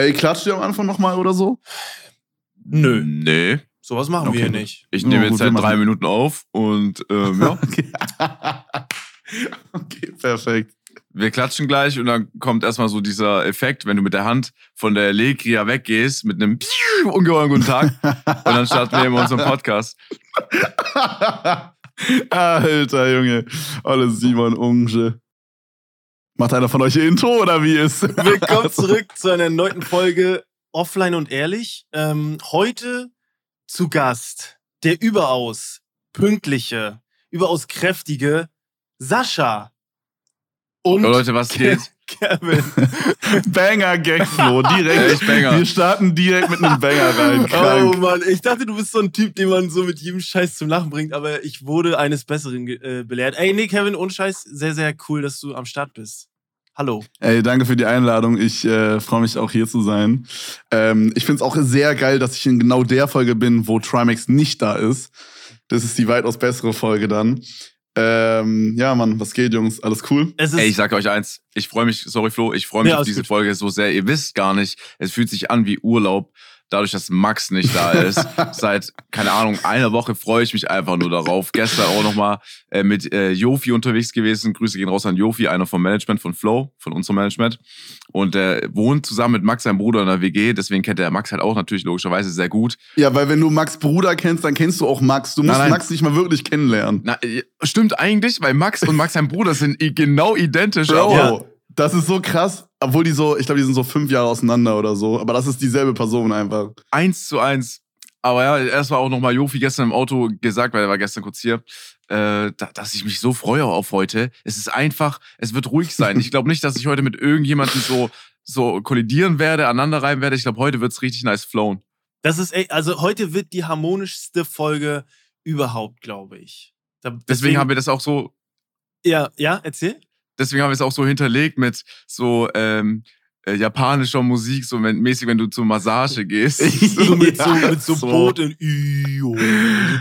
Ey, klatscht ihr am Anfang nochmal oder so? Nö. Nee. Sowas machen Okay. wir hier nicht. Ich nehme jetzt seit machen- drei Minuten auf und ähm, ja, Okay. okay, perfekt. wir klatschen gleich und dann kommt erstmal so dieser Effekt, wenn du mit der Hand von der Legria weggehst mit einem ungeheuren guten Tag und dann starten wir immer unseren Podcast. Alter Junge, alle Simon Unge. Macht einer von euch ihr Intro oder wie ist? Willkommen zurück zu einer neuen Folge Offline und Ehrlich. Ähm, heute zu Gast der überaus pünktliche, überaus kräftige Sascha. Und Ja, Leute, was geht? Kevin. Banger Gag Flo, direkt. Echt Banger. Wir starten direkt mit einem Banger rein. Oh Krank. Mann, ich dachte, du bist so ein Typ, den man so mit jedem Scheiß zum Lachen bringt, aber ich wurde eines Besseren äh, belehrt. Ey, nee, Kevin, ohne Scheiß, sehr, sehr cool, dass du am Start bist. Hallo. Ey, danke für die Einladung. Ich äh, freue mich auch hier zu sein. Ähm, ich finde es auch sehr geil, dass ich in genau der Folge bin, wo Trimax nicht da ist. Das ist die weitaus bessere Folge dann. Ähm, ja, Mann, was geht, Jungs? Alles cool? Es ist Ey, ich sag euch eins, ich freue mich, sorry Flo, ich freue mich Ja, auf diese gut. Folge so sehr. Ihr wisst gar nicht, es fühlt sich an wie Urlaub. Dadurch, dass Max nicht da ist, seit, keine Ahnung, einer Woche freue ich mich einfach nur darauf. Gestern auch nochmal äh, mit äh, Jofi unterwegs gewesen. Grüße gehen raus an Jofi, einer vom Management von Flow, von unserem Management. Und der wohnt zusammen mit Max, seinem Bruder, in der WG. Deswegen kennt er Max halt auch natürlich logischerweise sehr gut. Ja, weil wenn du Max Bruder kennst, dann kennst du auch Max. Du musst Nein, nein. Max nicht mal wirklich kennenlernen. Na, äh, stimmt eigentlich, weil Max und Max, sein Bruder, sind genau identisch. Bro, aber- das ist so krass. Obwohl die so, ich glaube, die sind so fünf Jahre auseinander oder so. Aber das ist dieselbe Person einfach. Eins zu eins. Aber ja, erst war auch nochmal Jofi gestern im Auto gesagt, weil er war gestern kurz hier, äh, da, dass ich mich so freue auf heute. Es ist einfach, es wird ruhig sein. Ich glaube nicht, dass ich heute mit irgendjemandem so, so kollidieren werde, aneinander reiben werde. Ich glaube, heute wird's richtig nice flown. Das ist, ey, also heute wird die harmonischste Folge überhaupt, glaube ich. Da, Deswegen haben wir das auch so, Ja, ja, erzähl. Deswegen haben wir es auch so hinterlegt mit so ähm, äh, japanischer Musik, so wenn, mäßig, wenn du zur Massage gehst. So mit, so, mit so, so. Boot und so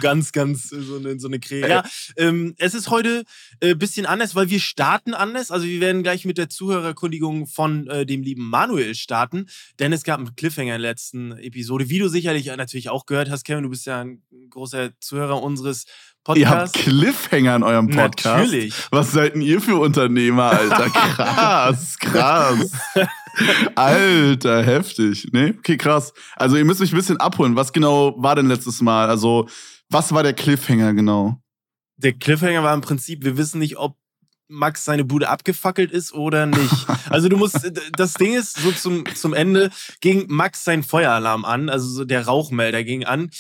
ganz, ganz äh, so eine, so eine Krähe. Ja, ähm, es ist heute ein äh, bisschen anders, weil wir starten anders. Also wir werden gleich mit der Zuhörerkundigung von äh, dem lieben Manuel starten, denn es gab einen Cliffhanger in der letzten Episode, wie du sicherlich natürlich auch gehört hast, Kevin, du bist ja ein großer Zuhörer unseres Ihr habt. Cliffhanger in eurem Podcast. Natürlich. Was seid denn ihr für Unternehmer, Alter? Krass, krass. Alter, heftig. Nee, okay, krass. Also ihr müsst mich ein bisschen abholen. Was genau war denn letztes Mal? Also, was war der Cliffhanger genau? Der Cliffhanger war im Prinzip, wir wissen nicht, ob Max seine Bude abgefackelt ist oder nicht. Also du musst, das Ding ist, so zum, zum Ende ging Max sein Feueralarm an, also so der Rauchmelder ging an.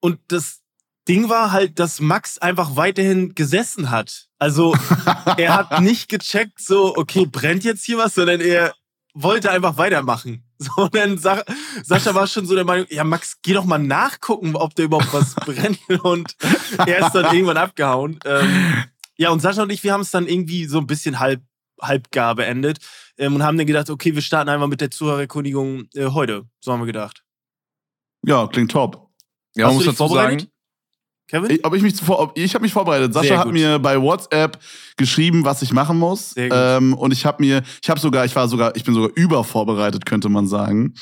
Und das Ding war halt, dass Max einfach weiterhin gesessen hat. Also er hat nicht gecheckt, so, okay, brennt jetzt hier was, sondern er wollte einfach weitermachen. So, und dann Sa Sascha war schon so der Meinung, ja, Max, geh doch mal nachgucken, ob da überhaupt was brennt. Und er ist dann irgendwann abgehauen. Ähm, ja, und Sascha und ich, wir haben es dann irgendwie so ein bisschen halb, halbgar beendet ähm, und haben dann gedacht, okay, wir starten einfach mit der Zuhörerkundigung äh, heute. So haben wir gedacht. Ja, klingt top. Ja, Hast man muss dazu sagen, Kevin? Ich, ob ich mich zuvor, ich habe mich vorbereitet. Sascha hat mir bei WhatsApp geschrieben, was ich machen muss. Ähm, und ich habe mir, ich habe sogar, ich war sogar, ich bin sogar übervorbereitet, könnte man sagen,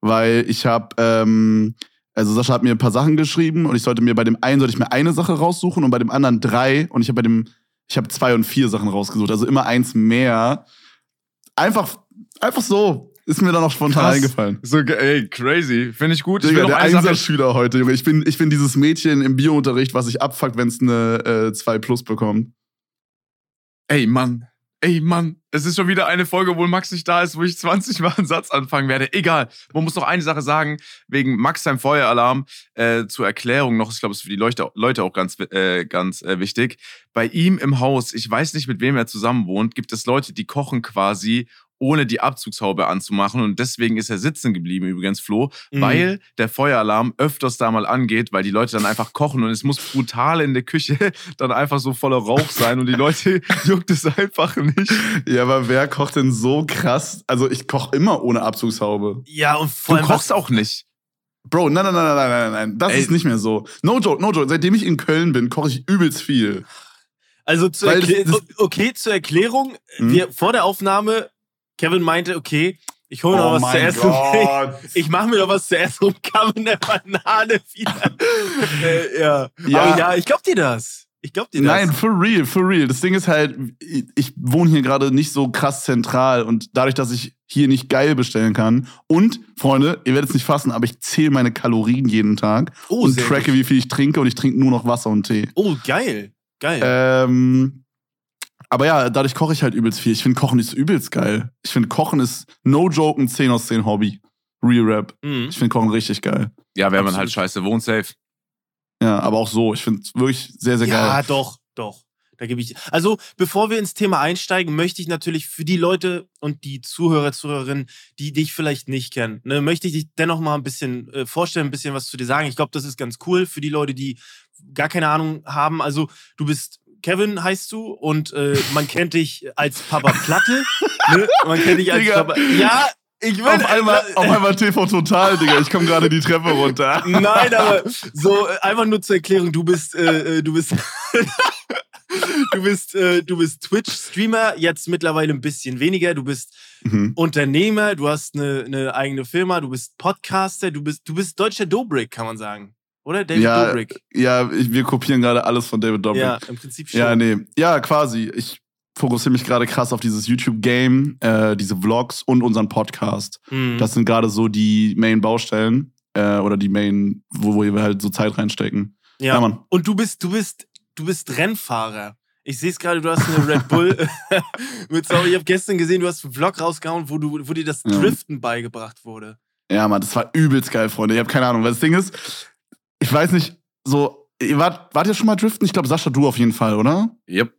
weil ich habe, ähm, also Sascha hat mir ein paar Sachen geschrieben und ich sollte mir bei dem einen sollte ich mir eine Sache raussuchen und bei dem anderen drei und ich habe bei dem, ich habe zwei und vier Sachen rausgesucht, also immer eins mehr. Einfach, einfach so ist mir dann auch spontan Krass. eingefallen. so, ey, crazy. Finde ich gut. Ich Digga, noch der Einserschüler heute, Junge. Ich bin, ich bin dieses Mädchen im Biounterricht, was sich abfuckt, wenn es eine äh, 2 Plus bekommt. Ey, Mann. Ey, Mann. Es ist schon wieder eine Folge, wo Max nicht da ist, wo ich 20 Mal einen Satz anfangen werde. Egal. Man muss noch eine Sache sagen, wegen Max seinem Feueralarm, äh, zur Erklärung noch, ich glaube, es ist für die Leute, Leute auch ganz, äh, ganz äh, wichtig. Bei ihm im Haus, ich weiß nicht, mit wem er zusammen wohnt, gibt es Leute, die kochen quasi ohne die Abzugshaube anzumachen und deswegen ist er sitzen geblieben übrigens Flo, Mhm. weil der Feueralarm öfters da mal angeht, weil die Leute dann einfach kochen und es muss brutal in der Küche dann einfach so voller Rauch sein und die Leute juckt es einfach nicht. Ja, aber wer kocht denn so krass? Also ich koche immer ohne Abzugshaube. Ja, und vor Du allem, was, kochst auch nicht. Bro, nein, nein, nein, nein, nein, nein, nein. Das Ey. ist nicht mehr so. No joke, no joke. Seitdem ich in Köln bin, koche ich übelst viel. Also zur Weil okay, zur Erklärung, Mhm. wir vor der Aufnahme, Kevin meinte, okay, Ich hole noch Oh was zu essen. Gott. Ich mache mir noch was zu essen und kann mit der Banane wieder. äh, ja. Ja. Aber ja, ich glaub dir das. Ich glaub dir das. Nein, for real, for real. Das Ding ist halt, ich- ich wohne hier gerade nicht so krass zentral und dadurch, dass ich hier nicht geil bestellen kann und, Freunde, ihr werdet es nicht fassen, aber ich zähle meine Kalorien jeden Tag oh, und tracke, gut. wie viel ich trinke und ich trinke nur noch Wasser und Tee. Oh, geil. Geil. Ähm, aber ja, dadurch koche ich halt übelst viel. Ich finde Kochen ist übelst geil. Ich finde Kochen ist no joke ein 10 aus 10 Hobby. Real Rap. Mhm. Ich finde Kochen richtig geil. Ja, wenn man halt scheiße wohnt, safe. Ja, aber auch so. Ich finde es wirklich sehr, sehr Ja, geil. doch, doch. Da gebe ich. Also, bevor wir ins Thema einsteigen, möchte ich natürlich für die Leute und die Zuhörer, Zuhörerinnen, die dich vielleicht nicht kennen, ne, möchte ich dich dennoch mal ein bisschen äh, vorstellen, ein bisschen was zu dir sagen. Ich glaube, das ist ganz cool für die Leute, die gar keine Ahnung haben. Also, du bist Kevin heißt du und äh, man kennt dich als Papa Platte. ne? Man kennt dich als Digga. Papa. Ja, ich will. Auf einmal, auf einmal TV Total, Digga. Ich komme gerade die Treppe runter. Nein, aber so äh, einfach nur zur Erklärung, du bist, äh, äh, du bist, du bist, äh, du bist Twitch-Streamer, jetzt mittlerweile ein bisschen weniger. Du bist Mhm. Unternehmer, du hast eine, eine eigene Firma, du bist Podcaster, du bist, du bist deutscher Dobrik, kann man sagen. Oder? David Ja, Dobrik. Ja, wir kopieren gerade alles von David Dobrik. Ja, im Prinzip schon. Ja, nee. Ja, quasi. Ich fokussiere mich gerade krass auf dieses YouTube-Game, äh, diese Vlogs und unseren Podcast. Mhm. Das sind gerade so die Main-Baustellen äh, oder die Main, wo, wo wir halt so Zeit reinstecken. ja. Ja, Mann. Und du bist, du bist, du bist Rennfahrer. Ich sehe es gerade, du hast eine Red Bull mit Sorry, ich habe gestern gesehen, du hast einen Vlog rausgehauen, wo du, wo dir das Ja. Driften beigebracht wurde. Ja, Mann, das war übelst geil, Freunde. Ich habe keine Ahnung, weil das Ding ist, ich weiß nicht, so, ihr wart, wart ihr schon mal driften? Ich glaube, Sascha, du auf jeden Fall, oder? Yep.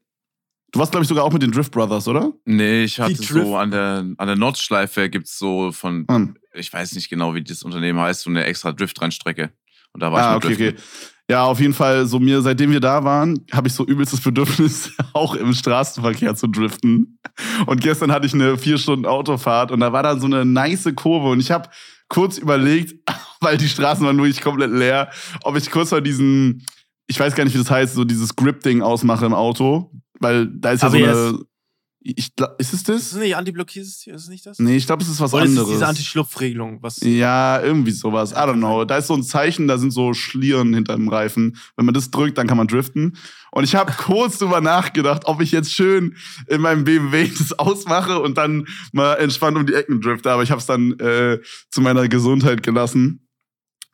Du warst, glaube ich, sogar auch mit den Drift Brothers, oder? Nee, ich hatte Drift- so an der, an der Nordschleife gibt's so von, Mann. ich weiß nicht genau, wie das Unternehmen heißt, so eine extra Driftrennstrecke. Und da war Ah, ich okay, mit okay. Driften. Ja, auf jeden Fall, so mir, seitdem wir da waren, habe ich so übelst das Bedürfnis, auch im Straßenverkehr zu driften. Und gestern hatte ich eine vier Stunden Autofahrt und da war dann so eine nice Kurve und ich habe kurz überlegt, weil die Straßen waren wirklich komplett leer, ob ich kurz mal diesen, ich weiß gar nicht, wie das heißt, so dieses Grip-Ding ausmache im Auto. Weil da ist ja so ABS. eine. Ich, glaub- ist es Ist es das? nicht Anti-Blockiersystem? Ist es nicht das? Nee, ich glaube, es ist was Oder ist es anderes. diese Anti-Schlupfregelung? Was? Ja, irgendwie sowas. I don't know. Da ist so ein Zeichen, da sind so Schlieren hinter dem Reifen. Wenn man das drückt, dann kann man driften. Und ich habe kurz drüber nachgedacht, ob ich jetzt schön in meinem BMW das ausmache und dann mal entspannt um die Ecken drifte. Aber ich habe es dann äh, zu meiner Gesundheit gelassen.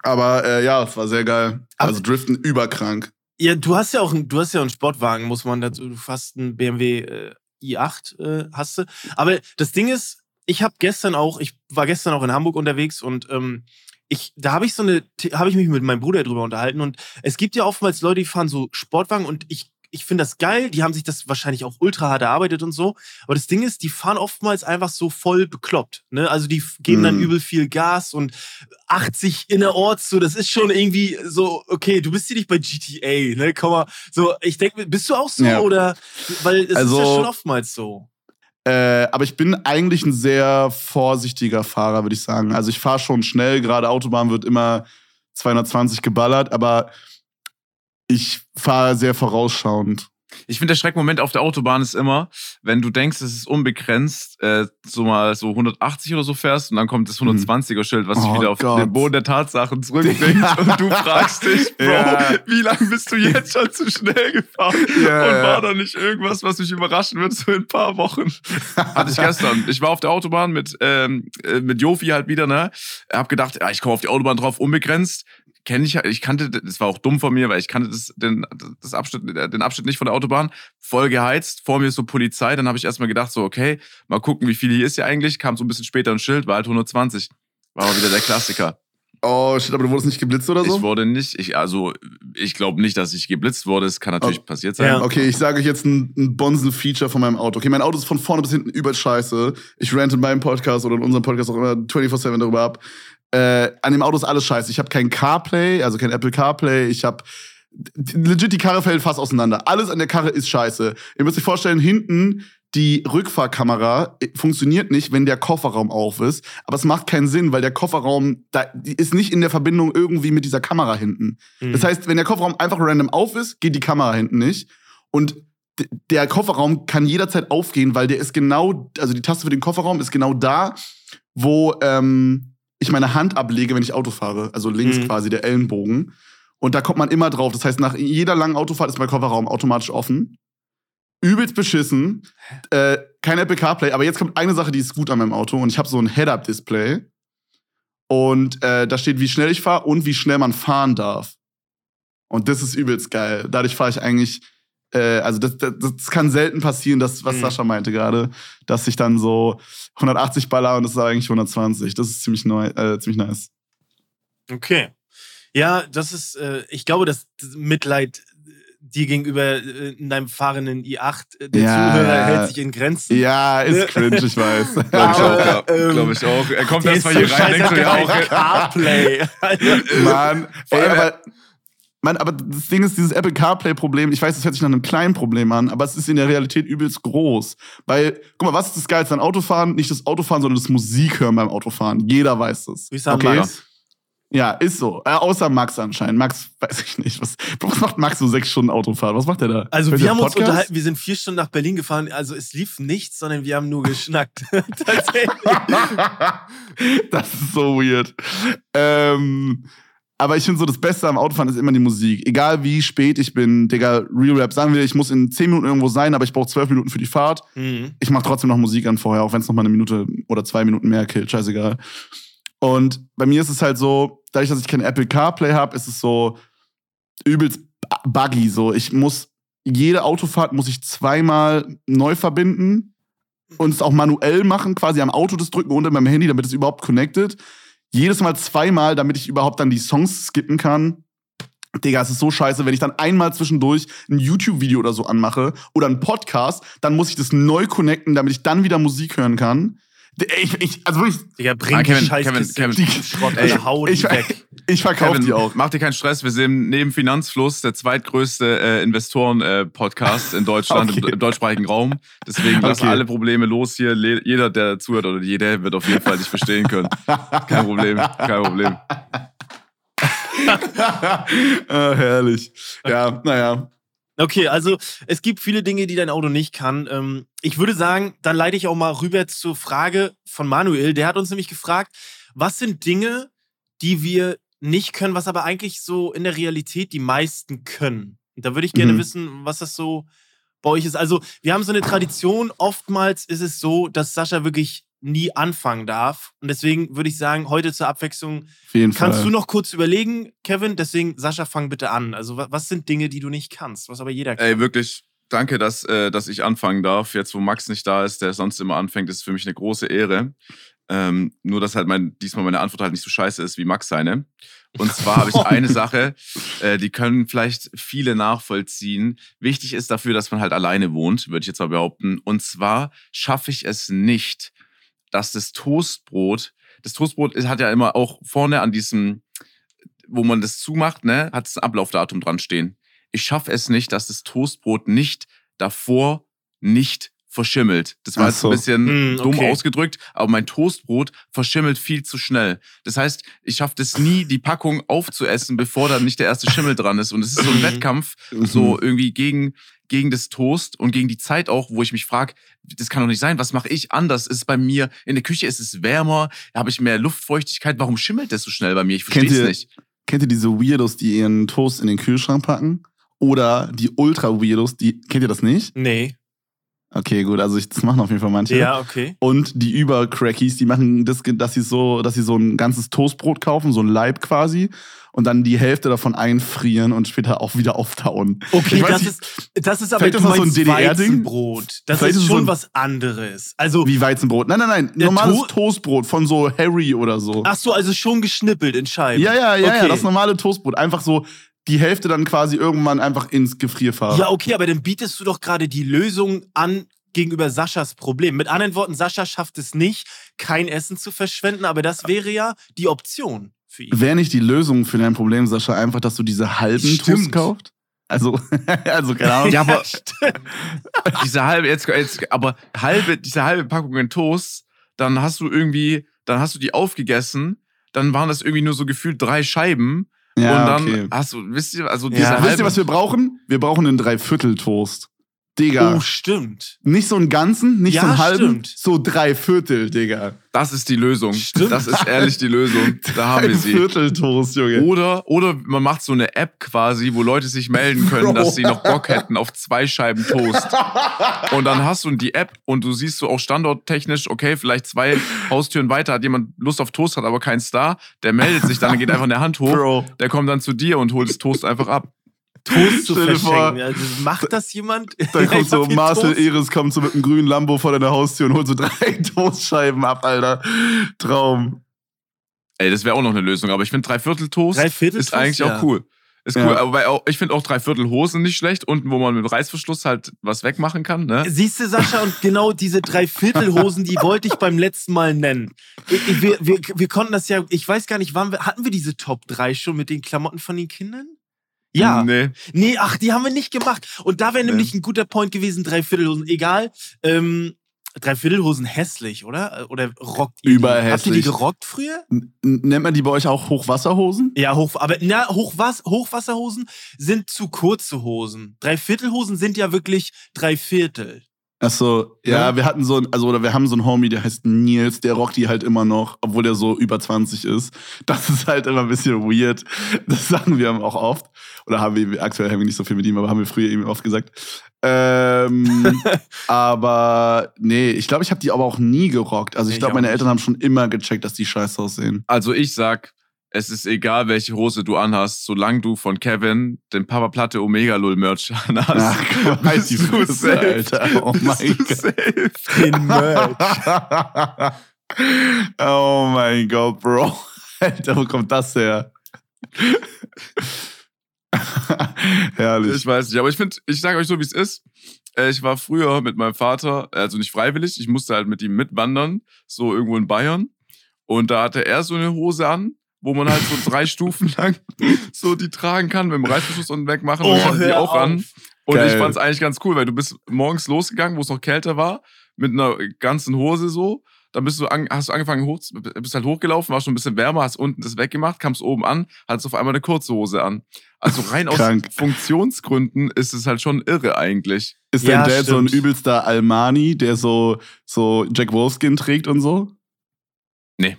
Aber äh, ja, es war sehr geil. Also driften überkrank. Ja, du hast ja auch einen, du hast ja einen Sportwagen, muss man dazu, du hast einen BMW äh, i8 äh, hast du. Aber das Ding ist, ich habe gestern auch, ich war gestern auch in Hamburg unterwegs und ähm, ich, da habe ich so eine, habe ich mich mit meinem Bruder drüber unterhalten und es gibt ja oftmals Leute, die fahren so Sportwagen und ich, ich finde das geil, die haben sich das wahrscheinlich auch ultra hart erarbeitet und so. Aber das Ding ist, die fahren oftmals einfach so voll bekloppt. Ne? Also die geben dann Mhm. übel viel Gas und 80 innerorts, so, das ist schon irgendwie so, okay, du bist hier nicht bei GTA, ne? Komm mal, so, ich denke, bist du auch so Ja. oder? Weil es ist Also- ja schon oftmals so. Äh, aber ich bin eigentlich ein sehr vorsichtiger Fahrer, würde ich sagen. Also ich fahre schon schnell, gerade Autobahn wird immer 220 geballert, aber ich fahre sehr vorausschauend. Ich finde, der Schreckmoment auf der Autobahn ist immer, wenn du denkst, es ist unbegrenzt, äh, so mal so 180 oder so fährst und dann kommt das 120er-Schild, was dich Oh wieder auf Gott. den Boden der Tatsachen zurückbringt und du fragst dich, Bro, Ja. wie lange bist du jetzt schon zu schnell gefahren? Ja, und war da nicht irgendwas, was mich überraschen wird, so in ein paar Wochen? Hatte ich gestern. Ich war auf der Autobahn mit, ähm, äh, mit Jofi halt wieder, ne? Hab gedacht, ja, ich komme auf die Autobahn drauf, unbegrenzt. Kenne ich, ich kannte, das war auch dumm von mir, weil ich kannte das, den, das Abschnitt, den Abschnitt nicht von der Autobahn. Voll geheizt, vor mir ist so Polizei. Dann habe ich erstmal gedacht, so, okay, mal gucken, wie viel hier ist hier eigentlich. Kam so ein bisschen später ein Schild, war halt 120. War aber wieder der Klassiker. Oh shit, aber du wurdest nicht geblitzt oder so? Ich wurde nicht, ich, also, ich glaube nicht, dass ich geblitzt wurde. Es kann natürlich Oh. passiert sein. Ja. Okay, ich sage euch jetzt ein, ein Bonzen-Feature von meinem Auto. Okay, mein Auto ist von vorne bis hinten übel scheiße. Ich rante in meinem Podcast oder in unserem Podcast auch immer 24-7 darüber ab. Äh, an dem Auto ist alles scheiße. Ich habe kein CarPlay, also kein Apple CarPlay. Ich habe legit die Karre fällt fast auseinander. Alles an der Karre ist scheiße. Ihr müsst euch vorstellen, hinten die Rückfahrkamera äh, funktioniert nicht, wenn der Kofferraum auf ist. Aber es macht keinen Sinn, weil der Kofferraum da, ist nicht in der Verbindung irgendwie mit dieser Kamera hinten. Mhm. Das heißt, wenn der Kofferraum einfach random auf ist, geht die Kamera hinten nicht. Und der Kofferraum kann jederzeit aufgehen, weil der ist genau, also die Taste für den Kofferraum ist genau da, wo ähm, ich meine Hand ablege, wenn ich Auto fahre. Also links Mhm. quasi der Ellenbogen. Und da kommt man immer drauf. Das heißt, nach jeder langen Autofahrt ist mein Kofferraum automatisch offen. Übelst beschissen. Äh, kein Apple CarPlay. Aber jetzt kommt eine Sache, die ist gut an meinem Auto. Und ich habe so ein Head-Up-Display. Und äh, da steht, wie schnell ich fahre und wie schnell man fahren darf. Und das ist übelst geil. Dadurch fahre ich eigentlich, äh, also das, das, das kann selten passieren, das, was Mhm. Sascha meinte gerade, dass ich dann so 180 baller und das ist eigentlich 120. Das ist ziemlich, neu, äh, ziemlich nice. Okay. Ja, das ist, äh, ich glaube, das Mitleid äh, dir gegenüber äh, in deinem fahrenden i8, äh, der Ja, Zuhörer ja. hält sich in Grenzen. Ja, ist cringe, ich weiß. Glaube ich auch, ja. Ähm, Glaube ich auch. Er kommt Der erst ist mal so hier rein, denkt so, ja, auch. CarPlay. Mann, ey, aber, Mann, aber das Ding ist, dieses Apple CarPlay-Problem, ich weiß, das hört sich nach einem kleinen Problem an, aber es ist in der Realität übelst groß. Weil, guck mal, was ist das Geilste an Autofahren? Nicht das Autofahren, sondern das Musikhören beim Autofahren. Jeder weiß das. Wie sagen Okay? Max? Ja, ist so. Äh, außer Max anscheinend. Max, weiß ich nicht. Was, was macht Max so sechs Stunden Autofahrt? Was macht der da? Also Hört wir haben uns Podcast? unterhalten, wir sind vier Stunden nach Berlin gefahren, also es lief nichts, sondern wir haben nur geschnackt. Tatsächlich. das ist so weird. Ähm, aber ich finde so, das Beste am Autofahren ist immer die Musik. Egal wie spät ich bin, Digga, Real Rap, sagen wir, ich muss in 10 Minuten irgendwo sein, aber ich brauche 12 Minuten für die Fahrt. Mhm. Ich mache trotzdem noch Musik an vorher, auch wenn es noch mal eine Minute oder zwei Minuten mehr killt, scheißegal. Und bei mir ist es halt so, dadurch, dass ich kein Apple CarPlay habe, ist es so übelst buggy. So, ich muss jede Autofahrt muss ich zweimal neu verbinden und es auch manuell machen, quasi am Auto das drücken und in meinem Handy, damit es überhaupt connected. Jedes Mal zweimal, damit ich überhaupt dann die Songs skippen kann. Digga, es ist so scheiße, wenn ich dann einmal zwischendurch ein YouTube-Video oder so anmache oder einen Podcast, dann muss ich das neu connecten, damit ich dann wieder Musik hören kann. Ich, ich, also wirklich, Digga, bring Ah, die Kevin, Scheißkiste Kevin, die Kevin. Schrott, Ey, hau die ich, weg. ich verkaufe Kevin, die auch. Mach dir keinen Stress. Wir sind neben Finanzfluss der zweitgrößte äh, Investoren-Podcast in Deutschland, Okay. im, im deutschsprachigen Raum. Deswegen lassen Okay. alle Probleme los hier. Le jeder, der zuhört oder jeder, wird auf jeden Fall dich verstehen können. Kein Problem, kein Problem. ah, herrlich. Ja, naja. Okay, also es gibt viele Dinge, die dein Auto nicht kann. Ähm, ich würde sagen, dann leite ich auch mal rüber zur Frage von Manuel. Der hat uns nämlich gefragt, was sind Dinge, die wir nicht können, was aber eigentlich so in der Realität die meisten können. Und da würde ich gerne Mhm. wissen, was das so bei euch ist. Also wir haben so eine Tradition, oftmals ist es so, dass Sascha wirklich nie anfangen darf. Und deswegen würde ich sagen, heute zur Abwechslung Kannst Fall. du noch kurz überlegen, Kevin? Deswegen, Sascha, fang bitte an. Also, wa- was sind Dinge, die du nicht kannst, was aber jeder kann? Ey, wirklich, danke, dass, äh, dass ich anfangen darf. Jetzt, wo Max nicht da ist, der sonst immer anfängt, ist für mich eine große Ehre. Ähm, nur, dass halt mein, diesmal meine Antwort halt nicht so scheiße ist wie Max seine. Und zwar habe ich eine Sache, äh, die können vielleicht viele nachvollziehen. Wichtig ist dafür, dass man halt alleine wohnt, würde ich jetzt mal behaupten. Und zwar schaffe ich es nicht, dass das Toastbrot, das Toastbrot hat ja immer auch vorne an diesem, wo man das zumacht, ne, hat es ein Ablaufdatum dran stehen. Ich schaffe es nicht, dass das Toastbrot nicht davor nicht verschimmelt. Das war Ach jetzt so. ein bisschen dumm okay. ausgedrückt, aber mein Toastbrot verschimmelt viel zu schnell. Das heißt, ich schaffe es nie, die Packung aufzuessen, bevor dann nicht der erste Schimmel dran ist. Und es ist so ein. Wettkampf, Mhm. so irgendwie gegen, gegen das Toast und gegen die Zeit auch, wo ich mich frage, das kann doch nicht sein, was mache ich anders? Ist es bei mir, in der Küche ist es wärmer, habe ich mehr Luftfeuchtigkeit, warum schimmelt das so schnell bei mir? Ich verstehe Kennt es ihr- nicht. Kennt ihr diese Weirdos, die ihren Toast in den Kühlschrank packen? Oder die Ultra-Weirdos, die. Kennt ihr das nicht? Nee. Okay, gut, also ich, das machen auf jeden Fall manche. Ja, okay. Und die Übercrackies, die machen das, dass sie so, dass sie so ein ganzes Toastbrot kaufen, so ein Leib quasi, und dann die Hälfte davon einfrieren und später auch wieder auftauen. Okay, Ich weiß das nicht, ist, das ist aber ist das so ein? Weizenbrot. Das Vielleicht ist schon so ein- was anderes. Also, Wie Weizenbrot. Nein, nein, nein. Normales To- Toastbrot von so Harry oder so. ach so, also schon geschnippelt in Scheiben. ja, ja, ja, ja, okay. das normale Toastbrot. Einfach so die Hälfte dann quasi irgendwann einfach ins Gefrierfach. Ja, okay, aber dann bietest du doch gerade die Lösung an gegenüber Saschas Problem. Mit anderen Worten, Sascha schafft es nicht, kein Essen zu verschwenden, aber das wäre ja die Option für ihn. Wäre nicht die Lösung für dein Problem, Sascha, einfach, dass du diese halben Stimmt. Toast kaufst? Also, also keine Ahnung. Ja, aber diese halbe, jetzt, jetzt, aber halbe, diese halbe Packung in Toast, dann hast du irgendwie, dann hast du die aufgegessen, dann waren das irgendwie nur so gefühlt drei Scheiben. Ja, und dann okay. hast du, wisst ihr, also Ja. diese Wisst ihr, was wir brauchen? Wir brauchen einen Dreiviertel-Toast. Digga. Oh, stimmt. Nicht so einen ganzen, nicht Ja, so einen halben, stimmt. so drei Viertel, Digga. Das ist die Lösung. Stimmt. Das ist ehrlich die Lösung. Da haben wir sie. Viertel Toast, Junge. Oder, oder man macht so eine App quasi, wo Leute sich melden können, Bro. dass sie noch Bock hätten auf zwei Scheiben Toast. Und dann hast du die App und du siehst so auch standorttechnisch, okay, vielleicht zwei Haustüren weiter hat jemand Lust auf Toast, hat aber keinen Star. Der meldet sich dann, der geht einfach eine Hand hoch. Bro. Der kommt dann zu dir und holt das Toast einfach ab. Toast zu dir vor, verschenken. Also, macht das jemand? Dann kommt so Marcel Toast. Eres kommt so mit einem grünen Lambo vor deiner Haustür und holt so drei Toastscheiben ab, Alter. Traum. Ey, das wäre auch noch eine Lösung. Aber ich finde Dreiviertel Toast Dreiviertel ist Toast, eigentlich ja. auch cool. Ist Ja. cool, aber bei, auch- ich finde auch Dreiviertel Hosen nicht schlecht. Unten, wo man mit Reißverschluss halt was wegmachen kann. Ne? Siehst du, Sascha, und genau diese Dreiviertelhosen, die wollte ich beim letzten Mal nennen. Ich, ich, wir, wir, wir konnten das ja, ich weiß gar nicht, waren wir, hatten wir diese Top 3 schon mit den Klamotten von den Kindern? Ja. Nee. Nee, ach, die haben wir nicht gemacht. Und da wäre Nee. nämlich ein guter Point gewesen, Dreiviertelhosen. Egal. Ähm, Dreiviertelhosen hässlich, oder? Oder rockt ihr die? Habt ihr die Überhässlich. gerockt früher? N nennt man die bei euch auch Hochwasserhosen? Ja, hoch, aber na, Hochwas Hochwasserhosen sind zu kurze Hosen. Dreiviertelhosen sind ja wirklich Dreiviertel. Achso, ja, Ja. wir hatten so ein, also oder wir haben so einen Homie, der heißt Nils, der rockt die halt immer noch, obwohl der so über 20 ist. Das ist halt immer ein bisschen weird. Das sagen wir auch oft. Oder haben wir, aktuell haben wir nicht so viel mit ihm, aber haben wir früher ihm oft gesagt. Ähm, aber nee, ich glaube, ich habe die aber auch nie gerockt. Also ich ich glaube, meine. Eltern haben schon immer gecheckt, dass die scheiße aussehen. Also ich sag, es ist egal, welche Hose du anhast, solange du von Kevin den Papa Platte Omega Lull Merch anhast. Ach, die bist du Fresse, safe. Alter. Oh mein Gott. safe. Den Merch. oh mein Gott, Bro. Alter, wo kommt das her? Herrlich. Ich weiß nicht, aber ich finde, ich sage euch so, wie es ist. Äh, Ich war früher mit meinem Vater, also nicht freiwillig, ich musste halt mit ihm mitwandern, so irgendwo in Bayern. Und da hatte er so eine Hose an, wo man halt so drei Stufen lang so die tragen kann, mit dem Reißverschluss unten wegmachen. und ich hatte die auch an. Und Geil. ich fand es eigentlich ganz cool, weil du bist morgens losgegangen, wo es noch kälter war, mit einer ganzen Hose so. Dann bist du an, hast du angefangen hoch, bist halt hochgelaufen, war schon ein bisschen wärmer, hast unten das weggemacht, kamst oben an, hattest auf einmal eine kurze Hose an. Also rein aus Krank. Funktionsgründen ist es halt schon irre eigentlich. Ist Ja, dein Dad so ein stimmt. übelster Almani, der so, so Jack Wolfskin trägt und so? Nee.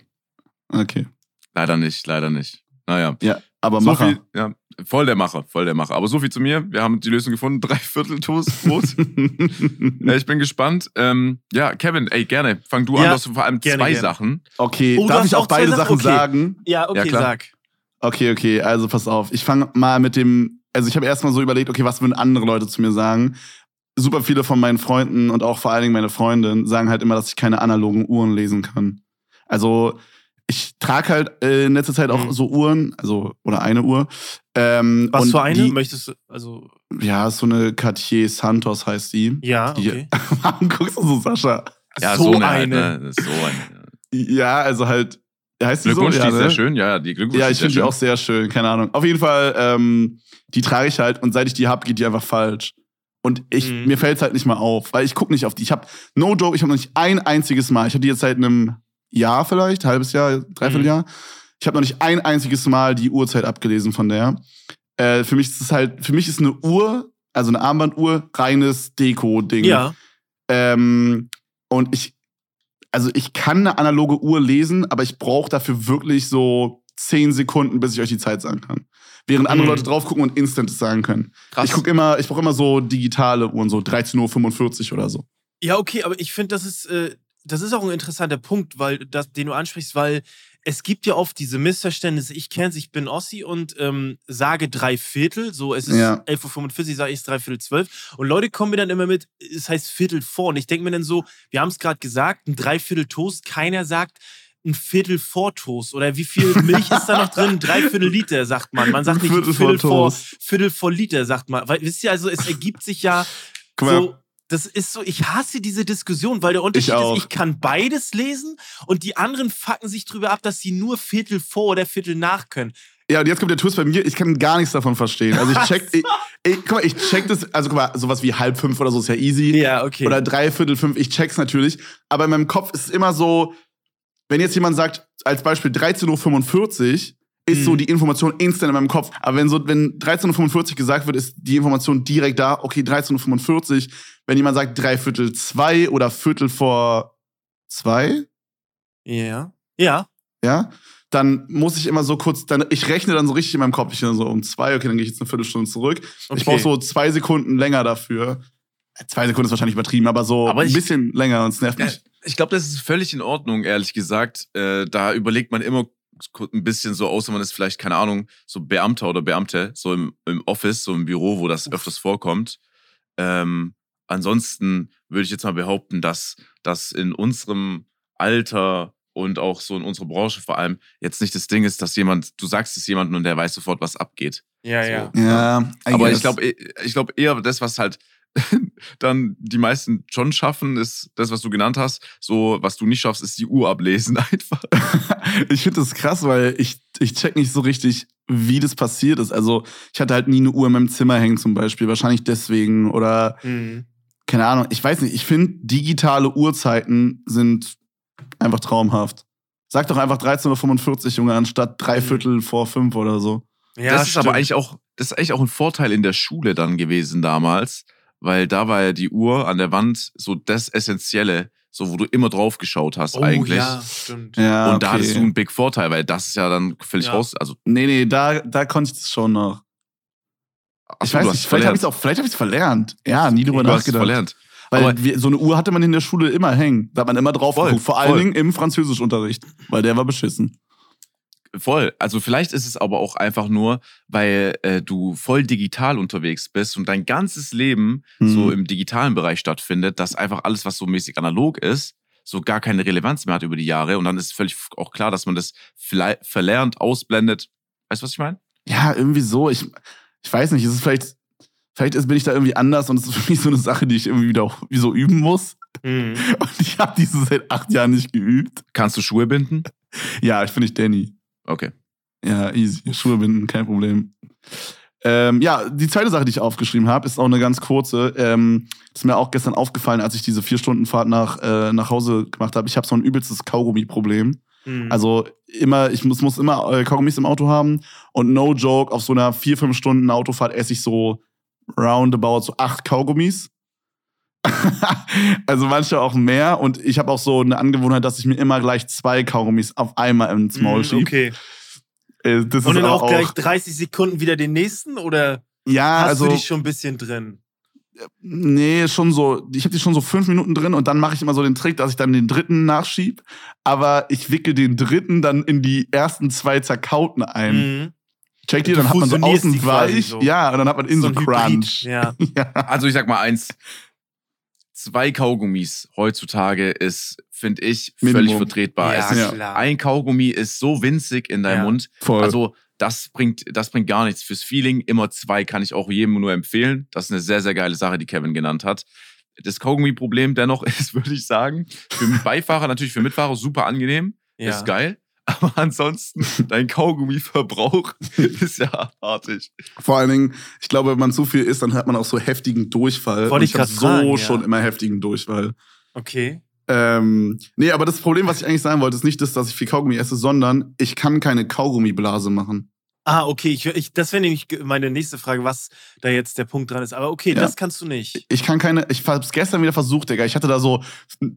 Okay. Leider nicht, leider nicht. Naja. Ja, aber so Macher. viel, ja, voll der Macher, voll der Macher. Aber so viel zu mir. Wir haben die Lösung gefunden. Dreiviertel Toastbrot. ja, ich bin gespannt. Ähm, ja, Kevin, ey, gerne. Fang du an. Ja, Du hast vor allem gerne, zwei gerne. Sachen. okay, Oh, darf ich auch beide Sachen? Sachen Okay. sagen? Ja, okay, Ja, klar. sag. Okay, okay, also pass auf. Ich fange mal mit dem, also ich habe erstmal so überlegt, okay, was würden andere Leute zu mir sagen? Super viele von meinen Freunden und auch vor allen Dingen meine Freundin sagen halt immer, dass ich keine analogen Uhren lesen kann. Also ich trage halt äh, in letzter Zeit auch Mhm. so Uhren, also oder eine Uhr. Ähm, Was und für eine? Die, Möchtest du, also, ja, so eine Cartier Santos heißt die. ja, Die- okay. Warum guckst du so, Sascha? Ja, so, so, eine. eine. Halt, ne? So eine. Ja, also halt, heißt die so? Glückwunsch, ja, die ist ne? sehr schön. Ja, ja, die Glückwunsch Ja, die ich finde die auch sehr schön, keine Ahnung. Auf jeden Fall, ähm, die trage ich halt und seit ich die hab, geht die einfach falsch. Und ich, Mhm. mir fällt es halt nicht mal auf, weil ich gucke nicht auf die. Ich habe, no joke, ich habe noch nicht ein einziges Mal, ich habe die jetzt seit einem Jahr vielleicht, halbes Jahr, Dreivierteljahr. Ich habe noch nicht ein einziges Mal die Uhrzeit abgelesen von der. Äh, für mich ist es halt, für mich ist eine Uhr, also eine Armbanduhr, reines Deko-Ding. Ja. Ähm, und ich, also ich kann eine analoge Uhr lesen, aber ich brauche dafür wirklich so zehn Sekunden, bis ich euch die Zeit sagen kann. Während andere Mhm. Leute drauf gucken und instant es sagen können. Krass. Ich gucke immer, ich brauche immer so digitale Uhren, so 13.45 Uhr oder so. Ja, okay, aber ich finde, das ist, äh, das ist auch ein interessanter Punkt, weil das, den du ansprichst, weil es gibt ja oft diese Missverständnisse. Ich kenn's, ich bin Ossi und ähm, sage drei Viertel, so es ist Ja. 11.45 Uhr, sage ich es drei Viertel zwölf. Und Leute kommen mir dann immer mit, es heißt Viertel vor. Und ich denke mir dann so, wir haben es gerade gesagt, ein Dreiviertel Toast, keiner sagt ein Viertel vor Toast. Oder wie viel Milch ist da noch drin? Ein Dreiviertel Liter, sagt man. Man sagt nicht Viertel Viertel, vor. Viertel vor Liter, sagt man. Weil, wisst ihr, also es ergibt sich ja so, das ist so, ich hasse diese Diskussion, weil der Unterschied auch. ist, ich kann beides lesen und die anderen fucken sich drüber ab, dass sie nur Viertel vor oder Viertel nach können. ja, und jetzt kommt der Twist bei mir, ich kann gar nichts davon verstehen. Also ich check, ich, ich, guck mal, ich check das, also guck mal, sowas wie halb fünf oder so ist ja easy. Ja, okay. Oder dreiviertel fünf, ich check's natürlich. Aber in meinem Kopf ist es immer so, wenn jetzt jemand sagt, als Beispiel 13.45 Uhr, ist so Mhm. die Information instant in meinem Kopf. Aber wenn so, wenn 13.45 Uhr gesagt wird, ist die Information direkt da, okay, 13.45 Uhr. Wenn jemand sagt dreiviertel zwei oder Viertel vor zwei, Ja. Ja. ja, dann muss ich immer so kurz, dann, ich rechne dann so richtig in meinem Kopf. Ich bin so um zwei, okay, dann gehe ich jetzt eine Viertelstunde zurück. Okay. Ich brauche so zwei Sekunden länger dafür. Zwei Sekunden ist wahrscheinlich übertrieben, aber so Aber ein ich- bisschen länger und es nervt mich. ich glaube, das ist völlig in Ordnung, ehrlich gesagt. Äh, da überlegt man immer ein bisschen so, außer man ist vielleicht, keine Ahnung, so Beamter oder Beamte, so im, im Office, so im Büro, wo das öfters vorkommt. Ähm, ansonsten würde ich jetzt mal behaupten, dass das in unserem Alter und auch so in unserer Branche vor allem jetzt nicht das Ding ist, dass jemand, du sagst es jemandem und der weiß sofort, was abgeht. Ja, So. ja. Ja, I Aber ich glaube, ich glaube eher das, was halt dann die meisten schon schaffen, ist das, was du genannt hast. So, was du nicht schaffst, ist die Uhr ablesen einfach. ich finde das krass, weil ich, ich check nicht so richtig, wie das passiert ist. Also, ich hatte halt nie eine Uhr in meinem Zimmer hängen zum Beispiel. Wahrscheinlich deswegen. Oder, Mhm. keine Ahnung, ich weiß nicht. Ich finde, digitale Uhrzeiten sind einfach traumhaft. Sag doch einfach 13.45 Uhr, Junge, anstatt drei Mhm. Viertel vor fünf oder so. Ja, das ist stimmt. aber eigentlich auch, das ist eigentlich auch ein Vorteil in der Schule dann gewesen damals, weil da war ja die Uhr an der Wand so das Essentielle, so wo du immer drauf geschaut hast oh, eigentlich. ja, stimmt. Ja, Und da okay. hattest du einen Big Vorteil, weil das ist ja dann völlig Ja. raus. Also, Nee, nee, da, da konnte ich das schon noch. ach Ich weiß nicht, vielleicht habe ich verlernt. es auch, vielleicht habe ich es verlernt. Ja, nie drüber nachgedacht. verlernt. Weil Aber- wir, so eine Uhr hatte man in der Schule immer hängen. Da hat man immer drauf Voll, geguckt. Vor allen voll. Dingen im Französischunterricht. Weil der war beschissen. Voll. Also vielleicht ist es aber auch einfach nur, weil äh, du voll digital unterwegs bist und dein ganzes Leben so Hm. im digitalen Bereich stattfindet, dass einfach alles, was so mäßig analog ist, so gar keine Relevanz mehr hat über die Jahre. Und dann ist völlig auch klar, dass man das vielleicht verlernt, ausblendet. Weißt du, was ich meine? Ja, irgendwie so. Ich, ich weiß nicht, es ist vielleicht, vielleicht ist, bin ich da irgendwie anders und es ist für mich so eine Sache, die ich irgendwie wieder auch wie so üben muss. Mhm. Und ich habe diese seit acht Jahren nicht geübt. Kannst du Schuhe binden? Ja, ich bin nicht Danny. Okay. Ja, easy. Schuhe binden, kein Problem. Ähm, ja, die zweite Sache, die ich aufgeschrieben habe, ist auch eine ganz kurze. Ähm, ist mir auch gestern aufgefallen, als ich diese vier Stunden Fahrt nach, äh, nach Hause gemacht habe. Ich habe so ein übelstes Kaugummi-Problem. Mhm. Also immer, ich muss, muss immer äh, Kaugummis im Auto haben und no joke, auf so einer vier, fünf Stunden Autofahrt esse ich so roundabout so acht Kaugummis. also manche auch mehr und ich habe auch so eine Angewohnheit, dass ich mir immer gleich zwei Kaugummis auf einmal ins Maul Mhm, schiebe. Okay. Äh, Das Und dann aber auch gleich 30 Sekunden wieder den nächsten oder ja, hast also du dich schon ein bisschen drin? nee, schon so, ich habe die schon so fünf Minuten drin und dann mache ich immer so den Trick, dass ich dann den dritten nachschieb, aber ich wickel den dritten dann in die ersten zwei zerkauten ein. Mhm. Checkt ihr, dann hat man so außen weich, so. ja, und dann hat man innen so, Hybrid, Crunch. Ja. Ja. Also ich sag mal eins. Zwei Kaugummis heutzutage ist, finde ich, völlig Minimum. vertretbar. Ja, es ist. Ein Kaugummi ist so winzig in deinem Ja. Mund. Voll. Also das bringt, das bringt gar nichts. Fürs Feeling immer zwei kann ich auch jedem nur empfehlen. Das ist eine sehr, sehr geile Sache, die Kevin genannt hat. Das Kaugummi-Problem dennoch ist, würde ich sagen, für Beifahrer, natürlich für Mitfahrer super angenehm, ja. ist geil. Aber ansonsten, dein Kaugummi-Verbrauch ist ja abartig. Vor allen Dingen, ich glaube, wenn man zu viel isst, dann hat man auch so heftigen Durchfall. Wollte ich grad so fragen, ja. schon immer heftigen Durchfall. Okay. Ähm, nee, aber das Problem, was ich eigentlich sagen wollte, ist nicht das, dass ich viel Kaugummi esse, sondern ich kann keine Kaugummiblase machen. Ah, okay. Ich, ich, das wäre nämlich meine nächste Frage, was da jetzt der Punkt dran ist. Aber okay, Ja. das kannst du nicht. Ich kann keine, ich hab's gestern wieder versucht, Digga. Ich hatte da so,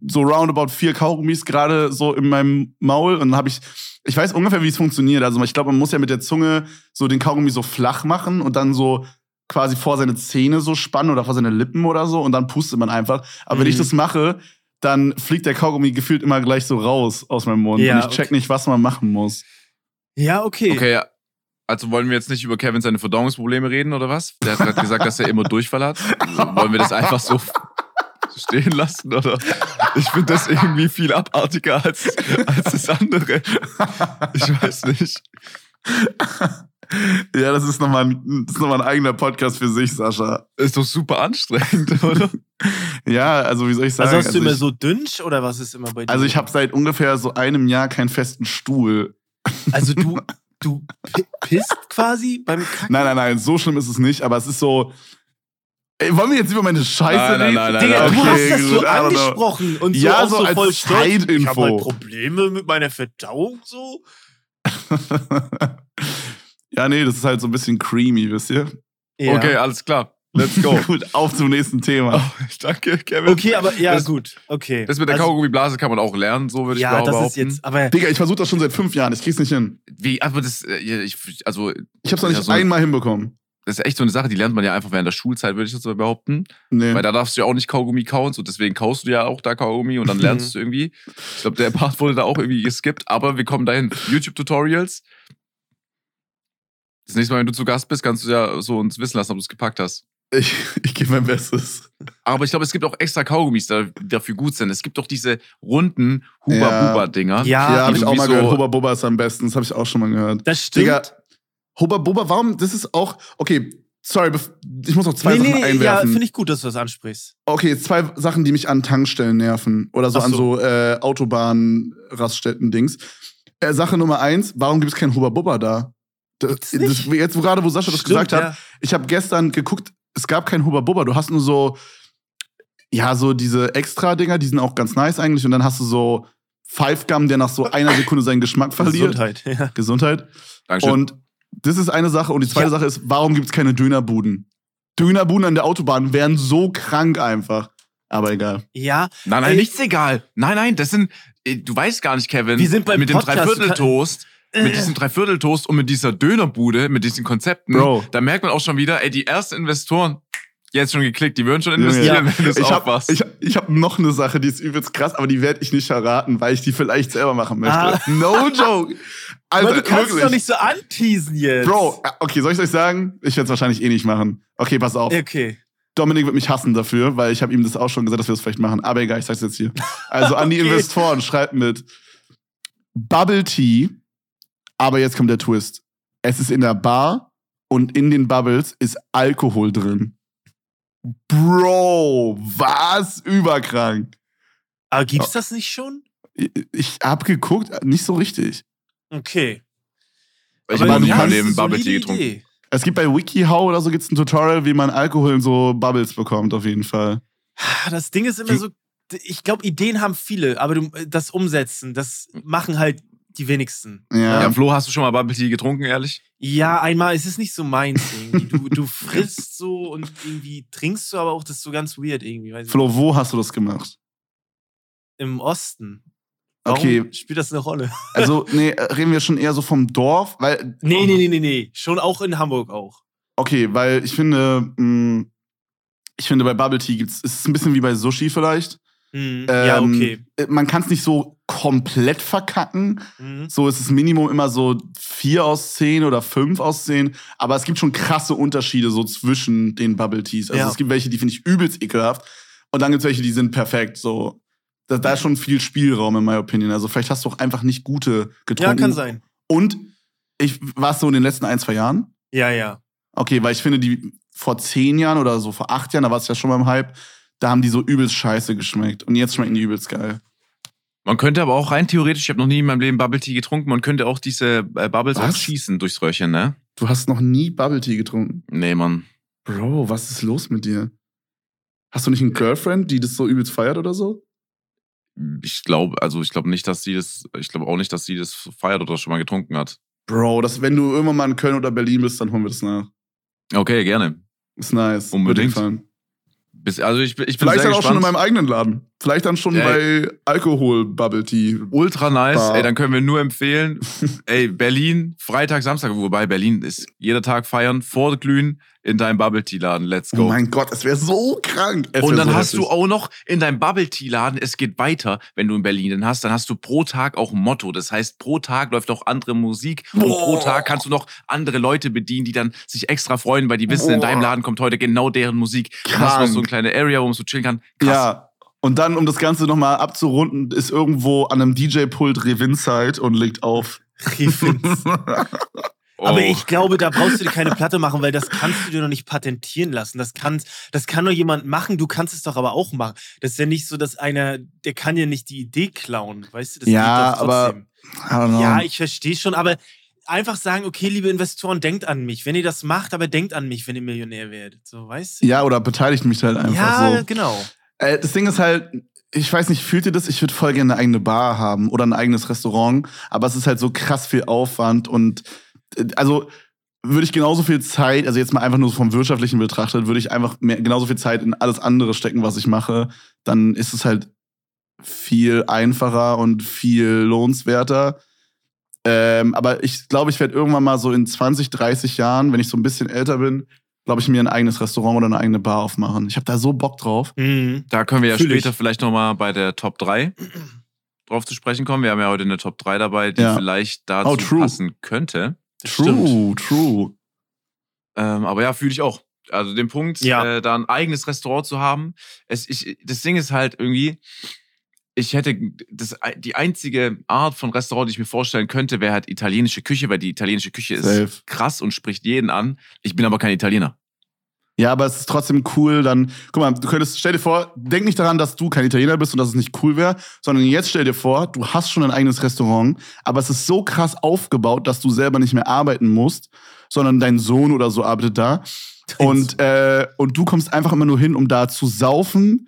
so roundabout vier Kaugummis gerade so in meinem Maul und dann habe ich, ich weiß ungefähr, wie es funktioniert. Also ich glaube, man muss ja mit der Zunge so den Kaugummi so flach machen und dann so quasi vor seine Zähne so spannen oder vor seine Lippen oder so und dann pustet man einfach. Aber wenn ich Mhm. das mache, dann fliegt der Kaugummi gefühlt immer gleich so raus aus meinem Mund Ja, und ich check okay. nicht, was man machen muss. Ja, okay. Okay, also wollen wir jetzt nicht über Kevin seine Verdauungsprobleme reden oder was? Der hat gerade gesagt, dass er immer Durchfall hat. Also wollen wir das einfach so stehen lassen oder? Ich finde das irgendwie viel abartiger als, als das andere. Ich weiß nicht. Ja, das ist nochmal ein, das ist noch mal ein eigener Podcast für sich, Sascha. Ist doch super anstrengend, oder? Ja, also wie soll ich sagen? also hast du immer ich, so dünsch oder was ist immer bei dir? also ich habe seit ungefähr so einem Jahr keinen festen Stuhl. Also du, du pi- pisst quasi beim Kacken? Nein, nein, nein, so schlimm ist es nicht, aber es ist so. Ey, wollen wir jetzt über meine Scheiße Nein, nein, reden? nein, nein, Digga, du Okay, hast das so angesprochen und so, Ja, auch so so, als voll stolz. Ich habe halt Probleme mit meiner Verdauung so. Ja, nee, das ist halt so ein bisschen creamy, wisst ihr? Ja. Okay, alles klar. Let's go. Gut, auf zum nächsten Thema. Oh, danke, Kevin. Okay, aber ja, Das- gut. Okay. Das mit der Also, Kaugummiblase kann man auch lernen, so würde ich Ja, mal das behaupten. ist jetzt, aber Digga, ich versuche das schon seit fünf Jahren. Ich krieg's nicht hin. Wie, aber das, äh, ich, also, Ich hab's noch nicht so- einmal hinbekommen. das ist echt so eine Sache, die lernt man ja einfach während der Schulzeit, würde ich jetzt so behaupten. Nee. Weil da darfst du ja auch nicht Kaugummi kauen, so deswegen kaust du ja auch da Kaugummi und dann lernst du irgendwie. Ich glaube, der Part wurde da auch irgendwie geskippt, aber wir kommen dahin. YouTube-Tutorials. Das nächste Mal, wenn du zu Gast bist, kannst du ja so uns wissen lassen, ob du es gepackt hast. Ich, ich gebe mein Bestes. Aber ich glaube, es gibt auch extra Kaugummis, die dafür gut sind. Es gibt doch diese runden Huba-Buba-Dinger. ja, ja, habe ich auch mal so- gehört. Hubba Bubba ist am besten. Das habe ich auch schon mal gehört. das stimmt. Digga, Hubba Bubba, warum? Das ist auch. Okay, sorry, ich muss noch zwei nee, Sachen nee, ja, einwerfen. finde ich gut, dass du das ansprichst. okay, zwei Sachen, die mich an Tankstellen nerven. Oder so Ach an so. so äh, Autobahn-Raststätten-Dings. Äh, Sache Nummer eins, warum gibt es kein Hubba Bubba da? Das, das, jetzt, gerade, wo Sascha das Stimmt, gesagt hat, ja. ich habe gestern geguckt, es gab kein Hubba Bubba. Du hast nur so, ja, so diese Extra-Dinger, die sind auch ganz nice eigentlich. Und dann hast du so Five Gum, der nach so einer Sekunde seinen Geschmack verliert. Gesundheit. Ja. Gesundheit. Dankeschön. Und das ist eine Sache. Und die zweite Ja. Sache ist, warum gibt es keine Dönerbuden? Dönerbuden an der Autobahn wären so krank einfach. Aber egal. ja, nein, nein, Ey. nichts egal. Nein, nein, das sind, äh, du weißt gar nicht, Kevin. Wir sind beim mit Podcast, du Dreivierteltoast. Mit Äh. diesem Dreivierteltoast und mit dieser Dönerbude, mit diesen Konzepten, Bro. da merkt man auch schon wieder, ey, die ersten Investoren, jetzt schon geklickt, die würden schon investieren, Ja. wenn du es Ich habe aufpasst. ich, ich hab noch eine Sache, die ist übelst krass, aber die werde ich nicht verraten, weil ich die vielleicht selber machen möchte. Ah. No joke. aber Alter, du kannst es wirklich. doch nicht so anteasen jetzt. Bro, äh, okay, soll ich euch sagen? Ich werde es wahrscheinlich eh nicht machen. Okay, pass auf. Okay. Dominik wird mich hassen dafür, weil ich habe ihm das auch schon gesagt, dass wir das vielleicht machen. Aber egal, ich sag's jetzt hier. Also an die Okay. Investoren, schreibt mit Bubble Tea, aber jetzt kommt der Twist. Es ist in der Bar und in den Bubbles ist Alkohol drin. Bro, was? Überkrank. Aber gibt's das nicht schon? Ich, ich hab geguckt, nicht so richtig. Okay. Ich habe kannst- Leben Bubble Tea getrunken. Idee. Es gibt bei WikiHow oder so gibt's ein Tutorial, wie man Alkohol in so Bubbles bekommt, auf jeden Fall. Das Ding ist immer so, ich glaube, Ideen haben viele, aber du, das Umsetzen, das machen halt die wenigsten. Ja. Ja, Flo, hast du schon mal Bubble Tea getrunken, ehrlich? Ja, einmal, es ist nicht so meins irgendwie. Du, du frisst so und irgendwie trinkst du aber auch, das ist so ganz weird irgendwie. Flo, wo hast du das gemacht? Im Osten. Warum Okay. spielt das eine Rolle? Also, nee, reden wir schon eher so vom Dorf, weil. Nee, nee, nee, nee, nee. Schon auch in Hamburg auch. Okay, weil ich finde, mh, ich finde, bei Bubble Tea gibt's, es ist ein bisschen wie bei Sushi vielleicht. Hm, ja, Ähm, okay. äh, Man kann es nicht so komplett verkacken. Mhm. So ist das Minimum immer so vier aus zehn oder fünf aus zehn. Aber es gibt schon krasse Unterschiede so zwischen den Bubble Teas. Also Ja. es gibt welche, die finde ich übelst ekelhaft. Und dann gibt es welche, die sind perfekt. So. Da, da ist schon viel Spielraum, in my opinion. Also vielleicht hast du auch einfach nicht gute Ja, getrunken. kann sein. Und ich war es so in den letzten ein, zwei Jahren. Ja, ja. Okay, weil ich finde, die vor zehn Jahren oder so vor acht Jahren, da war es ja schon beim Hype, da haben die so übelst scheiße geschmeckt. Und jetzt schmecken die übelst geil. Man könnte aber auch rein theoretisch, ich habe noch nie in meinem Leben Bubble Tea getrunken, man könnte auch diese äh, Bubbles Was? auch schießen durchs Röhrchen, ne? Du hast noch nie Bubble Tea getrunken. Nee, Mann. Bro, was ist los mit dir? Hast du nicht einen Girlfriend, die das so übelst feiert oder so? Ich glaube, also ich glaube nicht, dass sie das, ich glaube auch nicht, dass sie das feiert oder schon mal getrunken hat. Bro, das, wenn du irgendwann mal in Köln oder Berlin bist, dann holen wir das nach. Okay, gerne. Ist nice. Unbedingt. Bis, also ich, bin- ich bin Vielleicht sehr dann auch schon in gespannt. meinem eigenen Laden. Vielleicht dann schon Ja, bei Alkohol Bubble Tea. Ultra nice, Bar. ey, dann können wir nur empfehlen. ey, Berlin, Freitag, Samstag, wobei Berlin ist jeder Tag feiern, vorglühen in deinem Bubble Tea Laden. Let's Oh go. mein Gott, es wäre so krank. Es Und dann so hast du heftig. auch noch in deinem Bubble Tea Laden, es geht weiter, wenn du in Berlin den hast, dann hast du pro Tag auch ein Motto. Das heißt, pro Tag läuft auch andere Musik und pro Boah. Tag kannst du noch andere Leute bedienen, die dann sich extra freuen, weil die wissen, in Boah. deinem Laden kommt heute genau deren Musik. Dann hast du noch Krank. so eine kleine Area, wo man so chillen kann. Krass. Ja. Und dann, um das Ganze nochmal abzurunden, ist irgendwo an einem DJ-Pult Revinside und legt auf. Revins. Oh. Aber ich glaube, da brauchst du dir keine Platte machen, weil das kannst du dir noch nicht patentieren lassen. Das kann, das kann nur jemand machen, du kannst es doch aber auch machen. Das ist ja nicht so, dass einer, der kann ja nicht die Idee klauen, weißt du? Das Ja, geht doch aber- trotzdem. Know. Ja, ich verstehe schon, aber einfach sagen, okay, liebe Investoren, denkt an mich. Wenn ihr das macht, aber denkt an mich, wenn ihr Millionär werdet. So, weißt du? ja, oder beteiligt mich halt einfach ja so. genau. Äh, das Ding ist halt, ich weiß nicht, fühlt ihr das? Ich würde voll gerne eine eigene Bar haben oder ein eigenes Restaurant, aber es ist halt so krass viel Aufwand und äh, also würde ich genauso viel Zeit, also jetzt mal einfach nur vom Wirtschaftlichen betrachtet, würde ich einfach mehr, genauso viel Zeit in alles andere stecken, was ich mache, dann ist es halt viel einfacher und viel lohnenswerter. Ähm, aber ich glaube, ich werde irgendwann mal so in 20, 30 Jahren, wenn ich so ein bisschen älter bin, glaube ich, mir ein eigenes Restaurant oder eine eigene Bar aufmachen. Ich habe da so Bock drauf. Mhm. Da können wir ja Fühl ich. später vielleicht nochmal bei der Top 3 drauf zu sprechen kommen. Wir haben ja heute eine Top 3 dabei, die Ja. vielleicht dazu Oh, true. passen könnte. Das stimmt. True, true. Ähm, aber ja, fühle ich auch. Also den Punkt, Ja. äh, da ein eigenes Restaurant zu haben. Es, ich, das Ding ist halt irgendwie, ich hätte das, die einzige Art von Restaurant, die ich mir vorstellen könnte, wäre halt italienische Küche, weil die italienische Küche ist Safe. krass und spricht jeden an. Ich bin aber kein Italiener. Ja, aber es ist trotzdem cool, dann, guck mal, du könntest, stell dir vor, denk nicht daran, dass du kein Italiener bist und dass es nicht cool wäre, sondern jetzt stell dir vor, du hast schon ein eigenes Restaurant, aber es ist so krass aufgebaut, dass du selber nicht mehr arbeiten musst, sondern dein Sohn oder so arbeitet da. Und, äh, und du kommst einfach immer nur hin, um da zu saufen,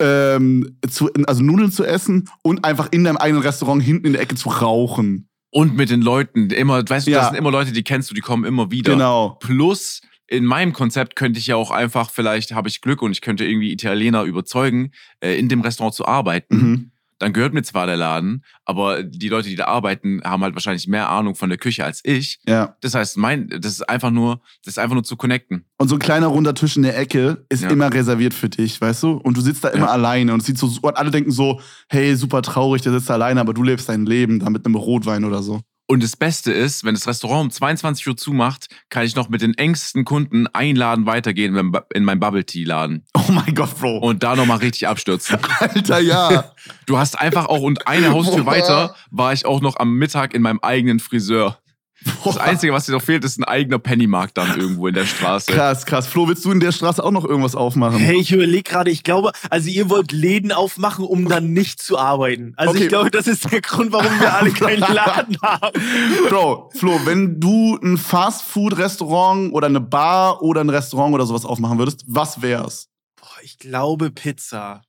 ähm, zu, also Nudeln zu essen und einfach in deinem eigenen Restaurant hinten in der Ecke zu rauchen. Und mit den Leuten, immer, weißt du, Ja. das sind immer Leute, die kennst du, die kommen immer wieder. Genau. Plus, in meinem Konzept könnte ich ja auch einfach, vielleicht habe ich Glück und ich könnte irgendwie Italiener überzeugen, äh, in dem Restaurant zu arbeiten. Mhm. Dann gehört mir zwar der Laden, aber die Leute, die da arbeiten, haben halt wahrscheinlich mehr Ahnung von der Küche als ich. Ja. Das heißt, mein, das ist einfach nur, das ist einfach nur zu connecten. Und so ein kleiner runder Tisch in der Ecke ist Ja. immer reserviert für dich, weißt du? Und du sitzt da immer Ja. alleine und es sieht so, und alle denken so, hey, super traurig, der sitzt da alleine, aber du lebst dein Leben da mit einem Rotwein oder so. Und das Beste ist, wenn das Restaurant um 22 Uhr zumacht, kann ich noch mit den engsten Kunden einladen weitergehen in mein- in meinen Bubble Tea Laden Oh mein Gott, Bro. und da nochmal richtig abstürzen. Alter, ja. Du hast einfach auch und eine Haustür Boah. weiter war ich auch noch am Mittag in meinem eigenen Friseur. Das Boah. Einzige, was dir noch fehlt, ist ein eigener Pennymarkt dann irgendwo in der Straße. Krass, krass. Flo, willst du in der Straße auch noch irgendwas aufmachen? Hey, ich überlege gerade, ich glaube, also ihr wollt Läden aufmachen, um dann nicht zu arbeiten. Also Okay. ich glaube, das ist der Grund, warum wir alle keinen Laden haben. Bro, Flo, wenn du ein Fast-Food-Restaurant oder eine Bar oder ein Restaurant oder sowas aufmachen würdest, was wär's? Boah, ich glaube Pizza.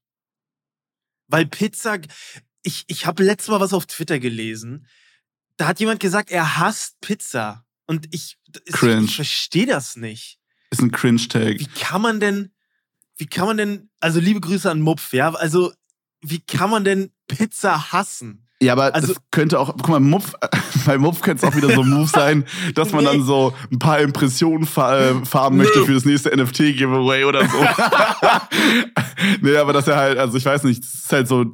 Weil Pizza, ich, ich habe letztes Mal was auf Twitter gelesen. Da hat jemand gesagt, er hasst Pizza. Und ich, Cringe. ich verstehe das nicht. Ist ein Cringe-Tag. Wie kann man denn, wie kann man denn, also liebe Grüße an Mupf, ja, also wie kann man denn Pizza hassen? Ja, aber Also- es könnte auch, guck mal, Mupf, bei Mupf könnte es auch wieder so ein Move sein, dass man Nee. dann so ein paar Impressionen fa äh, farben möchte für das nächste NFT-Giveaway oder so. nee, aber dass er halt, also ich weiß nicht, das ist halt so.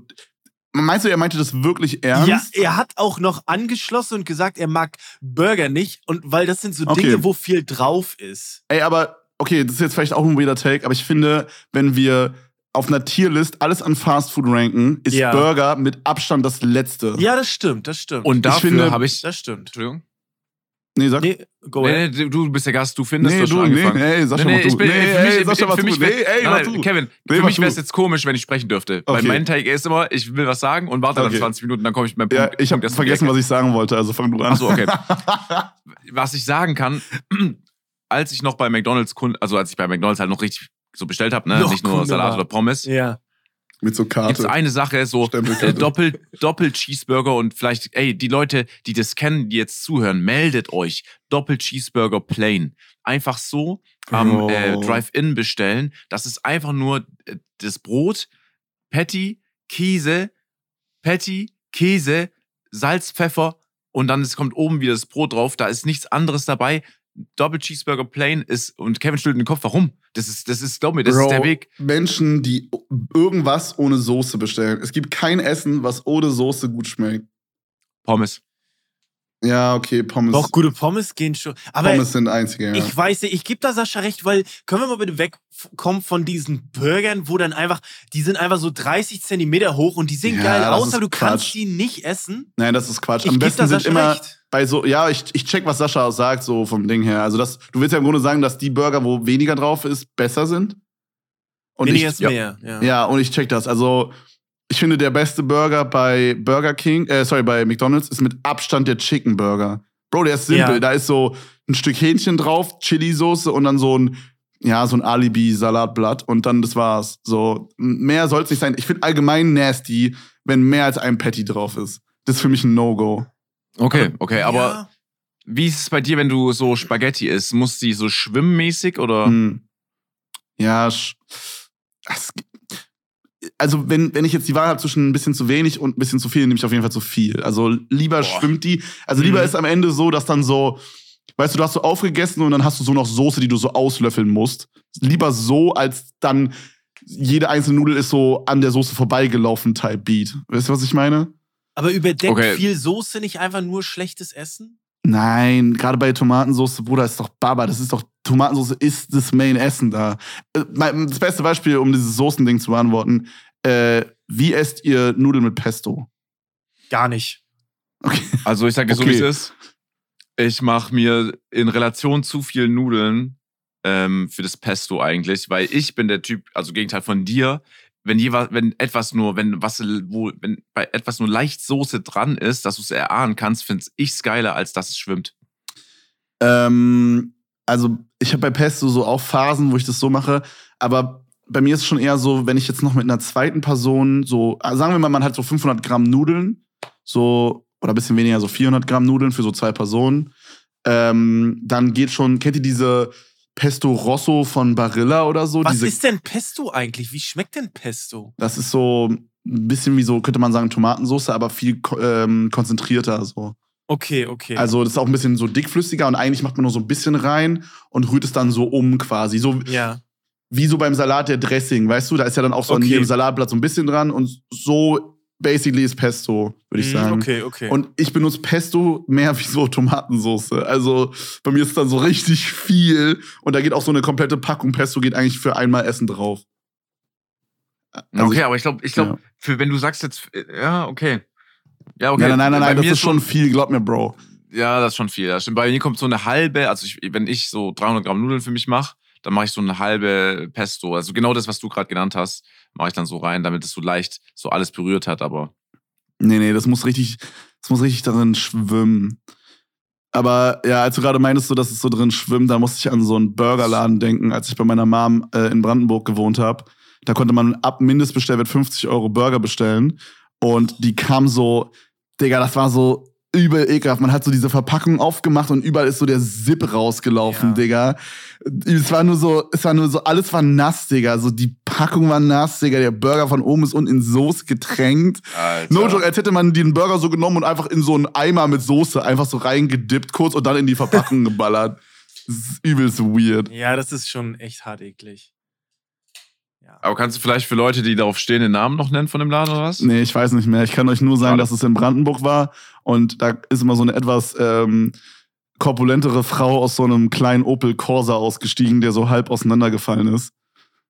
Meinst du, er meinte das wirklich ernst? Ja, er hat auch noch angeschlossen und gesagt, er mag Burger nicht und weil das sind so Okay. Dinge, wo viel drauf ist. Ey, aber, okay, das ist jetzt vielleicht auch ein weirder Take, aber ich finde, wenn wir auf einer Tierlist alles an Fastfood ranken, ist Ja. Burger mit Abstand das Letzte. Ja, das stimmt, das stimmt. Und dafür finde- habe ich. das stimmt. Entschuldigung. Nee, sag. Nee, go ahead. Nee, nee, du bist der Gast, du findest Nee, das schon du, nee, angefangen. ey, Sascha, Nee, nee, mach du. ich bin, nee, für ey, mich, Sascha, für du. mich Nee, wär- ey, nein, nein, du. Kevin, Nee, für mich wäre es jetzt komisch, wenn ich sprechen dürfte. Weil Okay. mein Take ist immer, ich will was sagen und warte Okay. dann 20 Minuten, dann komme ich mit meinem Ja, Punkt. ich habe vergessen, was ich sagen wollte, also fang du an. Achso, okay. was ich sagen kann, als ich noch bei McDonalds, Kund- also als ich bei McDonalds halt noch richtig so bestellt habe, ne? Noch nicht nur Kunde Salat war. oder Pommes, Ja. Mit so Karte. eine Sache, so äh, Doppel, Doppel-Cheeseburger und vielleicht, ey, die Leute, die das kennen, die jetzt zuhören, meldet euch. Doppel-Cheeseburger plain. Einfach so am Bro. äh, Drive-In bestellen. Das ist einfach nur äh, das Brot, Patty, Käse, Patty, Käse, Salz, Pfeffer und dann es kommt oben wieder das Brot drauf. Da ist nichts anderes dabei. Doppel Cheeseburger Plain ist und Kevin schüttelt den Kopf. Warum? Das ist, das ist, glaub mir, das Bro, ist der Weg. Menschen, die irgendwas ohne Soße bestellen. Es gibt kein Essen, was ohne Soße gut schmeckt. Pommes. Ja, okay, Pommes. Doch, gute Pommes gehen schon. Aber Pommes sind einzige, ja. ich weiß nicht, ich gebe da Sascha recht, weil können wir mal bitte wegkommen von diesen Burgern, wo dann einfach, die sind einfach so 30 Zentimeter hoch und die sehen Ja, geil aus, aber du Quatsch. kannst die nicht essen. Nein, das ist Quatsch. Ich Am gebe besten sind Sascha immer recht. bei so, ja, ich, ich check, was Sascha sagt, so vom Ding her. Also das, du willst ja im Grunde sagen, dass die Burger, wo weniger drauf ist, besser sind. Und Weniger ich, ist mehr. Ja. Ja, und ich check das. Also, ich finde, der beste Burger bei Burger King, äh, sorry, bei McDonalds ist mit Abstand der Chicken Burger. Bro, der ist simpel. Ja. Da ist so ein Stück Hähnchen drauf, Chili-Soße und dann so ein, ja, so ein Alibi-Salatblatt und dann das war's. So, mehr soll's nicht sein. Ich finde allgemein nasty, wenn mehr als ein Patty drauf ist. Das ist für mich ein No-Go. Okay, okay, aber Ja. Wie ist es bei dir, wenn du so Spaghetti isst? Muss die so schwimmmäßig oder? Hm. Ja, sch- es- also wenn, wenn ich jetzt die Wahl habe zwischen ein bisschen zu wenig und ein bisschen zu viel, nehme ich auf jeden Fall zu viel. Also lieber Boah. schwimmt die. Also lieber Mhm. ist am Ende so, dass dann so, weißt du, du hast so aufgegessen und dann hast du so noch Soße, die du so auslöffeln musst. Lieber so, als dann jede einzelne Nudel ist so an der Soße vorbeigelaufen, Type Beat. Weißt du, was ich meine? Aber überdeckt Okay. viel Soße nicht einfach nur schlechtes Essen? Nein, gerade bei Tomatensauce, Bruder, ist doch Baba. Das ist doch, Tomatensauce ist das Main-Essen da. Äh, Das beste Beispiel, um dieses Soßending zu beantworten, äh, wie esst ihr Nudeln mit Pesto? Gar nicht. Okay. Also ich sage dir so, Okay. wie es ist. Ich mache mir in Relation zu viel Nudeln ähm, für das Pesto eigentlich, weil ich bin der Typ, also Gegenteil von dir, wenn, jeweils, wenn etwas nur, wenn was, wo, wenn bei etwas nur leicht Soße dran ist, dass du es erahnen kannst, finde ich es geiler, als dass es schwimmt. Ähm, also ich habe bei Pesto so auch Phasen, wo ich das so mache, aber bei mir ist es schon eher so, wenn ich jetzt noch mit einer zweiten Person so, ah, sagen wir mal, man hat so 500 Gramm Nudeln, so, oder ein bisschen weniger, so 400 Gramm Nudeln für so zwei Personen, ähm, dann geht schon, kennt ihr diese Pesto Rosso von Barilla oder so? Was diese, ist denn Pesto eigentlich? Wie schmeckt denn Pesto? Das ist so ein bisschen wie so, könnte man sagen, Tomatensauce, aber viel ähm, konzentrierter so. Okay, okay. Also das ist auch ein bisschen so dickflüssiger und eigentlich macht man nur so ein bisschen rein und rührt es dann so um quasi. So ja. Wie so beim Salat der Dressing, weißt du? Da ist ja dann auch so an Okay. jedem Salatblatt so ein bisschen dran und so basically ist Pesto, würde ich Mm, sagen. Okay, okay. Und ich benutze Pesto mehr wie so Tomatensauce. Also bei mir ist dann so richtig viel und da geht auch so eine komplette Packung Pesto geht eigentlich für einmal Essen drauf. Also okay, ich- aber ich glaube, ich glaube, ja. für wenn du sagst jetzt, ja, okay. Ja, okay. Nein, nein, nein, nein, das mir ist schon viel, glaub mir, Bro. Ja, das ist schon viel. Das stimmt. Bei mir kommt so eine halbe, also ich, wenn ich so 300 Gramm Nudeln für mich mache, dann mache ich so eine halbe Pesto. Also genau das, was du gerade genannt hast, mache ich dann so rein, damit es so leicht so alles berührt hat. Aber Nee, nee, das muss richtig, das muss richtig darin schwimmen. Aber ja, als du gerade meintest, so, dass es so drin schwimmt, da musste ich an so einen Burgerladen denken, als ich bei meiner Mom äh, in Brandenburg gewohnt habe. Da konnte man ab Mindestbestellwert 50 Euro Burger bestellen. Und die kam so, Digga, das war so übel ekelhaft. Man hat so diese Verpackung aufgemacht und überall ist so der Zip rausgelaufen, Ja. Digga. Es war nur so, es war nur so, alles war nass, Digga. So die Packung war nass, Digga. Der Burger von oben ist unten in Soße getränkt. Alter. No joke, als hätte man den Burger so genommen und einfach in so einen Eimer mit Soße einfach so reingedippt kurz und dann in die Verpackung geballert. Das ist übelst weird. ja, das ist schon echt hart eklig. Aber kannst du vielleicht für Leute, die darauf stehen, den Namen noch nennen von dem Laden oder was? Nee, ich weiß nicht mehr. Ich kann euch nur sagen, dass es in Brandenburg war und da ist immer so eine etwas ähm, korpulentere Frau aus so einem kleinen Opel Corsa ausgestiegen, der so halb auseinandergefallen ist.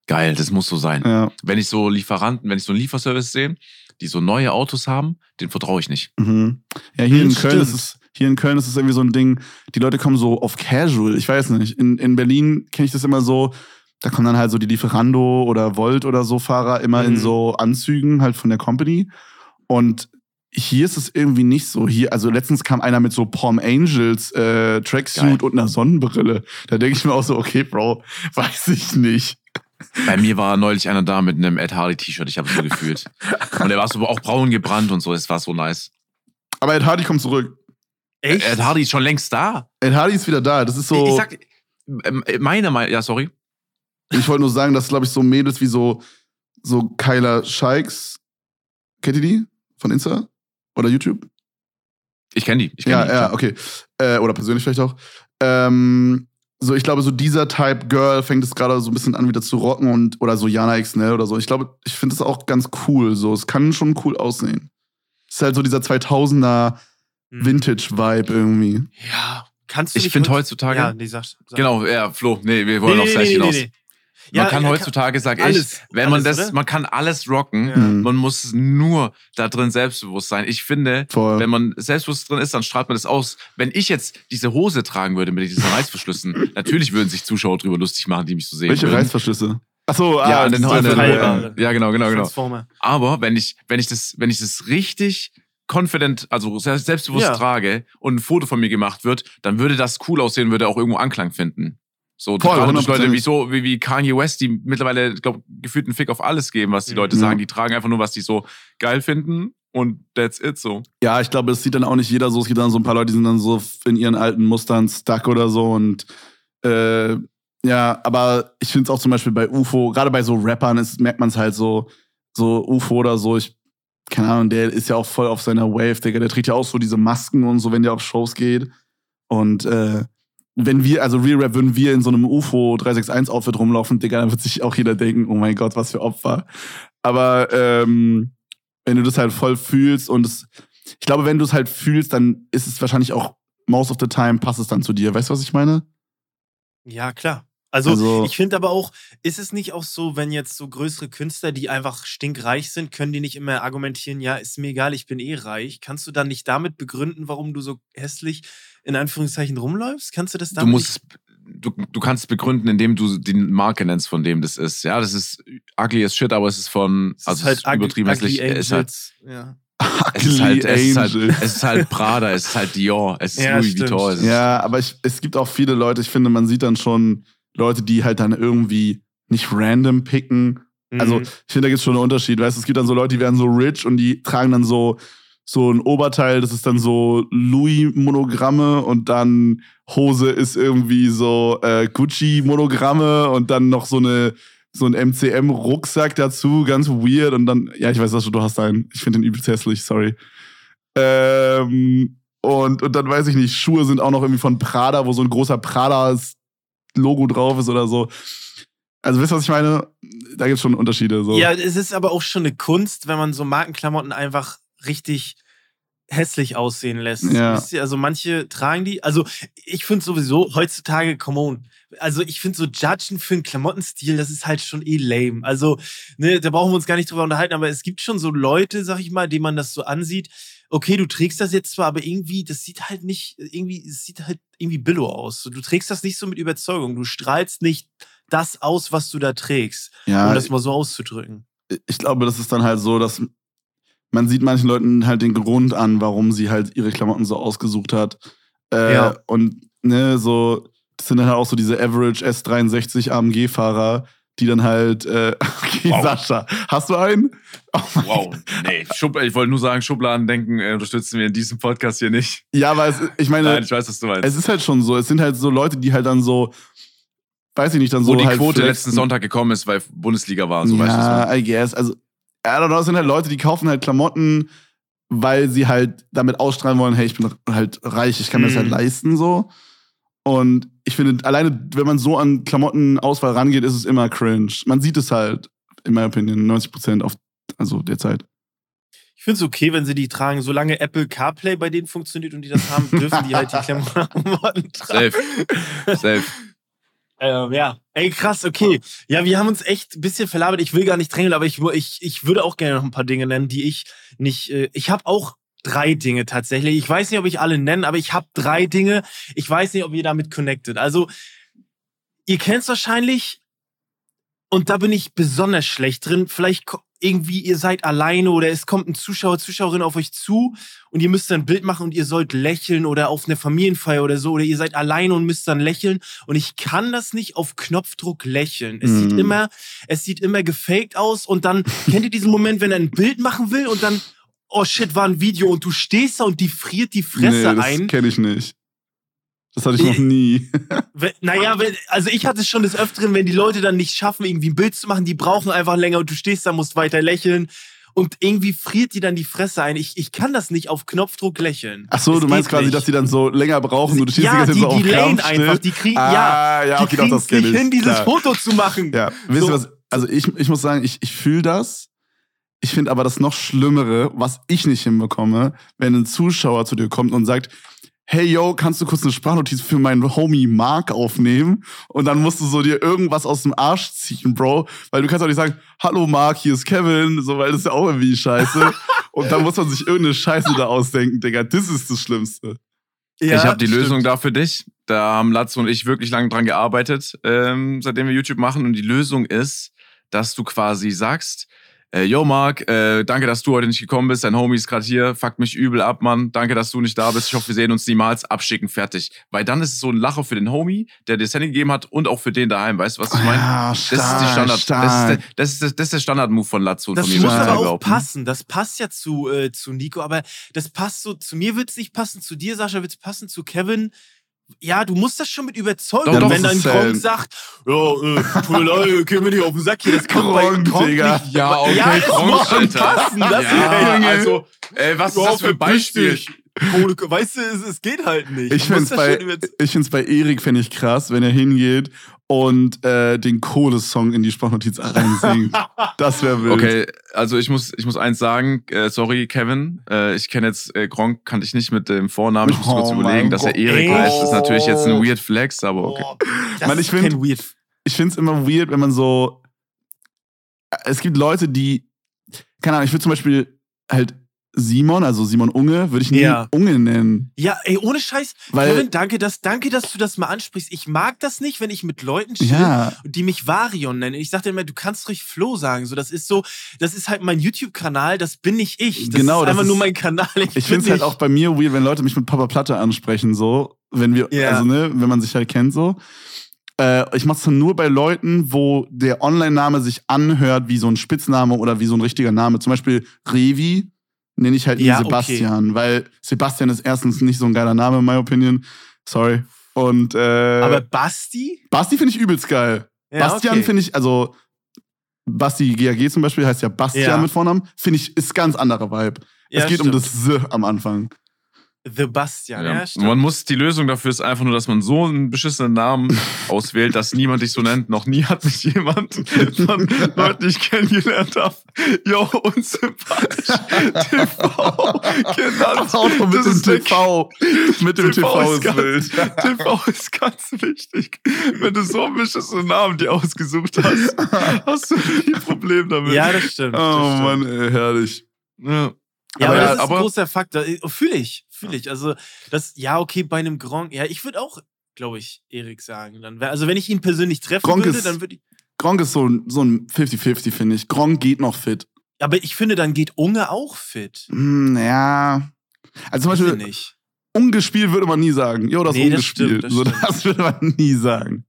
Geil, das muss so sein. Ja. Wenn ich so Lieferanten, wenn ich so einen Lieferservice sehe, die so neue Autos haben, den vertraue ich nicht. Mhm. Ja, hier in Das Köln ist stimmt. es. Hier in Köln ist es irgendwie so ein Ding, die Leute kommen so auf Casual. Ich weiß nicht. In, in Berlin kenne ich das immer so, da kommen dann halt so die Lieferando oder Volt oder so Fahrer immer in Mhm. so Anzügen halt von der Company. Und hier ist es irgendwie nicht so. Hier, also letztens kam einer mit so Palm Angels äh, Tracksuit Geil. und einer Sonnenbrille. Da denke ich mir auch so, okay, Bro, weiß ich nicht. Bei mir war neulich einer da mit einem Ed Hardy T-Shirt, ich habe es so gefühlt. Und der war so auch braun gebrannt und so, es war so nice. Aber Ed Hardy kommt zurück. Echt? Ed Hardy ist schon längst da. Ed Hardy ist wieder da. Das ist so. Ich, ich sag, ähm, meiner Meinung, ja, sorry. Ich wollte nur sagen, dass, glaube ich, so Mädels wie so, so Kyla Shikes, kennt ihr die? Von Insta? Oder YouTube? Ich kenne die. Ich kenn Ja, die. ja, okay. Äh, oder persönlich vielleicht auch. Ähm, so, ich glaube, so dieser Type Girl fängt es gerade so ein bisschen an, wieder zu rocken und, oder so Jana XNL oder so. Ich glaube, ich finde es auch ganz cool. So, es kann schon cool aussehen. Es ist halt so dieser 2000er Hm. Vintage-Vibe irgendwie. Ja. Kannst du Ich finde heut- heutzutage. Ja, nee, sag, sag. Genau, ja, Flo, nee, wir wollen aufs Gleiche hinaus. Man kann ja, heutzutage, sag ich, alles, wenn man alles, das, oder? man kann alles rocken, Ja. Mhm. man muss nur da drin selbstbewusst sein. Ich finde, Voll. wenn man selbstbewusst drin ist, dann strahlt man das aus. Wenn ich jetzt diese Hose tragen würde mit diesen Reißverschlüssen, natürlich würden sich Zuschauer drüber lustig machen, die mich so sehen Welche würden. Reißverschlüsse? Achso, Ja, ah, an den, ist den, so- Teilbare. ja, genau, genau, genau. Aber wenn ich, wenn ich das, wenn ich das richtig confident, also se- selbstbewusst Ja. trage und ein Foto von mir gemacht wird, dann würde das cool aussehen, würde auch irgendwo Anklang finden. So, Voll, gerade durch Leute 100%. wie so, wie, wie Kanye West, die mittlerweile, glaube gefühlt einen Fick auf alles geben, was die Leute Mhm. sagen. Die tragen einfach nur, was die so geil finden und that's it so. Ja, ich glaube, es sieht dann auch nicht jeder so. Es gibt dann so ein paar Leute, die sind dann so in ihren alten Mustern stuck oder so. Und äh, ja, aber ich finde es auch zum Beispiel bei UFO, gerade bei so Rappern, ist, merkt man es halt so, so UFO oder so. Ich, keine Ahnung, der ist ja auch voll auf seiner Wave, Digga. Der trägt ja auch so diese Masken und so, wenn der auf Shows geht. Und äh, wenn wir, also Real Rap, würden wir in so einem UFO 361 Outfit rumlaufen, Digga, dann wird sich auch jeder denken, oh mein Gott, was für Opfer. Aber ähm, wenn du das halt voll fühlst und es, ich glaube, wenn du es halt fühlst, dann ist es wahrscheinlich auch most of the time passt es dann zu dir. Weißt du, was ich meine? Ja, klar. Also, Also- ich finde aber auch, ist es nicht auch so, wenn jetzt so größere Künstler, die einfach stinkreich sind, können die nicht immer argumentieren, ja, ist mir egal, ich bin eh reich. Kannst du dann nicht damit begründen, warum du so hässlich in Anführungszeichen rumläufst? Kannst du das Du damit musst es, du, du kannst es begründen, indem du die Marke nennst, von dem das ist. Ja, das ist ugly as shit, aber es ist von? Es also ist es ist übertrieben hässlich. Es ist halt, ja. es ist halt, es ist halt, es ist halt Prada, es ist halt Dior, es ist Ja, Louis stimmt, Vuitton. Es ist, Ja, aber ich, es gibt auch viele Leute, ich finde, man sieht dann schon Leute, die halt dann irgendwie nicht random picken. Also, Mhm. ich finde, da gibt es schon einen Unterschied. Weißt du, es gibt dann so Leute, die werden so rich und die tragen dann so, so ein Oberteil, das ist dann so Louis-Monogramme und dann Hose ist irgendwie so äh, Gucci-Monogramme und dann noch so eine so ein MCM-Rucksack dazu, ganz weird. Und dann, ja, ich weiß, dass du, hast einen. Ich finde den übelst hässlich, sorry. Ähm, und, und dann weiß ich nicht, Schuhe sind auch noch irgendwie von Prada, wo so ein großer Prada-Logo drauf ist oder so. Also wisst ihr, was ich meine? Da gibt es schon Unterschiede. So. Ja, es ist aber auch schon eine Kunst, wenn man so Markenklamotten einfach richtig hässlich aussehen lässt. Ja. Also manche tragen die. Also ich finde sowieso heutzutage, come on. Also ich finde so Judgen für einen Klamottenstil, das ist halt schon eh lame. Also, ne, da brauchen wir uns gar nicht drüber unterhalten, aber es gibt schon so Leute, sag ich mal, denen man das so ansieht. Okay, du trägst das jetzt zwar, aber irgendwie, das sieht halt nicht, irgendwie, es sieht halt irgendwie billo aus. Du trägst das nicht so mit Überzeugung. Du strahlst nicht das aus, was du da trägst, ja um das mal so auszudrücken. ich glaube, das ist dann halt so, dass man sieht manchen Leuten halt den Grund an, warum sie halt ihre Klamotten so ausgesucht hat. Äh, Ja. Und ne, so, das sind dann halt auch so diese Average S63 AMG-Fahrer, die dann halt, äh, okay, Wow. Sascha, hast du einen? Oh Wow, nee. Schub, ich wollte nur sagen, Schubladendenken äh, unterstützen wir in diesem Podcast hier nicht. Ja, aber es, ich meine, Nein, ich weiß, was du meinst. es ist halt schon so. Es sind halt so Leute, die halt dann so, weiß ich nicht, dann Wo so die halt Quote flexen. letzten Sonntag gekommen ist, weil Bundesliga war, so weißt du. ja, I guess. Also, I don't know, es sind halt Leute, die kaufen halt Klamotten, weil sie halt damit ausstrahlen wollen, hey, ich bin halt reich, ich kann mir das halt Mhm. leisten, so. Und ich finde, alleine, wenn man so an Klamottenauswahl rangeht, ist es immer cringe. Man sieht es halt, in meiner Opinion, 90 Prozent auf, also derzeit. Ich finde es okay, wenn sie die tragen. Solange Apple CarPlay bei denen funktioniert und die das haben, dürfen die halt die Klamotten tragen. Safe. Safe. Ähm, ja. Ey, krass, okay. Ja, wir haben uns echt ein bisschen verlabert. Ich will gar nicht drängeln, aber ich, ich, ich würde auch gerne noch ein paar Dinge nennen, die ich nicht. Äh, ich habe auch drei Dinge tatsächlich. Ich weiß nicht, ob ich alle nenne, aber ich habe drei Dinge. Ich weiß nicht, ob ihr damit connected. Also, ihr kennt es wahrscheinlich. Und da bin ich besonders schlecht drin. Vielleicht irgendwie, ihr seid alleine oder es kommt ein Zuschauer, Zuschauerin auf euch zu und ihr müsst dann ein Bild machen und ihr sollt lächeln oder auf einer Familienfeier oder so oder ihr seid alleine und müsst dann lächeln und ich kann das nicht auf Knopfdruck lächeln. Es sieht Mhm. immer, es sieht immer gefaked aus und dann kennt ihr diesen Moment, wenn er ein Bild machen will und dann oh shit, war ein Video und du stehst da und die friert die Fresse nee, das ein. kenne ich nicht. Das hatte ich noch nie. Naja, also ich hatte es schon des Öfteren, wenn die Leute dann nicht schaffen, irgendwie ein Bild zu machen, die brauchen einfach länger und du stehst da, musst weiter lächeln und irgendwie friert die dann die Fresse ein. Ich, ich kann das nicht auf Knopfdruck lächeln. Ach so, Es du meinst quasi, nicht. dass die dann so länger brauchen und du stehst ja, die ganze die, so auf die Krampf einfach, still. die kriegen, ah, ja, ja, die okay, doch, kriegen das nicht ich. hin, dieses Klar. Foto zu machen. Ja, wisst So. ihr was? Also ich, ich muss sagen, ich, ich fühle das. Ich finde aber das noch Schlimmere, was ich nicht hinbekomme, wenn ein Zuschauer zu dir kommt und sagt, hey yo, kannst du kurz eine Sprachnotiz für meinen Homie Mark aufnehmen? Und dann musst du so dir irgendwas aus dem Arsch ziehen, Bro. Weil du kannst auch nicht sagen, hallo Mark, hier ist Kevin, so, weil das ist ja auch irgendwie scheiße. und dann muss man sich irgendeine Scheiße da ausdenken, Digga. Das ist das Schlimmste. Ja, ich habe die stimmt. Lösung da für dich. Da haben Latz und ich wirklich lange dran gearbeitet, ähm, seitdem wir YouTube machen. Und die Lösung ist, dass du quasi sagst, Äh, yo, Marc, äh, danke, dass du heute nicht gekommen bist. Dein Homie ist gerade hier. Fuckt mich übel ab, Mann. Danke, dass du nicht da bist. Ich hoffe, wir sehen uns niemals. Abschicken, fertig. Weil dann ist es so ein Lacher für den Homie, der dir das Handy gegeben hat und auch für den daheim. Weißt du, was ich meine? Ja, Das ist die Standard. Das ist, der, das, ist der, das ist der Standard-Move von Latzo und Das von mir, muss muss aber auch passen. Das passt ja zu, äh, zu Nico, aber das passt so, zu mir wird es nicht passen, zu dir, Sascha, wird es passen, zu Kevin. Ja, du musst das schon mit Überzeugung. Doch, doch, wenn das dein ist, Gronk äh, sagt, ja, äh, tut mir leid, gehen wir nicht auf den Sack hier, das kommt bei Gronk, Digga. nicht. Ja, okay, ja, es Gronk, muss schon Alter. passen. Das Ja, Junge. also, ey, was ist das für ein Beispiel? dich. Kohle, weißt du, es, es geht halt nicht. Ich musst das bei, ich bei Erik fände ich krass, wenn er hingeht und äh, den Kohle-Song in die Sprachnotiz reinsingt. das wäre wild. Okay, also ich muss, ich muss eins sagen, äh, sorry Kevin, äh, ich kenne jetzt äh, Gronk, kannte ich nicht mit dem Vornamen, ich muss Oh kurz überlegen, dass er. Erik heißt, ist natürlich jetzt ein weird Flex, aber okay. Boah, das Mann, ich ist find- kein Weird. Ich find's immer weird, wenn man so. Es gibt Leute, die. Keine Ahnung, ich würde zum Beispiel halt Simon, also Simon Unge, würde ich nie Ja. Unge nennen. Ja, ey, ohne Scheiß. Weil- Kevin, danke dass, danke, dass du das mal ansprichst. Ich mag das nicht, wenn ich mit Leuten chill, Ja. die mich Varion nennen. Ich sag dir immer, du kannst ruhig Flo sagen. So, das ist so, das ist halt mein YouTube-Kanal, das bin nicht ich. Das Genau, ist das einfach ist- nur mein Kanal. Ich bin finde es halt auch bei mir weird, wenn Leute mich mit Papa Platte ansprechen, so. Wenn wir, Ja. also ne, wenn man sich halt kennt, so. Äh, ich mach's dann nur bei Leuten, wo der Online-Name sich anhört wie so ein Spitzname oder wie so ein richtiger Name. Zum Beispiel Revi nenne ich halt nie Ja, okay. Sebastian, weil Sebastian ist erstens nicht so ein geiler Name, in my opinion. Sorry. Und äh, Aber Basti? Basti finde ich übelst geil. Ja, Bastian okay. finde ich, also Basti GAG zum Beispiel heißt ja Bastian Ja. mit Vornamen, finde ich, ist ganz anderer Vibe. Es geht um stimmt. das S am Anfang. The Bastian, ja, Ja. stimmt. Man muss, die Lösung dafür ist einfach nur, dass man so einen beschissenen Namen auswählt, dass niemand dich so nennt. Noch nie hat mich jemand von Leuten, die ich kennengelernt habe, yo, unsympathisch, TV genannt. Auto mit Das dem ist der TV. Mit dem TV ist ganz, wild. TV ist ganz wichtig. Wenn du so einen beschissenen Namen dir ausgesucht hast, hast du nie ein Problem damit. ja, das stimmt. Oh das stimmt. Mann, ey, herrlich. Ja. Ja, Aber aber, ja, das ist aber- ein großer Faktor. Fühle ich, fühle ich. Also, das, ja, okay, bei einem Gronk, ja, ich würde auch, glaube ich, Erik sagen. Dann wär, also, wenn ich ihn persönlich treffen Gronk würde, ist- dann würde ich. Gronk ist so, ein- so ein 50-50, finde ich. Gronk geht noch fit. Aber ich finde, dann geht Unge auch fit. Hm, ja. Also zum Beispiel, ich. ungespielt würde man nie sagen. Jo, das ist Nee, das ungespielt. stimmt, das so, das würde man nie sagen.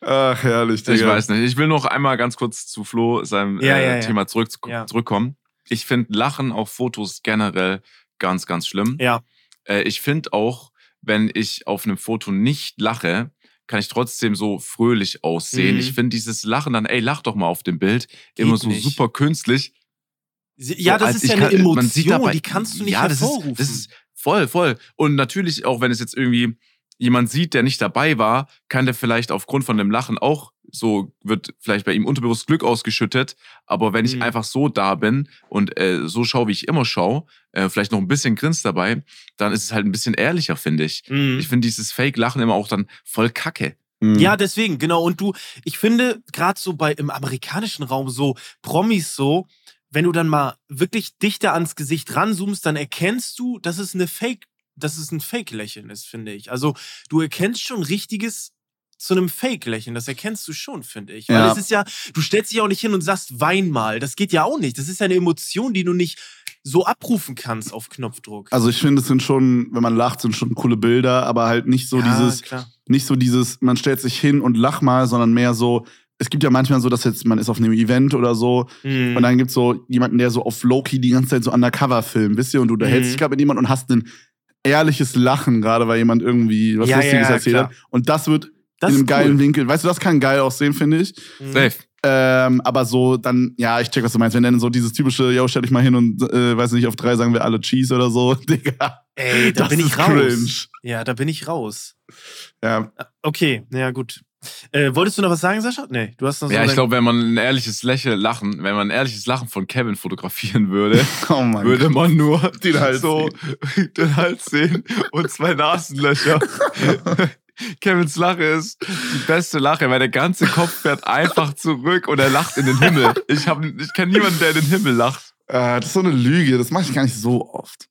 Ach, herrlich, Digga. Ich weiß nicht. Ich will noch einmal ganz kurz zu Flo, seinem Ja, äh, ja, ja. Thema zurück, Ja. zurückkommen. Ich finde Lachen auf Fotos generell ganz, ganz schlimm. Ja. Äh, ich finde auch, wenn ich auf einem Foto nicht lache, kann ich trotzdem so fröhlich aussehen. Mhm. Ich finde dieses Lachen dann, ey, lach doch mal auf dem Bild, immer so nicht. super künstlich. Ja, So, das ist ja eine kann- Emotion, man sieht dabei- die kannst du nicht ja, das hervorrufen. Ist, das ist voll, voll. Und natürlich auch, wenn es jetzt irgendwie jemand sieht, der nicht dabei war, kann der vielleicht aufgrund von dem Lachen auch so, wird vielleicht bei ihm unterbewusst Glück ausgeschüttet. Aber wenn ich Mhm. einfach so da bin und äh, so schaue, wie ich immer schaue, äh, vielleicht noch ein bisschen Grins dabei, dann ist es halt ein bisschen ehrlicher, finde ich. Mhm. Ich finde dieses Fake-Lachen immer auch dann voll kacke. Hm. Ja, deswegen, genau. Und du, ich finde, gerade so bei im amerikanischen Raum, so Promis so, wenn du dann mal wirklich dichter ans Gesicht ranzoomst, dann erkennst du, dass es eine Fake, dass es ein Fake-Lächeln ist, finde ich. Also du erkennst schon richtiges zu einem Fake-Lächeln. Das erkennst du schon, finde ich. Weil Ja. es ist ja, du stellst dich auch nicht hin und sagst, wein mal. Das geht ja auch nicht. Das ist ja eine Emotion, die du nicht so abrufen kannst auf Knopfdruck. Also ich finde, es sind schon, wenn man lacht, sind schon coole Bilder, aber halt nicht so ja, dieses, klar. nicht so dieses, man stellt sich hin und lach mal, sondern mehr so, es gibt ja manchmal so, dass jetzt man ist auf einem Event oder so Mhm. und dann gibt's so jemanden, der so auf Loki die ganze Zeit so undercover filmt, wisst ihr, und du unterhältst Mhm. dich gerade mit jemandem und hast ein ehrliches Lachen, gerade weil jemand irgendwie was Ja, Lustiges ja, erzählt klar. hat. Und das wird das in einem geilen cool. Winkel, weißt du, das kann geil aussehen, finde ich. Mhm. Safe. Ähm, aber so dann, ja, ich check, was du meinst. Wenn dann so dieses typische, yo, stell dich mal hin und, äh, weiß nicht, auf drei sagen wir alle Cheese oder so, Digga. Ey, da das bin ich ist raus. cringe. Ja, da bin ich raus. Ja, Okay, ja gut. Äh, wolltest du noch was sagen, Sascha? Nee, du hast noch so Ja, ich glaube, wenn man ein ehrliches Lächeln, Lachen, wenn man ein ehrliches Lachen von Kevin fotografieren würde, oh würde Gott. man nur Den Hals so den Hals sehen und zwei Nasenlöcher. Kevins Lache ist die beste Lache, weil der ganze Kopf fährt einfach zurück und er lacht in den Himmel. Ich, hab- ich kenne niemanden, der in den Himmel lacht. Äh, das ist so eine Lüge, das mache ich gar nicht so oft.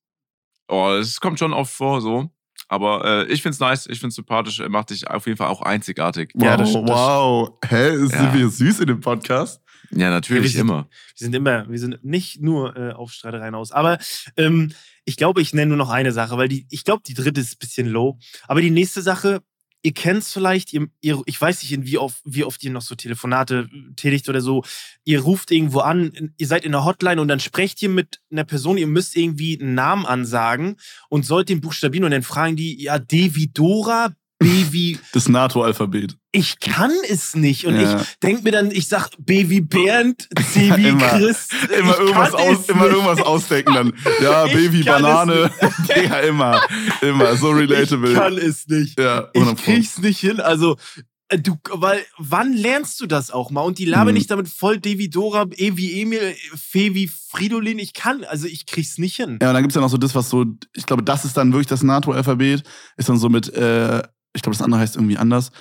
Oh, es kommt schon oft vor, so. Aber äh, ich find's nice, ich find's sympathisch, er macht dich auf jeden Fall auch einzigartig. Ja, wow, das- das- wow. Hä, ist Ja. sind wir süß in dem Podcast? Ja, natürlich Ja, wir sind- immer. Wir sind immer, wir sind nicht nur äh, auf Streitereien aus. Aber ähm, ich glaube, ich nenne nur noch eine Sache, weil die, ich glaube, die dritte ist ein bisschen low. Aber die nächste Sache, ihr kennt es vielleicht, ihr, ihr, ich weiß nicht, wie oft, wie oft ihr noch so Telefonate äh, tätigt oder so. Ihr ruft irgendwo an, ihr seid in der Hotline und dann sprecht ihr mit einer Person, ihr müsst irgendwie einen Namen ansagen und sollt den buchstabieren und dann fragen die, ja, D wie Dora, B wie Das NATO-Alphabet. ich kann es nicht. Und Ja. ich denk mir dann, ich sag B wie Bernd, C wie Immer- Christ. Immer irgendwas, aus, immer irgendwas ausdenken dann. Ja, kann es Banane. Digga, immer. Immer. So relatable. Ich kann es nicht. ja, Ich 100 Pro. krieg's nicht hin. Also, äh, du, weil, wann lernst du das auch mal? Und die labern Hm. nicht damit voll D wie Dora, E wie Emil, F wie Fridolin. Ich kann, also ich krieg's nicht hin. Ja, und dann gibt's ja noch so das, was so, ich glaube, das ist dann wirklich das NATO-Alphabet. Ist dann so mit, äh, ich glaube, das andere heißt irgendwie anders.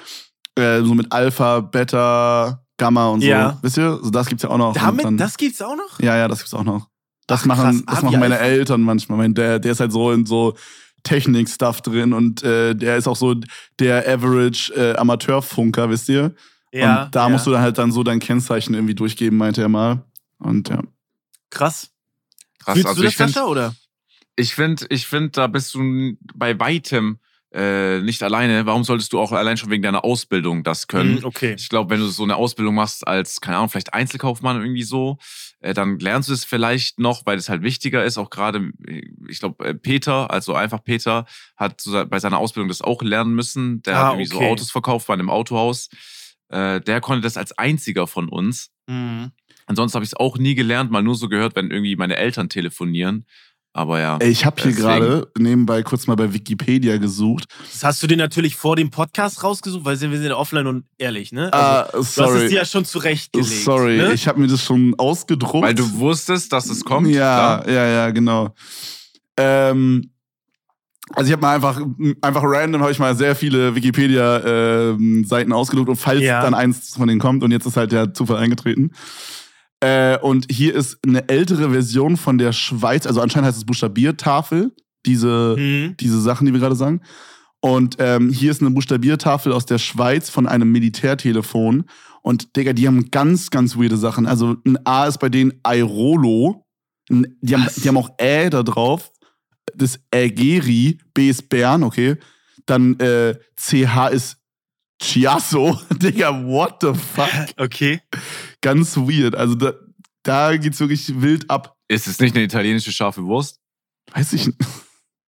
Äh, so mit Alpha, Beta, Gamma und so. Ja. Wisst ihr? So das gibt's ja auch noch. Damit, dann, das gibt's auch noch? Ja, ja, das gibt's auch noch. Das Ach, machen, krass. das machen meine Alpha. Eltern manchmal. Mein Dad, der ist halt so in so Technik-Stuff drin und äh, der ist auch so der Average äh, Amateurfunker, wisst ihr? Ja. und da ja. musst du dann halt dann so dein Kennzeichen irgendwie durchgeben, meinte er mal. Und ja. Krass. Krass. Fühlst Also du das, Sascha, oder? ich finde, ich finde, da bist du bei weitem äh, nicht alleine. Warum solltest du auch allein schon wegen deiner Ausbildung das können? Hm, okay. Ich glaube, wenn du so eine Ausbildung machst als, keine Ahnung, vielleicht Einzelkaufmann irgendwie so, äh, dann lernst du es vielleicht noch, weil es halt wichtiger ist. Auch gerade, äh, ich glaube, äh, Peter, also einfach Peter, hat so bei seiner Ausbildung das auch lernen müssen. Der Ah, hat irgendwie okay. so Autos verkauft bei einem Autohaus. Äh, der konnte das als einziger von uns. Mhm. Ansonsten habe ich es auch nie gelernt, mal nur so gehört, wenn irgendwie meine Eltern telefonieren. Aber ja. Ey, ich habe hier gerade nebenbei kurz mal bei Wikipedia gesucht. Das hast du dir natürlich vor dem Podcast rausgesucht, weil wir sind ja offline und ehrlich, ne? Ah, du hast es sorry. dir ja schon zurechtgelegt. Sorry, ne? ich habe mir das schon ausgedruckt. Weil du wusstest, dass es kommt. Ja, klar. ja, ja, genau. Ähm, also ich habe mal einfach, einfach random habe ich mal sehr viele Wikipedia-Seiten ausgedruckt und falls Ja. dann eins von denen kommt und jetzt ist halt der Zufall eingetreten. Äh, und hier ist eine ältere Version von der Schweiz, also anscheinend heißt es Buchstabiertafel, diese, Mhm. diese Sachen, die wir gerade sagen. Und ähm, hier ist eine Buchstabiertafel aus der Schweiz von einem Militärtelefon. Und Digga, die haben ganz, ganz weirde Sachen. Also ein A ist bei denen Airolo. Die haben, Was? die haben auch Ä da drauf. Das Ägeri. B ist Bern, okay. Dann äh, CH ist Chiasso. Digga, what the fuck? Okay. Ganz weird. Also da, da geht's wirklich wild ab. Ist es nicht eine italienische scharfe Wurst? Weiß ich nicht.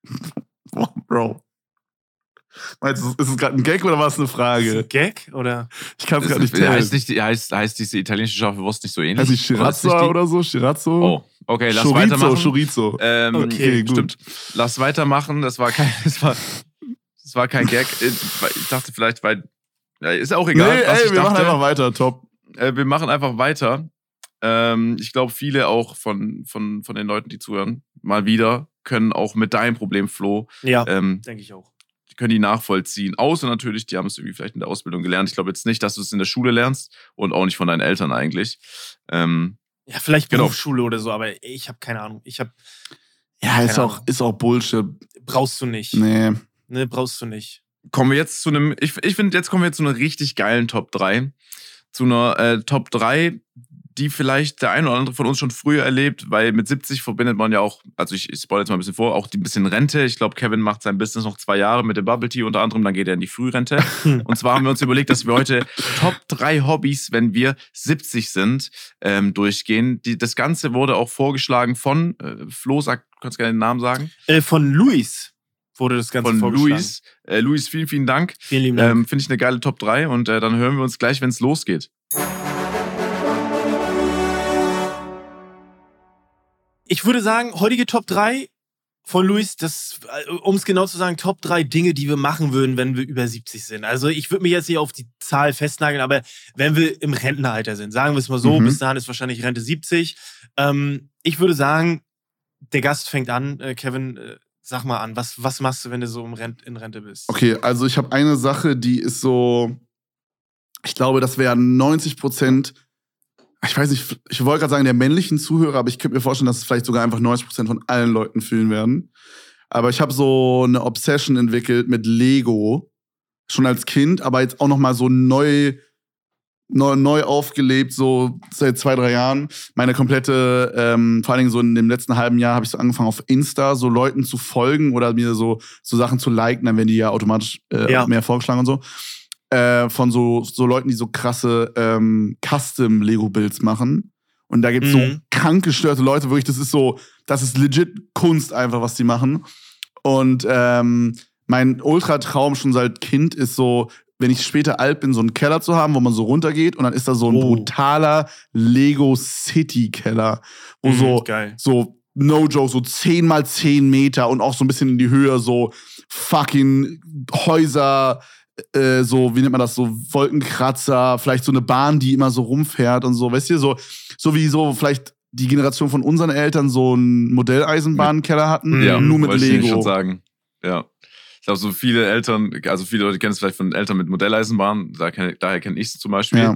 Bro. Meinst du, ist es gerade ein Gag oder war es eine Ist Frage? ein Gag oder? Ich kann es Ist, gerade nicht heißt, teilen. nicht, die- heißt, heißt diese italienische scharfe Wurst nicht so ähnlich? Heißt nicht ist nicht die- oder so? Shirazzo? Oh, okay, lass Chorizo, weitermachen. Chorizo. Ähm, Okay, Okay, gut. Stimmt. Lass weitermachen. Das war kein, das war, das war kein Gag. Ich dachte vielleicht, weil. Ja, ist ja auch Nee, egal. was ey, ich wir machen dachte. einfach weiter, top. Äh, wir machen einfach weiter. Ähm, ich glaube, viele auch von, von, von den Leuten, die zuhören, mal wieder, können auch mit deinem Problem, Flo, Ja, ähm, denke ich auch. die können die nachvollziehen. Außer natürlich, die haben es irgendwie vielleicht in der Ausbildung gelernt. Ich glaube jetzt nicht, dass du es in der Schule lernst und auch nicht von deinen Eltern eigentlich. Ähm, Ja, vielleicht Genau. Berufsschule oder so, aber ich habe keine Ahnung. Ich habe Ja, ist auch, ist auch Bullshit. brauchst du nicht. Nee. Ne, brauchst du nicht. kommen wir jetzt zu einem, ich, ich finde, jetzt kommen wir zu einer richtig geilen Top 3. Zu einer äh, Top 3, die vielleicht der ein oder andere von uns schon früher erlebt, weil mit 70 verbindet man ja auch, also ich, ich spoilere jetzt mal ein bisschen vor, auch die bisschen Rente. Ich glaube, Kevin macht sein Business noch zwei Jahre mit dem Bubble Tea unter anderem, dann geht er in die Frührente. Und zwar haben wir uns überlegt, dass wir heute Top 3 Hobbys, wenn wir 70 sind, ähm, durchgehen. Die, das Ganze wurde auch vorgeschlagen von äh, Flo, sag, kannst du gerne den Namen sagen? Äh, von Luis wurde das Ganze Von. Luis. Äh, Luis, vielen, vielen Dank. Vielen lieben Dank. Ähm, Finde ich eine geile Top 3 und äh, dann hören wir uns gleich, wenn es losgeht. ich würde sagen, heutige Top 3 von Luis, das, um es genau zu sagen, Top 3 Dinge, die wir machen würden, wenn wir über 70 sind. Also ich würde mich jetzt nicht auf die Zahl festnageln, aber wenn wir im Rentenalter sind, sagen wir es mal so, Mhm. bis dahin ist wahrscheinlich Rente 70. Ähm, ich würde sagen, der Gast fängt an. Äh, Kevin, äh, sag mal an, was, was machst du, wenn du so in Rente bist? Okay, also ich habe eine Sache, die ist so, ich glaube, das wären 90 Prozent, ich weiß nicht, ich wollte gerade sagen der männlichen Zuhörer, aber ich könnte mir vorstellen, dass es vielleicht sogar einfach 90 Prozent von allen Leuten fühlen werden. Aber ich habe so eine Obsession entwickelt mit Lego, schon als Kind, aber jetzt auch noch mal so neu, neu, neu aufgelebt, so seit zwei, drei Jahren. Meine komplette, ähm, vor allen Dingen so in dem letzten halben Jahr habe ich so angefangen auf Insta so Leuten zu folgen oder mir so, so Sachen zu liken, dann werden die ja automatisch äh, Ja. mehr vorgeschlagen und so. Äh, von so, so Leuten, die so krasse ähm, Custom-Lego-Builds machen. Und da gibt's so Mhm. krank gestörte Leute, wirklich, das ist so, das ist legit Kunst einfach, was die machen. Und ähm, mein Ultratraum schon seit Kind ist so, wenn ich später alt bin, so einen Keller zu haben, wo man so runtergeht und dann ist da so ein Oh. brutaler Lego City Keller, wo Mhm, so, geil. so, no joke, so 10 mal 10 Meter und auch so ein bisschen in die Höhe, so fucking Häuser, äh, so, wie nennt man das, so Wolkenkratzer, vielleicht so eine Bahn, die immer so rumfährt und so, weißt du, so, so wie so vielleicht die Generation von unseren Eltern so einen Modelleisenbahnkeller hatten, Ja, nur mit wollte ich Lego. schon sagen. Ja. Ich glaube, so viele Eltern, also viele Leute kennen es vielleicht von Eltern mit Modelleisenbahn, da kenn, daher kenne ich es zum Beispiel. Ja,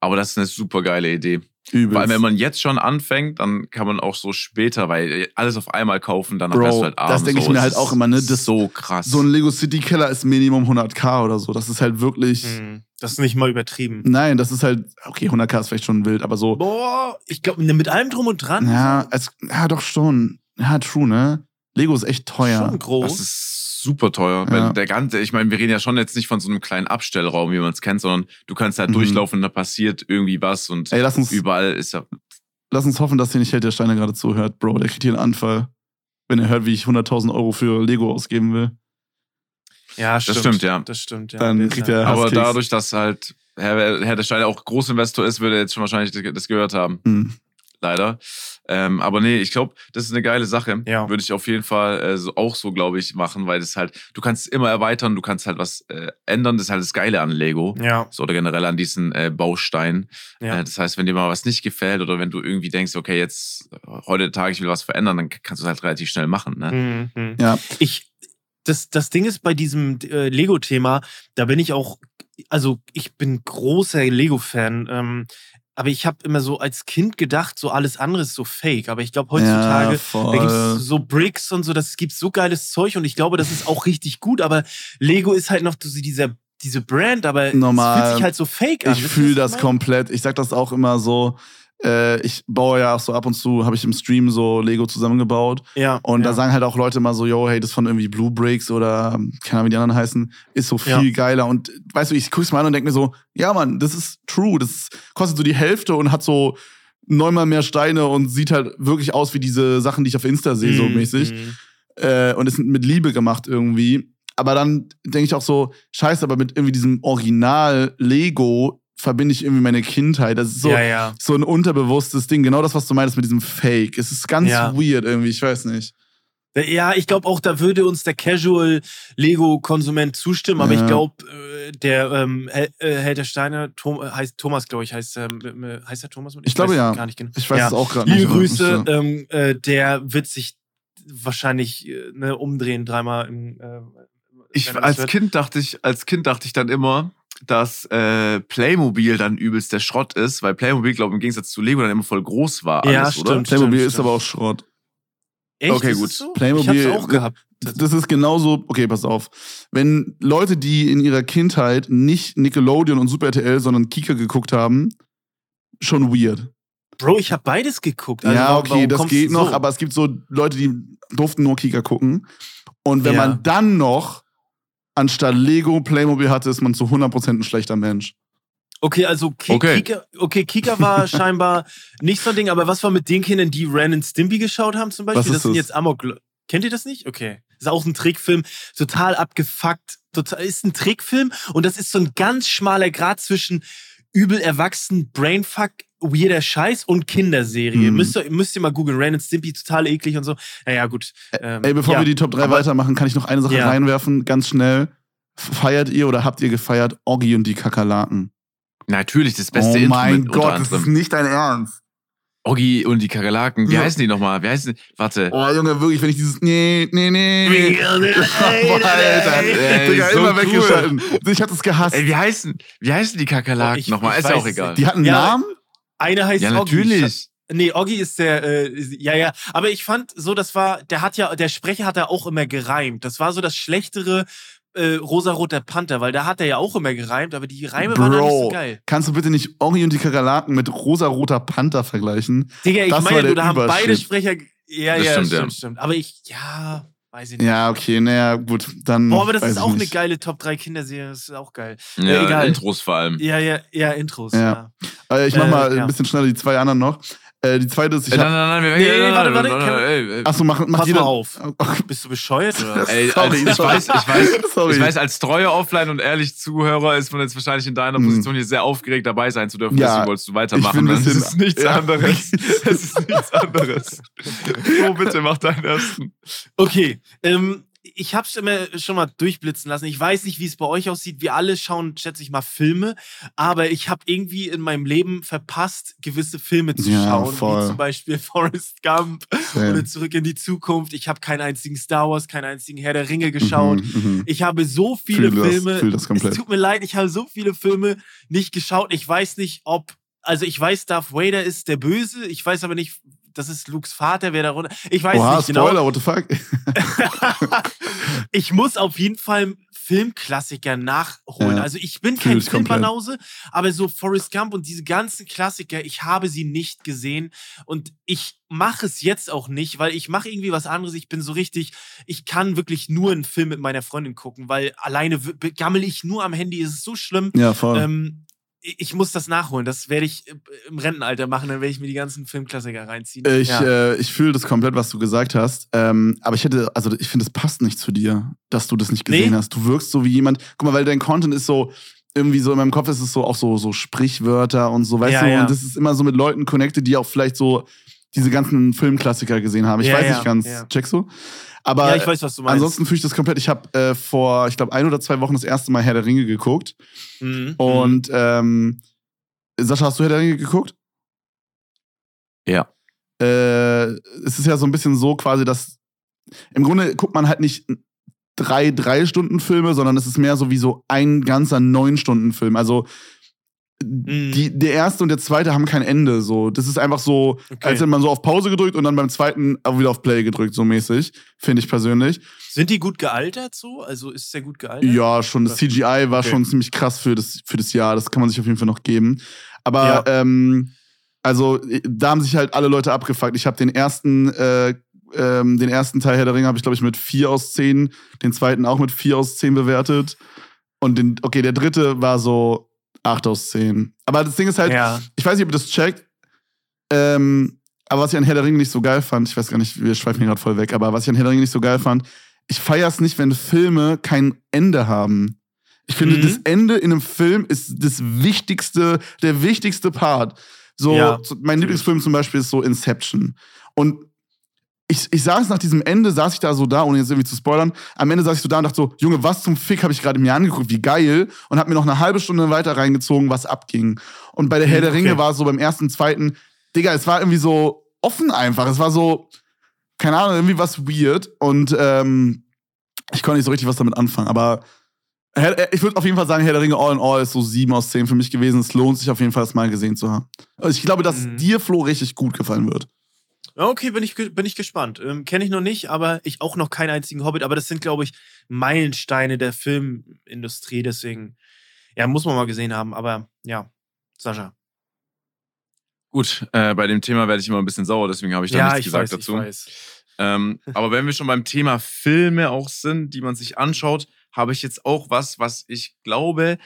Aber das ist eine super geile Idee. übelst. Weil wenn man jetzt schon anfängt, dann kann man auch so später, weil alles auf einmal kaufen, dann Bro, hast du halt das abends. denk ich so. mir Es halt ist auch immer, ne, das- so krass. so ein Lego City Keller ist Minimum 100k oder so. Das ist halt wirklich. Mhm. Das ist nicht mal übertrieben. Nein, das ist halt. Okay, 100k ist vielleicht schon wild, aber so. Boah, ich glaube, mit allem drum und dran. Ja, es, ja, doch schon. Ja, true, ne? Lego ist echt teuer. Schon groß. Das ist super teuer. Ja. Wenn der ganze, ich meine, wir reden ja schon jetzt nicht von so einem kleinen Abstellraum, wie man es kennt, sondern du kannst halt Mhm. durchlaufen und da passiert irgendwie was und Ey, lass uns, überall ist ja. lass uns hoffen, dass hier nicht Held der Steine gerade zuhört, Bro. Der kriegt hier einen Anfall. Wenn er hört, wie ich 100.000 Euro für Lego ausgeben will. ja, Das stimmt, ja. Das stimmt, ja. Dann kriegt er- Aber Hasskicks. dadurch, dass halt Herr, Herr der Steine auch Großinvestor ist, würde er jetzt schon wahrscheinlich das gehört haben. Hm. Leider. Ähm, aber nee, ich glaube, das ist eine geile Sache. Ja. Würde ich auf jeden Fall äh, so, auch so, glaube ich, machen, weil das halt, du kannst immer erweitern, du kannst halt was äh, ändern. Das ist halt das Geile an Lego. Ja, So, oder generell an diesen äh, Bausteinen. ja. Äh, das heißt, wenn dir mal was nicht gefällt oder wenn du irgendwie denkst, okay, jetzt äh, heute Tag, ich will was verändern, dann kannst du es halt relativ schnell machen. Ne? Mhm, mhm. Ja. Ich, das, das Ding ist bei diesem äh, Lego-Thema, da bin ich auch, also ich bin großer Lego-Fan, ähm, aber ich habe immer so als Kind gedacht, so alles andere ist so fake. Aber ich glaube heutzutage, ja, da gibt's so Bricks und so, das gibt so geiles Zeug und ich glaube, das ist auch richtig gut, aber Lego ist halt noch so dieser, diese Brand, aber Normal. es fühlt sich halt so fake an. Ich fühle das mein? komplett. Ich sag das auch immer so. Äh, ich baue ja auch so ab und zu, habe ich im Stream so Lego zusammengebaut. Ja. Und ja. da sagen halt auch Leute mal so, yo, hey, das von irgendwie Blue Bricks oder keine Ahnung, wie die anderen heißen, ist so viel Ja. geiler. Und weißt du, ich guck's mal an und denk mir so, ja, Mann, das ist true. Das kostet so die Hälfte und hat so neunmal mehr Steine und sieht halt wirklich aus wie diese Sachen, die ich auf Insta sehe, so Mhm, mäßig. mhm. Äh, und ist mit Liebe gemacht irgendwie. Aber dann denke ich auch so, scheiße, aber mit irgendwie diesem Original Lego verbinde ich irgendwie meine Kindheit. Das ist so, ja, ja. so ein unterbewusstes Ding. Genau das, was du meinst mit diesem Fake. Es ist ganz Ja. weird irgendwie, ich weiß nicht. Ja, ich glaube auch, da würde uns der Casual-Lego-Konsument zustimmen, aber Ja. ich glaube, äh, der ähm, äh, Held der Steine, Tom, äh, heißt Thomas, glaube ich, heißt, ähm, äh, heißt der Thomas? Ich glaube, weiß ja. Gar nicht genau. Ich weiß ja. es auch gerade Liebe nicht. Grüße, Müsste- ähm, äh, der wird sich wahrscheinlich äh, ne, umdrehen dreimal im. Äh, Ich, er als. Kind dachte ich, als Kind dachte ich dann immer, dass äh, Playmobil dann übelst der Schrott ist, weil Playmobil, glaube ich, im Gegensatz zu Lego dann immer voll groß war. Ja, Alles, oder? stimmt. Playmobil stimmt, ist aber auch Schrott. Echt? Okay, Ist gut. es So? Playmobil- Ich hab's auch gehabt. Das ist genauso, okay, pass auf. Wenn Leute, die in ihrer Kindheit nicht Nickelodeon und Super RTL, sondern Kika geguckt haben, schon weird. Bro, ich habe beides geguckt. Also ja, okay, das geht noch, so? aber es gibt so Leute, die durften nur Kika gucken. Und wenn Ja. man dann noch anstatt Lego Playmobil hatte, ist man zu 100% ein schlechter Mensch. Okay, also Ki Okay. Kika, okay, Kika war scheinbar nicht so ein Ding, aber was war mit den Kindern, die Ren and Stimpy geschaut haben zum Beispiel? Was ist das sind das? jetzt Amok. Kennt ihr das nicht? Okay. Das ist auch ein Trickfilm, total abgefuckt. Total, ist ein Trickfilm und das ist so ein ganz schmaler Grad zwischen übel erwachsen, Brainfuck, weirder Scheiß und Kinderserie. Mhm. Müsst, ihr, müsst ihr mal googeln. Ren and Stimpy, total eklig und so. Naja, gut. Ähm, Ey, bevor ja. wir die Top 3 aber- weitermachen, kann ich noch eine Sache Ja. reinwerfen, ganz schnell. Feiert ihr oder habt ihr gefeiert Oggi und die Kakerlaken? Natürlich, das beste oh mein unter Gott, das ist nicht dein Ernst. Oggi und die Kakerlaken. Wie Ja. heißen die nochmal? Wie heißen die? Warte. Oh, Junge, wirklich, wenn ich dieses Nee, nee, nee, nee. Alter, ey, Digga, so immer cool. weggeschalten. Ich hab das gehasst. Ey, wie heißen, wie heißen die Kakerlaken Oh, ich- nochmal? Ist ja auch egal. Die hatten einen Ja, Namen? Eine heißt Ja, Oggi. natürlich. Nee, Oggi ist der, äh, ja, ja. Aber ich fand so, das war, der hat ja, der Sprecher hat ja auch immer gereimt. Das war so das schlechtere äh, Rosaroter Panther, weil da hat er ja auch immer gereimt, aber die Reime waren dann nicht so Bro, geil. kannst du bitte nicht Ori und die Kakerlaken mit rosa-roter Panther vergleichen? Digga, ich das meine, du, da haben beide. Sprecher. Ja, Das ja, stimmt, stimmt, ja. stimmt, Aber ich, ja, weiß ich nicht. Ja, okay, naja, gut, dann. Boah, aber das ist auch eine geile Top 3 Kinderserie, das ist auch geil. Ja, egal. Intros vor allem. Ja, ja, ja, Intros. Ja. Ja. Äh, ich mach Äh, mal ja. ein bisschen schneller die zwei anderen noch. Äh, die zweite ist, ich Äh, hab, nein, nein, nein, wir Nee, nein, nein, warte, nein, warte, nein, kann- nein, ey, ey. Achso, mach, mach Pass jeder. mal auf. Bist du bescheuert? Oder? Ey, Sorry, Alter, ich sorry. weiß, ich weiß, Sorry. ich weiß, als treuer Offline und ehrlich Zuhörer ist man jetzt wahrscheinlich in deiner Hm. Position hier sehr aufgeregt dabei sein zu dürfen. Ja, Deswegen wolltest du ich weitermachen. ein Es bisschen- ist nichts ja. anderes. Es ist nichts anderes. Oh, bitte mach deinen ersten. Okay, ähm, ich habe es immer schon mal durchblitzen lassen. Ich weiß nicht, wie es bei euch aussieht. Wir alle schauen, schätze ich mal, Filme, aber ich habe irgendwie in meinem Leben verpasst, gewisse Filme zu Ja, schauen, voll. wie zum Beispiel Forrest Gump Same. oder Zurück in die Zukunft. Ich habe keinen einzigen Star Wars, keinen einzigen Herr der Ringe geschaut. Mhm, mhm. Ich habe so viele Fühl das, Filme. fühl das komplett. Es tut mir leid, ich habe so viele Filme nicht geschaut. Ich weiß nicht, ob. Also ich weiß, Darth Vader ist der Böse. Ich weiß aber nicht, das ist Lukes Vater, wer darunter. Ich weiß Oha, nicht genau. Spoiler, what the fuck? ich muss auf jeden Fall Filmklassiker nachholen. Ja, also ich bin kein. Filmbanause, aber so Forrest Gump und diese ganzen Klassiker, ich habe sie nicht gesehen und ich mache es jetzt auch nicht, weil ich mache irgendwie was anderes. Ich bin so richtig, ich kann wirklich nur einen Film mit meiner Freundin gucken, weil alleine gammel ich nur am Handy, es ist so schlimm. Ja, voll. Ähm, ich muss das nachholen. Das werde ich äh, im Rentenalter machen. Dann werde ich mir die ganzen Filmklassiker reinziehen. Ich, ja. äh, ich fühle das komplett, was du gesagt hast. Ähm, aber ich hätte, also ich finde, es passt nicht zu dir, dass du das nicht gesehen Nee? hast. Du wirkst so wie jemand, guck mal, weil dein Content ist so, irgendwie so in meinem Kopf ist es so auch so, so Sprichwörter und so, weißt Ja, du? ja. Und das ist immer so mit Leuten connected, die auch vielleicht so diese ganzen Filmklassiker gesehen haben. Ich weiß nicht ganz, checkst du? Aber ja, ich weiß, was du meinst. ansonsten fühle ich das komplett. Ich habe äh, vor, ich glaube, ein oder zwei Wochen das erste Mal Herr der Ringe geguckt. Mhm. Und ähm, Sascha, hast du Herr der Ringe geguckt? Ja. Äh, es ist ja so ein bisschen so quasi, dass im Grunde guckt man halt nicht drei drei Stunden Filme, sondern es ist mehr so wie so ein ganzer neun Stunden Film. Also. Die, der erste und der zweite haben kein Ende. So, das ist einfach so, Okay. als hätte man so auf Pause gedrückt und dann beim zweiten auch wieder auf Play gedrückt, so mäßig, finde ich persönlich. Sind die gut gealtert so? Also ist der gut gealtert? Ja, schon. Das CGI war Okay. schon ziemlich krass für das, für das Jahr. Das kann man sich auf jeden Fall noch geben. Aber Ja. ähm, also da haben sich halt alle Leute abgefuckt. Ich habe den ersten, äh, ähm, den ersten Teil Herr der Ringe habe ich glaube ich mit 4 aus 10, den zweiten auch mit 4 aus 10 bewertet. Und den, okay, der dritte war so 8 aus 10. Aber das Ding ist halt, Ja. ich weiß nicht, ob ihr das checkt. Ähm, aber was ich an Herr der Ringe nicht so geil fand, ich weiß gar nicht, wir schweifen hier gerade voll weg, aber was ich an Herr der Ringe nicht so geil fand, ich feiere es nicht, wenn Filme kein Ende haben. Ich finde, Mhm. das Ende in einem Film ist das wichtigste, der wichtigste Part. So, Ja, so mein Lieblingsfilm zum Beispiel ist so Inception. Und ich, ich saß nach diesem Ende, saß ich da so da, ohne jetzt irgendwie zu spoilern. Am Ende saß ich so da und dachte so, Junge, was zum Fick habe ich gerade mir angeguckt, wie geil. Und habe mir noch eine halbe Stunde weiter reingezogen, was abging. Und bei der Herr der Okay. Ringe war es so beim ersten, zweiten, Digga, es war irgendwie so offen einfach. Es war so, keine Ahnung, irgendwie was weird. Und ähm, ich konnte nicht so richtig was damit anfangen. Aber äh, ich würde auf jeden Fall sagen, Herr der Ringe All in All ist so sieben aus zehn für mich gewesen. Es lohnt sich auf jeden Fall, das mal gesehen zu haben. Also ich glaube, dass Mhm. dir, Flo, richtig gut gefallen wird. Okay, bin ich, bin ich gespannt. Ähm, Kenne ich noch nicht, aber ich auch noch keinen einzigen Hobbit. Aber das sind, glaube ich, Meilensteine der Filmindustrie. Deswegen, ja, muss man mal gesehen haben. Aber ja, Sascha. Gut, äh, bei dem Thema werde ich immer ein bisschen sauer, deswegen habe ich da ja, nichts ich gesagt weiß, dazu. ich weiß. Ähm, aber wenn wir schon beim Thema Filme auch sind, die man sich anschaut, habe ich jetzt auch was, was ich glaube,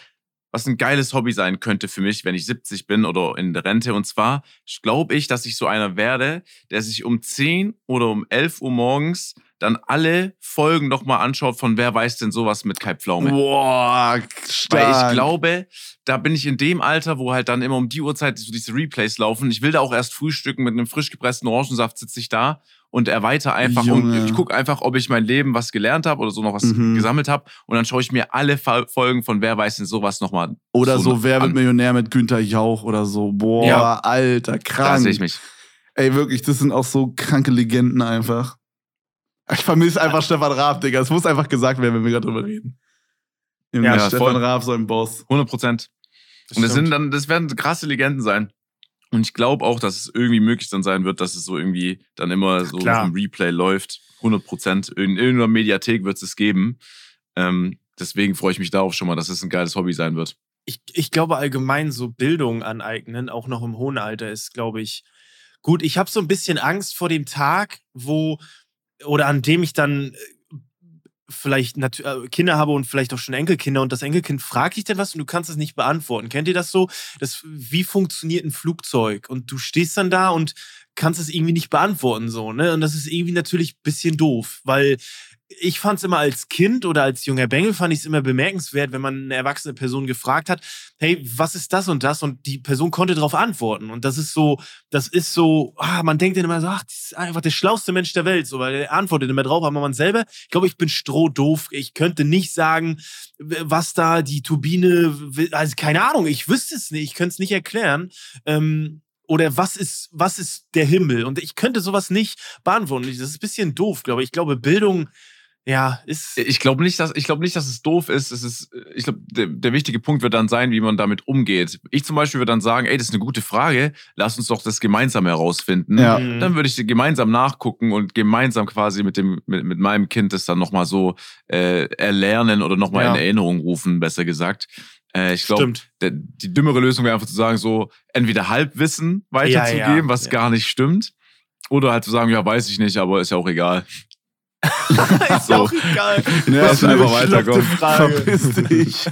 was ein geiles Hobby sein könnte für mich, wenn ich 70 bin oder in der Rente. Und zwar glaube ich, dass ich so einer werde, der sich um 10 oder um 11 Uhr morgens dann alle Folgen nochmal anschaut von Wer weiß denn sowas mit Kai Pflaume. Boah, stark. Weil ich glaube, da bin ich in dem Alter, wo halt dann immer um die Uhrzeit so diese Replays laufen. Ich will da auch erst frühstücken mit einem frisch gepressten Orangensaft, sitze ich da und erweitere einfach Junge. und ich gucke einfach, ob ich mein Leben was gelernt habe oder so noch was Mhm. gesammelt habe. Und dann schaue ich mir alle Folgen von Wer weiß denn sowas nochmal Oder so, noch Wer wird an. Millionär mit Günther Jauch oder so. Boah, Ja. Alter, Da krank. sehe ich mich. Ey, wirklich, das sind auch so kranke Legenden einfach. Ich vermisse einfach Stefan Raab, Digga. Es muss einfach gesagt werden, wenn wir gerade drüber reden. Ja, Ja, voll. Stefan Raab, so ein Boss. 100 Prozent. Und das sind dann, das werden krasse Legenden sein. Und ich glaube auch, dass es irgendwie möglich dann sein wird, dass es so irgendwie dann immer so Klar. im Replay läuft. 100 Prozent. In irgendeiner Mediathek wird es es geben. Ähm, deswegen freue ich mich darauf schon mal, dass es ein geiles Hobby sein wird. Ich, ich glaube allgemein so Bildung aneignen, auch noch im hohen Alter, ist, glaube ich, gut. Ich habe so ein bisschen Angst vor dem Tag, wo oder an dem ich dann äh, vielleicht äh, Kinder habe und vielleicht auch schon Enkelkinder und das Enkelkind fragt dich dann was und du kannst es nicht beantworten. Kennt ihr das so? Das, wie funktioniert ein Flugzeug? Und du stehst dann da und kannst es irgendwie nicht beantworten, so, ne? Und das ist irgendwie natürlich ein bisschen doof, weil ich fand es immer als Kind oder als junger Bengel fand ich es immer bemerkenswert, wenn man eine erwachsene Person gefragt hat, hey, was ist das und das? Und die Person konnte darauf antworten. Und das ist so, das ist so, ah, man denkt dann immer so, ach, das ist einfach der schlauste Mensch der Welt, so, weil er antwortet immer drauf, aber man selber, ich glaube, ich bin strohdoof. Ich könnte nicht sagen, was da die Turbine, also keine Ahnung, ich wüsste es nicht, ich könnte es nicht erklären. Ähm, oder was ist, was ist der Himmel? Und ich könnte sowas nicht beantworten. Das ist ein bisschen doof, glaube ich. Ich glaube, Bildung, ja, ist. Ich glaube nicht, dass ich glaube nicht, dass es doof ist. Es ist, ich glaube, der, der wichtige Punkt wird dann sein, wie man damit umgeht. Ich zum Beispiel würde dann sagen, ey, das ist eine gute Frage. Lass uns doch das gemeinsam herausfinden. Ja. Mhm. Dann würde ich gemeinsam nachgucken und gemeinsam quasi mit dem mit, mit meinem Kind das dann nochmal so äh, erlernen oder nochmal Ja. in Erinnerung rufen, besser gesagt. Äh, ich glaube, die dümmere Lösung wäre einfach zu sagen, so entweder Halbwissen weiterzugeben, Ja, ja, was ja. gar nicht stimmt, oder halt zu sagen, ja, weiß ich nicht, aber ist ja auch egal. ist auch egal. Ja, Was ist für einfach weiterkommen. Verpiss dich.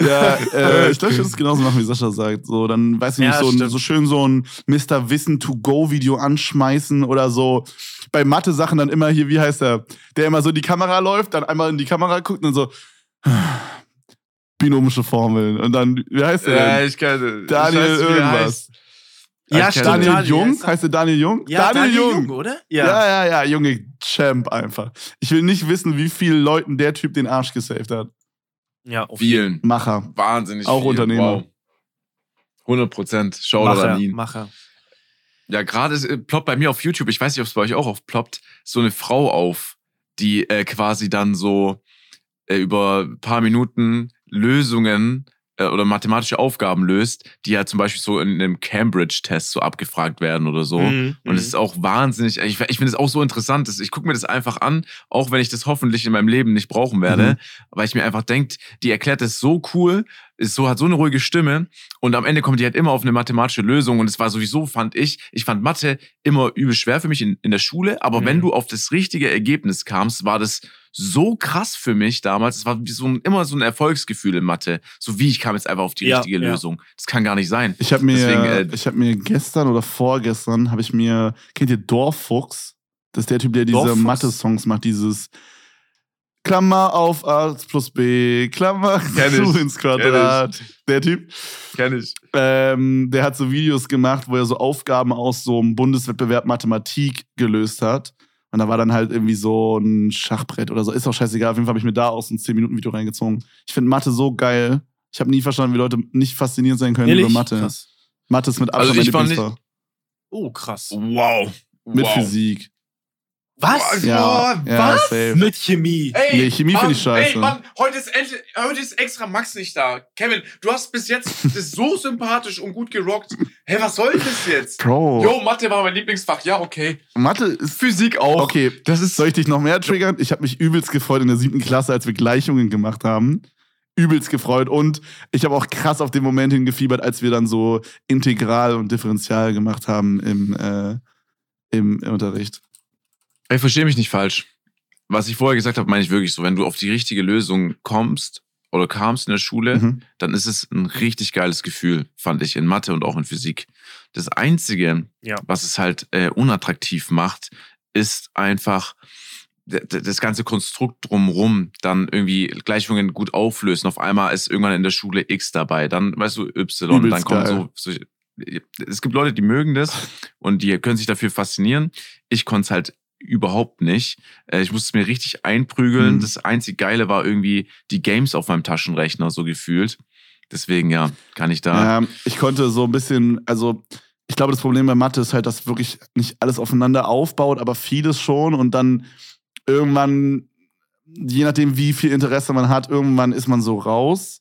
ja, äh, ich glaube, ich würde es genauso machen, wie Sascha sagt. So, dann, weiß ich nicht, Ja, so, ein, so schön so ein Mr. Wissen to go Video anschmeißen oder so. Bei Mathe-Sachen dann immer hier, wie heißt der? Der immer so in die Kamera läuft, dann einmal in die Kamera guckt und dann so binomische Formeln. Und dann, wie heißt der? denn? ich kann Daniel ich weiß, irgendwas. Ja, stimmt. Daniel den. Jung? heißt er. Heißt der Daniel Jung? Ja, Daniel, Jung. oder? Ja. ja, ja, Junge, Champ einfach. Ich will nicht wissen, wie vielen Leuten der Typ den Arsch gesaved hat. Ja, auf Vielen. Macher. Wahnsinnig Auch viel. Unternehmer. Wow. 100 Prozent. Shoutout Macher, an ihn. Macher. Ja, gerade es, äh, ploppt bei mir auf YouTube, ich weiß nicht, ob es bei euch auch aufploppt, so eine Frau auf, die äh, quasi dann so äh, über ein paar Minuten Lösungen äh, oder mathematische Aufgaben löst, die ja zum Beispiel so in einem Cambridge-Test so abgefragt werden oder so. Mhm, Und es ist auch wahnsinnig, ich, ich finde es auch so interessant, dass ich gucke mir das einfach an, auch wenn ich das hoffentlich in meinem Leben nicht brauchen werde, Mhm. weil ich mir einfach denke, die erklärt das so cool, ist so, hat so eine ruhige Stimme und am Ende kommt die halt immer auf eine mathematische Lösung und es war sowieso, fand ich, ich fand Mathe immer übel schwer für mich in, in der Schule, aber Mhm. wenn du auf das richtige Ergebnis kamst, war das so krass für mich damals, es war wie so ein, immer so ein Erfolgsgefühl in Mathe, so wie ich kam jetzt einfach auf die Ja, richtige ja. Lösung. Das kann gar nicht sein. Ich habe mir, Deswegen, äh, ich habe mir gestern oder vorgestern habe ich mir, kennt ihr Dorffuchs? Das ist der Typ, der diese? Mathe-Songs macht, dieses Klammer auf A plus B, Klammer Kenn zu ich, ins Quadrat. Der Typ. Kenn ich. Ähm, der hat so Videos gemacht, wo er so Aufgaben aus so einem Bundeswettbewerb Mathematik gelöst hat. Und da war dann halt irgendwie so ein Schachbrett oder so. Ist auch scheißegal. Auf jeden Fall habe ich mir da auch so ein 10-Minuten-Video reingezogen. Ich finde Mathe so geil. Ich habe nie verstanden, wie Leute nicht fasziniert sein können Ehrlich? über Mathe. Krass. Mathe ist mit Also Abstand ich mein fand Lieblingsfach. Oh, krass. Wow. Mit wow. Physik. Was? Ja, Boah, ja, was? safe. Mit Chemie. Ey, Nee, Chemie Mann, find ich scheiße. Ey, Mann, heute ist, endlich, heute ist extra Max nicht da. Kevin, du hast bis jetzt das so sympathisch und gut gerockt. Hä, was soll das jetzt? Bro, Jo, Mathe war mein Lieblingsfach. Ja, okay. Mathe ist. Physik auch. Okay, Das ist soll ich dich noch mehr triggern? Ich habe mich übelst gefreut in der siebten Klasse, als wir Gleichungen gemacht haben. Übelst gefreut. Und ich habe auch krass auf den Moment hingefiebert, als wir dann so Integral und Differential gemacht haben im, äh, im Unterricht. Ey, versteh mich nicht falsch. Was ich vorher gesagt habe, meine ich wirklich so. Wenn du auf die richtige Lösung kommst oder kamst in der Schule, Mhm. dann ist es ein richtig geiles Gefühl, fand ich, in Mathe und auch in Physik. Das Einzige, Ja. was es halt äh, unattraktiv macht, ist einfach das ganze Konstrukt drumrum dann irgendwie Gleichungen gut auflösen. Auf einmal ist irgendwann in der Schule X dabei, dann weißt du Y, Übelst dann kommt so, so. Es gibt Leute, die mögen das und die können sich dafür faszinieren. Ich konnte es halt überhaupt nicht. Äh, Ich musste es mir richtig einprügeln. Mhm. Das einzig Geile war irgendwie die Games auf meinem Taschenrechner so gefühlt. Deswegen, ja, kann ich da. Ja, ich konnte so ein bisschen, also ich glaube, das Problem bei Mathe ist halt, dass wirklich nicht alles aufeinander aufbaut, aber vieles schon und dann irgendwann, je nachdem, wie viel Interesse man hat, irgendwann ist man so raus.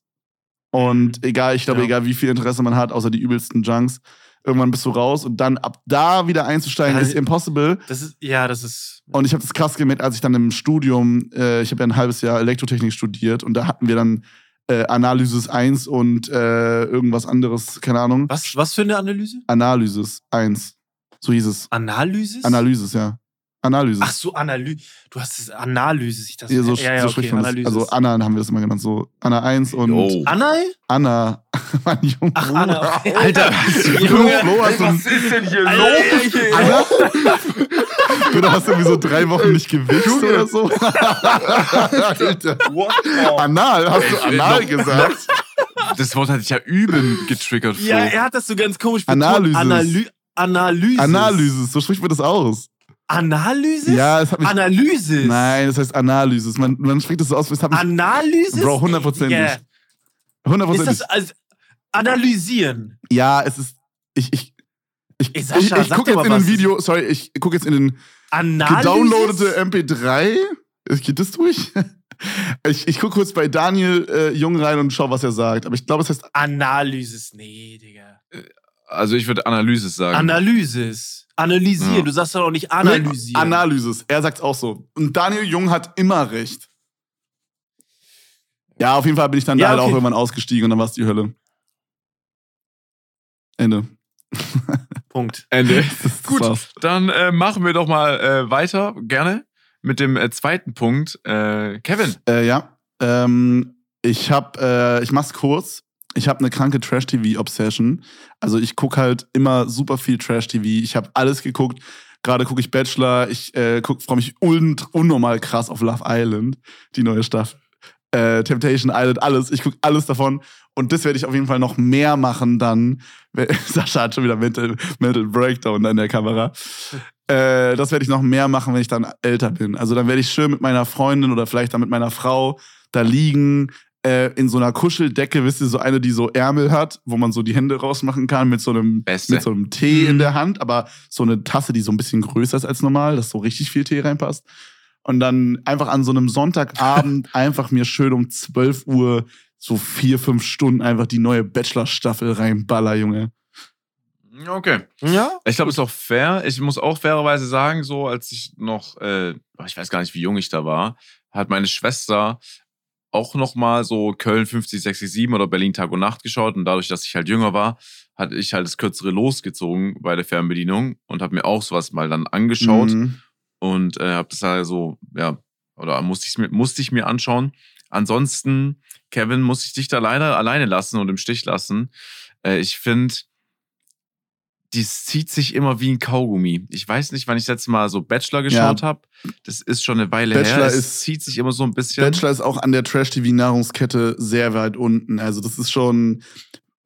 Und egal, ich glaube, Ja. egal wie viel Interesse man hat, außer die übelsten Junks, irgendwann bist du raus und dann ab da wieder einzusteigen Ja, ist impossible. Das ist, ja, das ist. Und ich habe das krass gemerkt, als ich dann im Studium, äh, ich habe ja ein halbes Jahr Elektrotechnik studiert und da hatten wir dann äh, Analysis 1 und äh, irgendwas anderes, keine Ahnung. Was, was für eine Analyse? Analysis 1. So hieß es. Analysis? Analysis, ja. Analysis. Ach so, Analyse. Du hast es Analysis. Ich das, Ja, so, ja, ja, so okay, spricht das. Also Anna haben wir das immer genannt. So Anna 1 und Oh. Anna? Anna. mein Junge. Ach, Anna. Okay. Alter, Junge. Flo, hast du, was ist denn hier los? Anna? du hast irgendwie so drei Wochen nicht gewichst oder so. Alter. Anal, hast du Ey, anal noch- gesagt? Das Wort hatte ich ja übel getriggert. Flo. Ja, er hat das so ganz komisch betont. Analysis. Analy Analysis. Analysis, so spricht man das aus. Analysis? Ja, es hat mich. Analysis. Nein, das heißt Analysis. Man, man spricht das so aus, es hat mich. Analysis? Bro, hundertprozentig. Ja. Ist Hundertprozentig. das also analysieren? Ja, es ist. Ich, ich, ich, Ey, ich, Sascha, ich sag gucke jetzt in den was. Video, sorry, ich gucke jetzt in den gedownloadete MP3. Geht das durch? Ich, ich gucke kurz bei Daniel äh, Jung rein und schau, was er sagt. Aber ich glaube, es heißt Analysis. Nee, Digga. Also ich würde Analysis sagen. Analysis. Analysieren. Ja. Du sagst doch auch nicht analysieren. Analysis. Er sagt auch so. Und Daniel Jung hat immer recht. Ja, auf jeden Fall bin ich dann Ja, da halt auch okay. irgendwann ausgestiegen und dann war es die Hölle. Ende. Punkt. Ende. Das, Gut. war's. Dann äh, machen wir doch mal äh, weiter, gerne, mit dem äh, zweiten Punkt. Äh, Kevin. Äh, ja. Ähm, ich hab, äh, ich mach's kurz. Ich habe eine kranke Trash-TV-Obsession. Also ich guck halt immer super viel Trash-TV. Ich habe alles geguckt. Gerade gucke ich Bachelor. Ich äh, freue mich un unnormal krass auf Love Island, die neue Staffel. Äh, Temptation Island, alles. Ich gucke alles davon. Und das werde ich auf jeden Fall noch mehr machen dann. Sascha hat schon wieder Mental, Mental Breakdown in der Kamera. Äh, das werde ich noch mehr machen, wenn ich dann älter bin. Also dann werde ich schön mit meiner Freundin oder vielleicht dann mit meiner Frau da liegen, äh, in so einer Kuscheldecke, wisst ihr, so eine, die so Ärmel hat, wo man so die Hände rausmachen kann mit so einem, Beste. mit so einem Tee in Mhm. der Hand, aber so eine Tasse, die so ein bisschen größer ist als normal, dass so richtig viel Tee reinpasst. Und dann einfach an so einem Sonntagabend einfach mir schön um 12 Uhr so vier, fünf Stunden einfach die neue Bachelor-Staffel reinballer, Junge. Okay. Ja? Ich glaube, es ist auch fair. Ich muss auch fairerweise sagen, so als ich noch, äh, ich weiß gar nicht, wie jung ich da war, hat meine Schwester auch noch mal so Köln 50, 60, 7 oder Berlin Tag und Nacht geschaut und dadurch, dass ich halt jünger war, hatte ich halt das kürzere losgezogen bei der Fernbedienung und habe mir auch sowas mal dann angeschaut Mhm. und äh, habe das also ja oder musste ich mir musste ich mir anschauen. Ansonsten Kevin muss ich dich da leider alleine lassen und im Stich lassen. Äh, ich finde die zieht sich immer wie ein Kaugummi. Ich weiß nicht, wann ich das letzte Mal so Bachelor geschaut habe. Das ist schon eine Weile Bachelor her. Es ist- zieht sich immer so ein bisschen. Bachelor ist auch an der Trash-TV-Nahrungskette sehr weit unten. Also, das ist schon.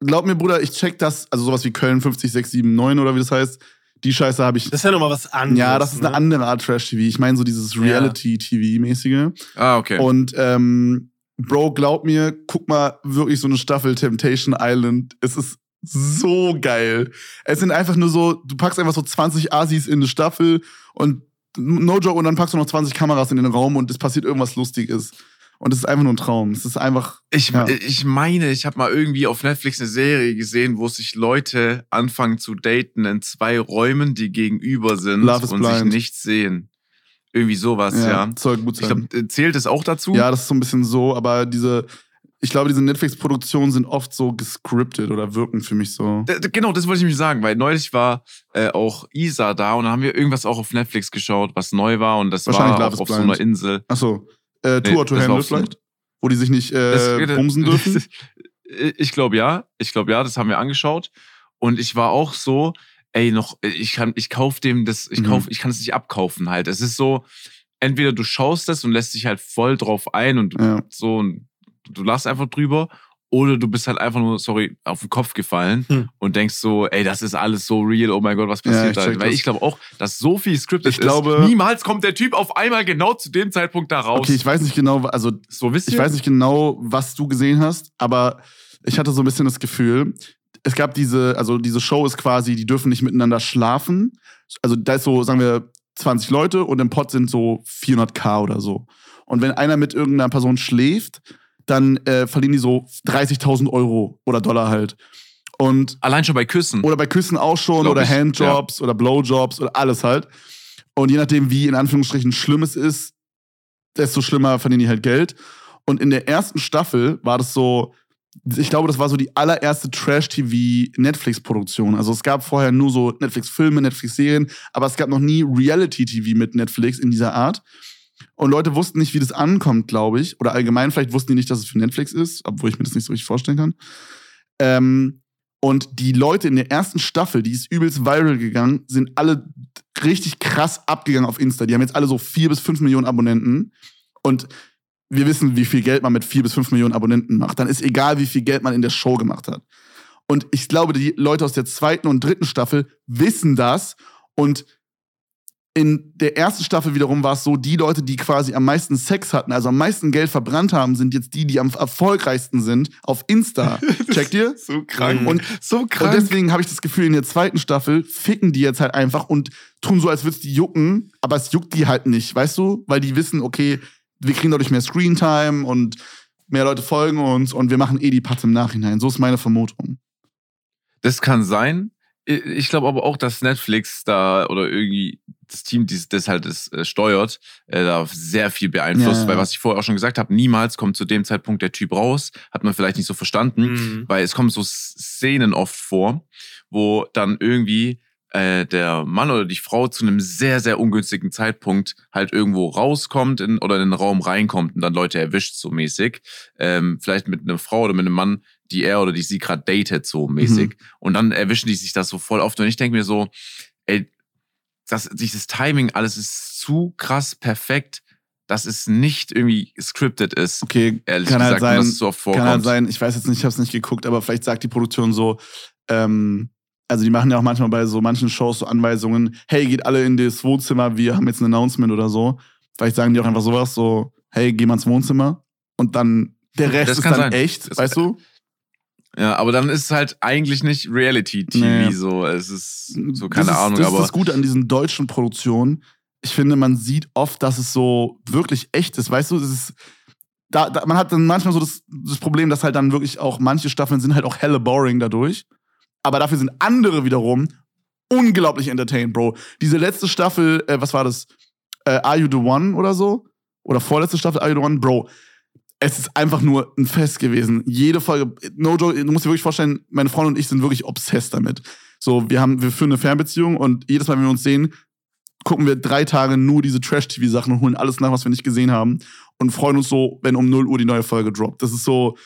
Glaub mir, Bruder, ich check das. Also, sowas wie Köln 50, 6, 7, 9 oder wie das heißt. Die Scheiße habe ich. Das ist ja nochmal was anderes. ja, das ist eine ne? andere Art Trash-TV. Ich meine, so dieses Ja. Reality-TV-mäßige. ah, okay. Und, ähm, Bro, glaub mir, guck mal wirklich so eine Staffel Temptation Island. Es ist so geil. Es sind einfach nur so, du packst einfach so 20 Asis in eine Staffel und no joke, und dann packst du noch 20 Kameras in den Raum und es passiert irgendwas Lustiges. Und es ist einfach nur ein Traum. Es ist einfach. Ich, Ja. ich meine, ich habe mal irgendwie auf Netflix eine Serie gesehen, wo sich Leute anfangen zu daten in zwei Räumen, die gegenüber sind und sich nicht sehen. Irgendwie sowas, ja. Soll gut Ich sein. glaube, zählt es auch dazu? ja, das ist so ein bisschen so, aber diese, ich glaube, diese Netflix-Produktionen sind oft so gescriptet oder wirken für mich so. Genau, das wollte ich nämlich sagen, weil neulich war äh, auch Isa da und dann haben wir irgendwas auch auf Netflix geschaut, was neu war und das Wahrscheinlich war is auf so einer Insel. Achso. Äh, Nee, Tour to das war Handle auf vielleicht? Wo die sich nicht äh, Das- bumsen dürfen? Ich glaube ja, ich glaube ja, das haben wir angeschaut und ich war auch so, ey, noch ich kann ich kauf dem das, ich Mhm. kauf, ich kann es nicht abkaufen halt. Es ist so entweder du schaust das und lässt dich halt voll drauf ein und Ja. so und du lachst einfach drüber oder du bist halt einfach nur, sorry, auf den Kopf gefallen Hm. und denkst so, ey, das ist alles so real, oh mein Gott, was Ja, passiert ich da? check Weil ich glaube auch, dass so viel scripted Ich glaube- ist. Niemals kommt der Typ auf einmal genau zu dem Zeitpunkt da raus. Okay, ich weiß nicht genau, also so wisst ihr? ich weiß nicht genau, was du gesehen hast, aber ich hatte so ein bisschen das Gefühl, es gab diese, also diese Show ist quasi, die dürfen nicht miteinander schlafen. Also da ist so, sagen wir, 20 Leute und im Pod sind so 400k oder so. Und wenn einer mit irgendeiner Person schläft, dann äh, verlieren die so 30.000 Euro oder Dollar halt. Und Allein schon bei Küssen. oder bei Küssen auch schon oder ich, Handjobs oder Blowjobs oder alles halt. Und je nachdem, wie in Anführungsstrichen schlimm es ist, desto schlimmer verdienen die halt Geld. Und in der ersten Staffel war das so, ich glaube, das war so die allererste Trash-TV-Netflix-Produktion. Also es gab vorher nur so Netflix-Filme, Netflix-Serien, aber es gab noch nie Reality-TV mit Netflix in dieser Art. Und Leute wussten nicht, wie das ankommt, glaube ich. Oder allgemein, vielleicht wussten die nicht, dass es für Netflix ist, obwohl ich mir das nicht so richtig vorstellen kann. Ähm, und die Leute in der ersten Staffel, die ist übelst viral gegangen, sind alle richtig krass abgegangen auf Insta. Die haben jetzt alle so vier bis fünf Millionen Abonnenten. Und wir wissen, wie viel Geld man mit vier bis fünf Millionen Abonnenten macht. Dann ist egal, wie viel Geld man in der Show gemacht hat. Und ich glaube, die Leute aus der zweiten und dritten Staffel wissen das. Und in der ersten Staffel wiederum war es so, die Leute, die quasi am meisten Sex hatten, also am meisten Geld verbrannt haben, sind jetzt die, die am erfolgreichsten sind auf Insta. Checkt ihr? So krank. Und, so und deswegen habe ich das Gefühl, in der zweiten Staffel ficken die jetzt halt einfach und tun so, als würde es die jucken, aber es juckt die halt nicht, weißt du? Weil die wissen, okay, wir kriegen dadurch mehr Screentime und mehr Leute folgen uns und wir machen eh die Patte im Nachhinein. So ist meine Vermutung. Das kann sein. Ich glaube aber auch, dass Netflix da oder irgendwie das Team, das, das halt das äh, steuert, äh, da sehr viel beeinflusst. Ja. Weil was ich vorher auch schon gesagt habe, niemals kommt zu dem Zeitpunkt der Typ raus. Hat man vielleicht nicht so verstanden. Mhm. Weil es kommen so Szenen oft vor, wo dann irgendwie äh, der Mann oder die Frau zu einem sehr, sehr ungünstigen Zeitpunkt halt irgendwo rauskommt in, oder in den Raum reinkommt und dann Leute erwischt, so mäßig. Ähm, vielleicht mit einer Frau oder mit einem Mann, die er oder die sie gerade datet, so mäßig. Und dann erwischen die sich das so voll oft. Und ich denke mir so, ey, das, dieses Timing, alles ist zu krass perfekt, dass es nicht irgendwie scripted ist. Okay, Ehrlich kann halt gesagt, und sein, so kann halt sein, ich weiß jetzt nicht, ich habe es nicht geguckt, aber vielleicht sagt die Produktion so, ähm, also die machen ja auch manchmal bei so manchen Shows so Anweisungen, hey, geht alle in das Wohnzimmer, wir haben jetzt ein Announcement oder so. Vielleicht sagen die auch einfach sowas so, hey, geh mal ins Wohnzimmer und dann der Rest Das ist dann sein. echt, Das- weißt du? Ja, aber dann ist es halt eigentlich nicht Reality-TV Nee. so. Es ist so, keine das ist, Ahnung, das aber. ist das Gute an diesen deutschen Produktionen. Ich finde, man sieht oft, dass es so wirklich echt ist. Weißt du, es ist, da, da, man hat dann manchmal so das, das Problem, dass halt dann wirklich auch manche Staffeln sind halt auch helle boring dadurch. Aber dafür sind andere wiederum unglaublich entertained, Bro. Diese letzte Staffel, äh, was war das? Äh, Are You the One oder so? Oder vorletzte Staffel Are You the One? Bro, es ist einfach nur ein Fest gewesen. Jede Folge, no joke, du musst dir wirklich vorstellen, meine Freundin und ich sind wirklich obsessed damit. So, wir haben, wir führen eine Fernbeziehung und jedes Mal, wenn wir uns sehen, gucken wir drei Tage nur diese Trash-TV-Sachen und holen alles nach, was wir nicht gesehen haben und freuen uns so, wenn um 0 Uhr die neue Folge droppt. Das ist so,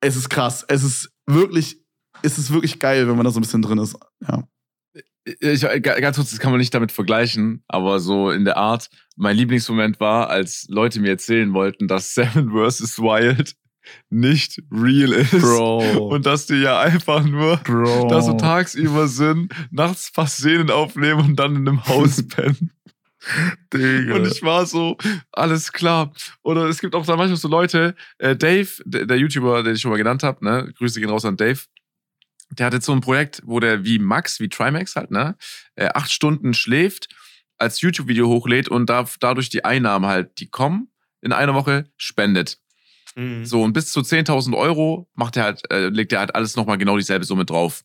es ist krass. Es ist wirklich, es ist wirklich geil, wenn man da so ein bisschen drin ist. Ja. Ich, ganz kurz, das kann man nicht damit vergleichen, aber so in der Art. Mein Lieblingsmoment war, als Leute mir erzählen wollten, dass Seven vs. Wild nicht real ist. Bro. Und dass die ja einfach nur Bro. da so tagsüber sind, nachts paar Szenen aufnehmen und dann in einem Haus pennen. Digga. Und ich war so, alles klar. Oder es gibt auch da manchmal so Leute, äh, Dave, der, der YouTuber, den ich schon mal genannt habe, ne, Grüße gehen raus an Dave. Der hat jetzt so ein Projekt, wo der wie Max, wie Trimax halt, ne, äh, acht Stunden schläft, als YouTube-Video hochlädt und da, dadurch die Einnahmen halt, die kommen, in einer Woche spendet. Mhm. So, und bis zu 10.000 Euro macht er halt, äh, legt er halt alles nochmal genau dieselbe Summe drauf.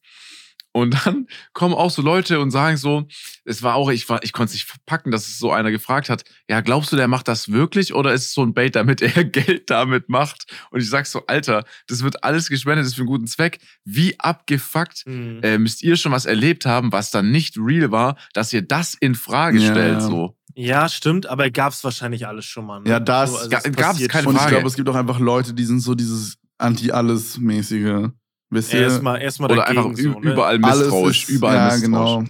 Und dann kommen auch so Leute und sagen so, es war auch, ich, war, ich konnte es nicht verpacken, dass es so einer gefragt hat, ja, glaubst du, der macht das wirklich oder ist es so ein Bait, damit er Geld damit macht? Und ich sag so, Alter, das wird alles gespendet, das ist für einen guten Zweck. Wie abgefuckt Mhm. äh, müsst ihr schon was erlebt haben, was dann nicht real war, dass ihr das in Frage Ja, stellt, ja. so. Ja, stimmt, aber gab's wahrscheinlich alles schon mal. Ne? Ja, das- es ga- gab's passiert keine Und ich Frage. glaube, es gibt auch einfach Leute, die sind so dieses Anti-Alles-mäßige. Wisst ihr? Erstmal erstmal Oder dagegen einfach so, ne? überall Alles misstrauisch, ist- überall ja, misstrauisch. genau.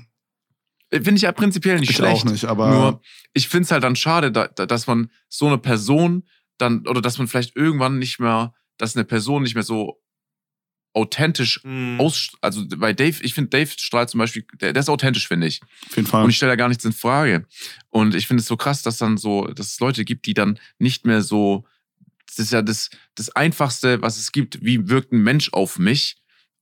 Äh, Finde ich ja prinzipiell nicht Ich schlecht. auch nicht, aber Nur, ich finde es halt dann schade, da, da, dass man so eine Person dann, oder dass man vielleicht irgendwann nicht mehr, dass eine Person nicht mehr so authentisch Mhm. aus, also bei Dave, ich finde Dave strahlt zum Beispiel, der, der ist authentisch, finde ich. auf jeden Fall. Und ich stelle da gar nichts in Frage. Und ich finde es so krass, dass dann so, dass es Leute gibt, die dann nicht mehr so, das ist ja das, das Einfachste, was es gibt, wie wirkt ein Mensch auf mich?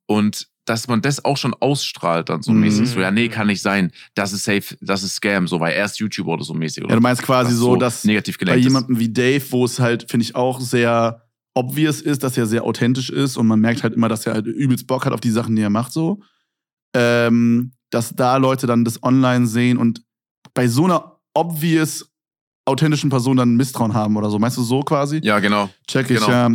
Und dass man das auch schon ausstrahlt, dann so Mhm. mäßig. So, ja, nee, kann nicht sein. Das ist safe, das ist Scam, so, weil er ist YouTuber oder so mäßig. Oder ja, du meinst quasi was so, dass negativ bei jemandem wie Dave, wo es halt, finde ich, auch sehr obvious ist, dass er sehr authentisch ist und man merkt halt immer, dass er halt übelst Bock hat auf die Sachen, die er macht, so. Ähm, dass da Leute dann das online sehen und bei so einer obvious authentischen Person dann Misstrauen haben oder so. Meinst du so quasi? Ja, genau. Check ich, genau. ja.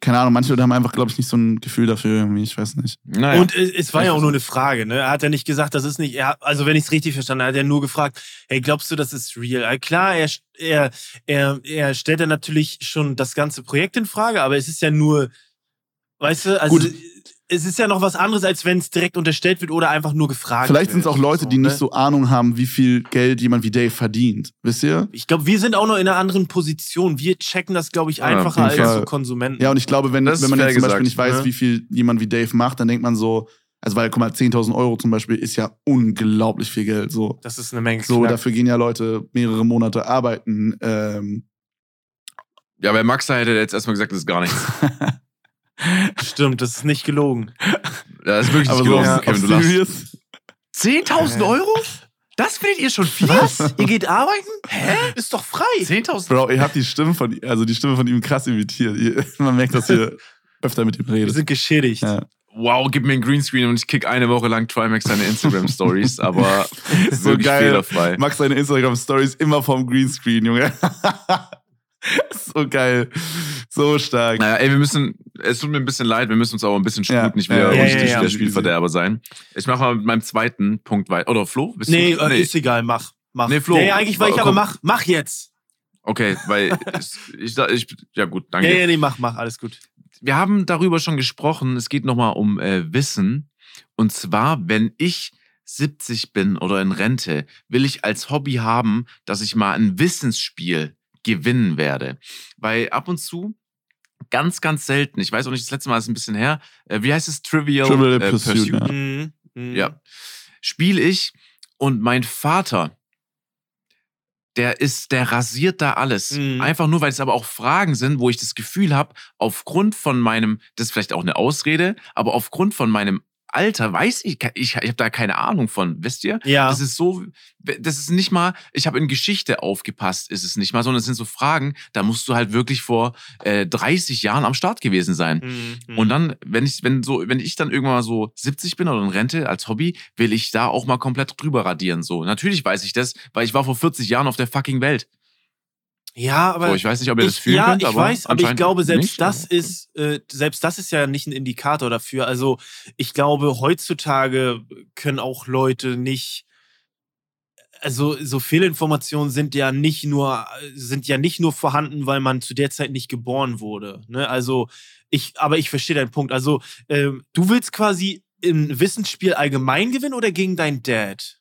Keine Ahnung, manche Leute haben einfach, glaube ich, nicht so ein Gefühl dafür irgendwie, ich weiß nicht. Naja. Und es, es war ja auch nur eine Frage, ne? Er hat ja nicht gesagt, das ist nicht, er, also wenn ich es richtig verstanden habe, hat er nur gefragt, hey, glaubst du, das ist real? Äh, Klar, er, er, er, er stellt ja natürlich schon das ganze Projekt in Frage, aber es ist ja nur, weißt du, also Gut. Es ist ja noch was anderes, als wenn es direkt unterstellt wird oder einfach nur gefragt Vielleicht sind es auch Leute, die ne? nicht so Ahnung haben, wie viel Geld jemand wie Dave verdient. Wisst ihr? Ich glaube, wir sind auch noch in einer anderen Position. Wir checken das, glaube ich, einfacher als Fall. so Konsumenten. Ja, und ich glaube, wenn, Das wenn man jetzt zum Beispiel gesagt, nicht weiß, ne? wie viel jemand wie Dave macht, dann denkt man so, also weil, guck mal, 10.000 Euro zum Beispiel ist ja unglaublich viel Geld. So, das ist eine Menge. so Knack. dafür gehen ja Leute mehrere Monate arbeiten. Ähm, ja, bei Max da hätte er jetzt erstmal gesagt, das ist gar nichts. Stimmt, das ist nicht gelogen. Das ist wirklich nicht aber so, gelogen, auf Kevin, du lachst. serious? 10.000 Euro? Das findet ihr schon viel? Was? Ihr geht arbeiten? Hä? Ist doch frei. 10.000? Bro, ihr habt die Stimme von, also die Stimme von ihm krass imitiert. Ihr, man merkt, dass ihr öfter mit ihm Wir redet. sind geschädigt. Ja. Wow, gib mir ein Greenscreen und ich kick eine Woche lang Trimax seine Instagram-Stories, aber So geil. fehlerfrei. Max seine Instagram-Stories immer vom Greenscreen, Junge. so geil. So stark. Naja, ey, wir müssen, es tut mir ein bisschen leid, wir müssen uns aber ein bisschen Ja. sputen, nicht wieder Ja, ja, ja. der Spielverderber sein. Ich mache mal mit meinem zweiten Punkt weiter. Oder Flo? Bist Nee, du? äh, ist egal, mach. mach. Nee, Flo. Ja, ja, eigentlich war ich, Komm. aber mach, mach jetzt. Okay, weil ich, ich, ich, ja gut, danke. Ja, ja, nee, mach, mach, alles gut. wir haben darüber schon gesprochen. Es geht nochmal um äh, Wissen. Und zwar, wenn ich 70 bin oder in Rente, will ich als Hobby haben, dass ich mal ein Wissensspiel gewinnen werde. Weil ab und zu, ganz, ganz selten, ich weiß auch nicht, das letzte Mal ist ein bisschen her, äh, wie heißt es? Trivial, Trivial äh, Pursuit, ja. Mhm. Mhm. ja. Spiele ich und mein Vater, der ist, der rasiert da alles. Mhm. Einfach nur, weil es aber auch Fragen sind, wo ich das Gefühl habe, aufgrund von meinem, das ist vielleicht auch eine Ausrede, aber aufgrund von meinem Alter weiß ich, ich, ich habe da keine Ahnung von, wisst ihr? Ja. Das ist so, das ist nicht mal, ich habe in Geschichte aufgepasst, ist es nicht mal, sondern es sind so Fragen, da musst du halt wirklich vor äh, 30 Jahren am Start gewesen sein. Mhm. Und dann, wenn ich, wenn so, wenn ich dann irgendwann mal so 70 bin oder in Rente als Hobby, will ich da auch mal komplett drüber radieren. So, natürlich weiß ich das, weil ich war vor 40 Jahren auf der fucking Welt. Ja, aber so, ich weiß nicht, ob ihr das fühlen ja, könnt, ich aber weiß, aber ich glaube, selbst nicht. das ist, äh, selbst das ist ja nicht ein Indikator dafür. Also ich glaube, heutzutage können auch Leute nicht, also so Fehlinformationen sind ja nicht nur, sind ja nicht nur vorhanden, weil man zu der Zeit nicht geboren wurde. Ne? Also ich, aber ich verstehe deinen Punkt. Also ähm, du willst quasi im Wissensspiel allgemein gewinnen oder gegen deinen Dad?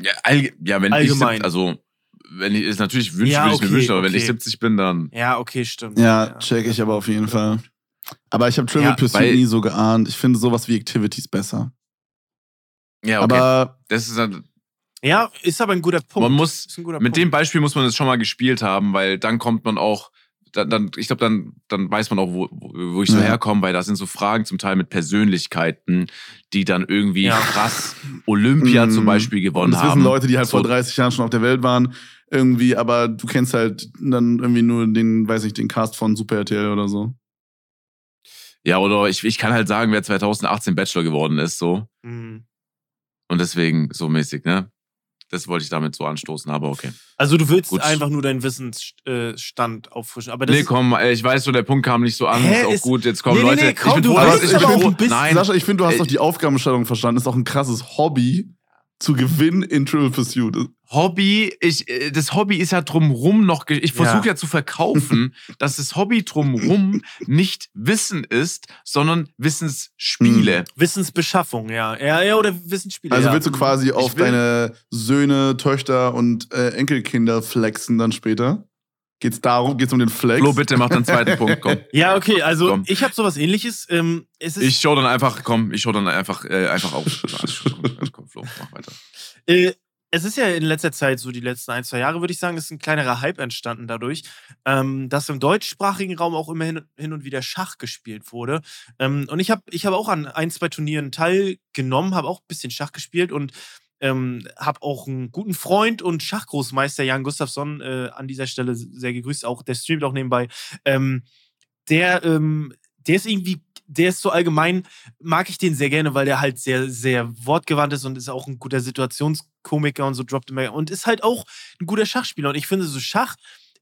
Ja, allge ja wenn Allgemein. ich, also, wenn ich, ist natürlich wünschen, Ja, würde ich mir okay, wünschen, aber wenn okay. ich 70 bin, dann. Ja, okay, stimmt. Ja, check ich aber auf jeden Fall. Aber ich habe Trivial Ja, Pursuit nie so geahnt. Ich finde sowas wie Activities besser. Ja, okay. Aber das ist halt, Ja, ist aber ein guter Punkt. man muss, Ist ein guter mit Punkt. dem Beispiel muss man es schon mal gespielt haben, weil dann kommt man auch, dann, dann ich glaube, dann, dann weiß man auch, wo, wo ich so Ja. herkomme, weil da sind so Fragen zum Teil mit Persönlichkeiten, die dann irgendwie Ja. krass Olympia Mm. zum Beispiel und gewonnen das wissen haben. Leute, die halt vor So. 30 Jahren schon auf der Welt waren, irgendwie, aber du kennst halt dann irgendwie nur den, weiß nicht, den Cast von Super RTL oder so. Ja, oder ich, ich kann halt sagen, wer 2018 Bachelor geworden ist, so. Mhm. Und deswegen so mäßig, ne? Das wollte ich damit so anstoßen, aber okay. Also du willst Gut. einfach nur deinen Wissensstand auffrischen. Aber das Nee, komm, ich weiß so, der Punkt kam nicht so an, Hä, ist auch ist- gut, jetzt kommen Nee, nee, Leute. nee, komm, ich bin du froh, ich aber bin froh, du bist- nein, Sascha, ich finde, du hast doch die Aufgabenstellung verstanden. Das ist auch ein krasses Hobby zu gewinnen in Trivial Pursuit. Hobby, ich, äh, das Hobby ist ja drumrum noch, ich versuche ja. zu verkaufen, dass das Hobby drumrum nicht Wissen ist, sondern Wissensspiele. Wissensbeschaffung, ja. Ja, ja, oder Wissensspiele. Also ja. willst du quasi auf will- deine Söhne, Töchter und äh, Enkelkinder flexen dann später? Geht's darum? Geht's um den Flex? Flo, bitte mach den zweiten Punkt, komm. Ja, okay, also Komm. ich habe sowas ähnliches. Ähm, es ist, Ich schau dann einfach, komm, ich schau dann einfach, äh, einfach auf. Komm, komm, Flo, mach weiter. Äh, es ist ja in letzter Zeit, so die letzten ein, zwei Jahre, würde ich sagen, ist ein kleinerer Hype entstanden dadurch, ähm, dass im deutschsprachigen Raum auch immer hin, hin und wieder Schach gespielt wurde. Ähm, und ich habe ich hab auch an ein, zwei Turnieren teilgenommen, habe auch ein bisschen Schach gespielt und ähm, habe auch einen guten Freund und Schachgroßmeister Jan Gustafsson äh, an dieser Stelle sehr gegrüßt, auch der streamt auch nebenbei. Ähm, der, ähm, der ist irgendwie, der ist so allgemein, mag ich den sehr gerne, weil der halt sehr, sehr wortgewandt ist und ist auch ein guter Situationskomiker und so droppt immer und ist halt auch ein guter Schachspieler. Und ich finde, so Schach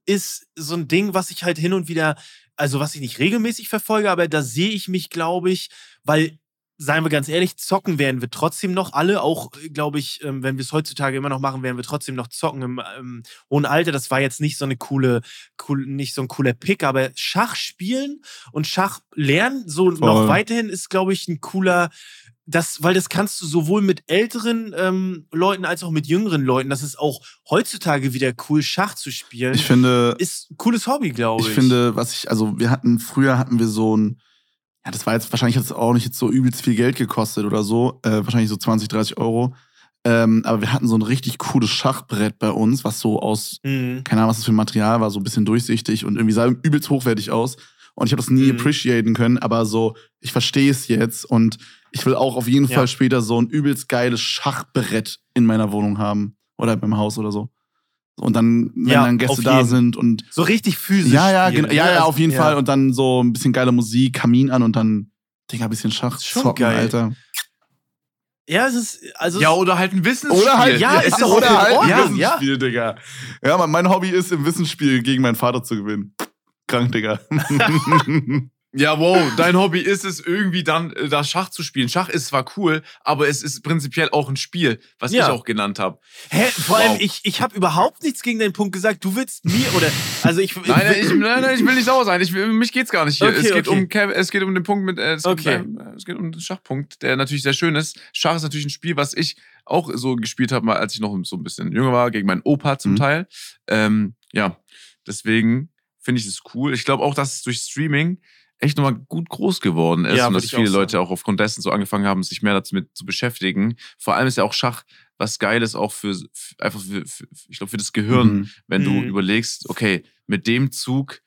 ist so ein Ding, was ich halt hin und wieder, also was ich nicht regelmäßig verfolge, aber da sehe ich mich, glaube ich, weil seien wir ganz ehrlich, zocken werden wir trotzdem noch alle. Auch, glaube ich, ähm, wenn wir es heutzutage immer noch machen, werden wir trotzdem noch zocken im ähm, hohen Alter. Das war jetzt nicht so eine coole, cool, nicht so ein cooler Pick, aber Schach spielen und Schach lernen, so Voll. noch weiterhin, ist, glaube ich, ein cooler. Das, weil das kannst du sowohl mit älteren ähm, Leuten als auch mit jüngeren Leuten. Das ist auch heutzutage wieder cool, Schach zu spielen. Ich finde, ist ein cooles Hobby, glaube ich. ich finde, was ich, also wir hatten, früher hatten wir so ein, ja, das war jetzt, wahrscheinlich hat es auch nicht jetzt so übelst viel Geld gekostet oder so, äh, wahrscheinlich so 20, 30 Euro. Ähm, aber wir hatten so ein richtig cooles Schachbrett bei uns, was so aus, Mhm. keine Ahnung, was das für ein Material war, so ein bisschen durchsichtig und irgendwie sah übelst hochwertig aus. Und ich habe das nie Mhm. appreciaten können, aber so, ich verstehe es jetzt und ich will auch auf jeden Ja. Fall später so ein übelst geiles Schachbrett in meiner Wohnung haben oder beim Haus oder so. Und dann, wenn Ja, dann Gäste da jeden. sind und So richtig physisch. ja, ja, spielen, genau, ja, ja, auf jeden Fall. Und dann so ein bisschen geile Musik, Kamin an und dann, Digga, ein bisschen Schach Schon zocken, geil. Alter. Ja, es ist, also. Ja, oder halt ein Wissensspiel. Oder halt, Ja, ist doch oder halt ein Ordnung, ja. Wissensspiel, Digga. Ja, mein Hobby ist, im Wissensspiel gegen meinen Vater zu gewinnen. Krank, Digga. Ja, wow, dein Hobby ist es irgendwie dann, äh, da Schach zu spielen. Schach ist zwar cool, aber es ist prinzipiell auch ein Spiel, was Ja. ich auch genannt habe. Hä? Vor allem, Wow. ich, ich habe überhaupt nichts gegen deinen Punkt gesagt. Du willst mir oder. Also ich. Nein, nein, ich, nein, nein, ich will nicht sauer sein. Ich, will- mich geht's gar nicht hier. Okay, es, geht okay. um, Kev- es geht um den Punkt mit, äh, es, Okay. geht, äh, es geht um den Schachpunkt, der natürlich sehr schön ist. Schach ist natürlich ein Spiel, was ich auch so gespielt habe, als ich noch so ein bisschen jünger war, gegen meinen Opa zum Mhm. Teil. Ähm, ja, deswegen finde ich es cool. Ich glaube auch, dass es durch Streaming echt nochmal gut groß geworden ist Ja, und dass viele Leute auch aufgrund dessen so angefangen haben, sich mehr damit zu beschäftigen. Vor allem ist ja auch Schach was Geiles auch für, für einfach für, für ich glaube für das Gehirn, Mhm. wenn du Mhm. überlegst, okay, mit dem Zug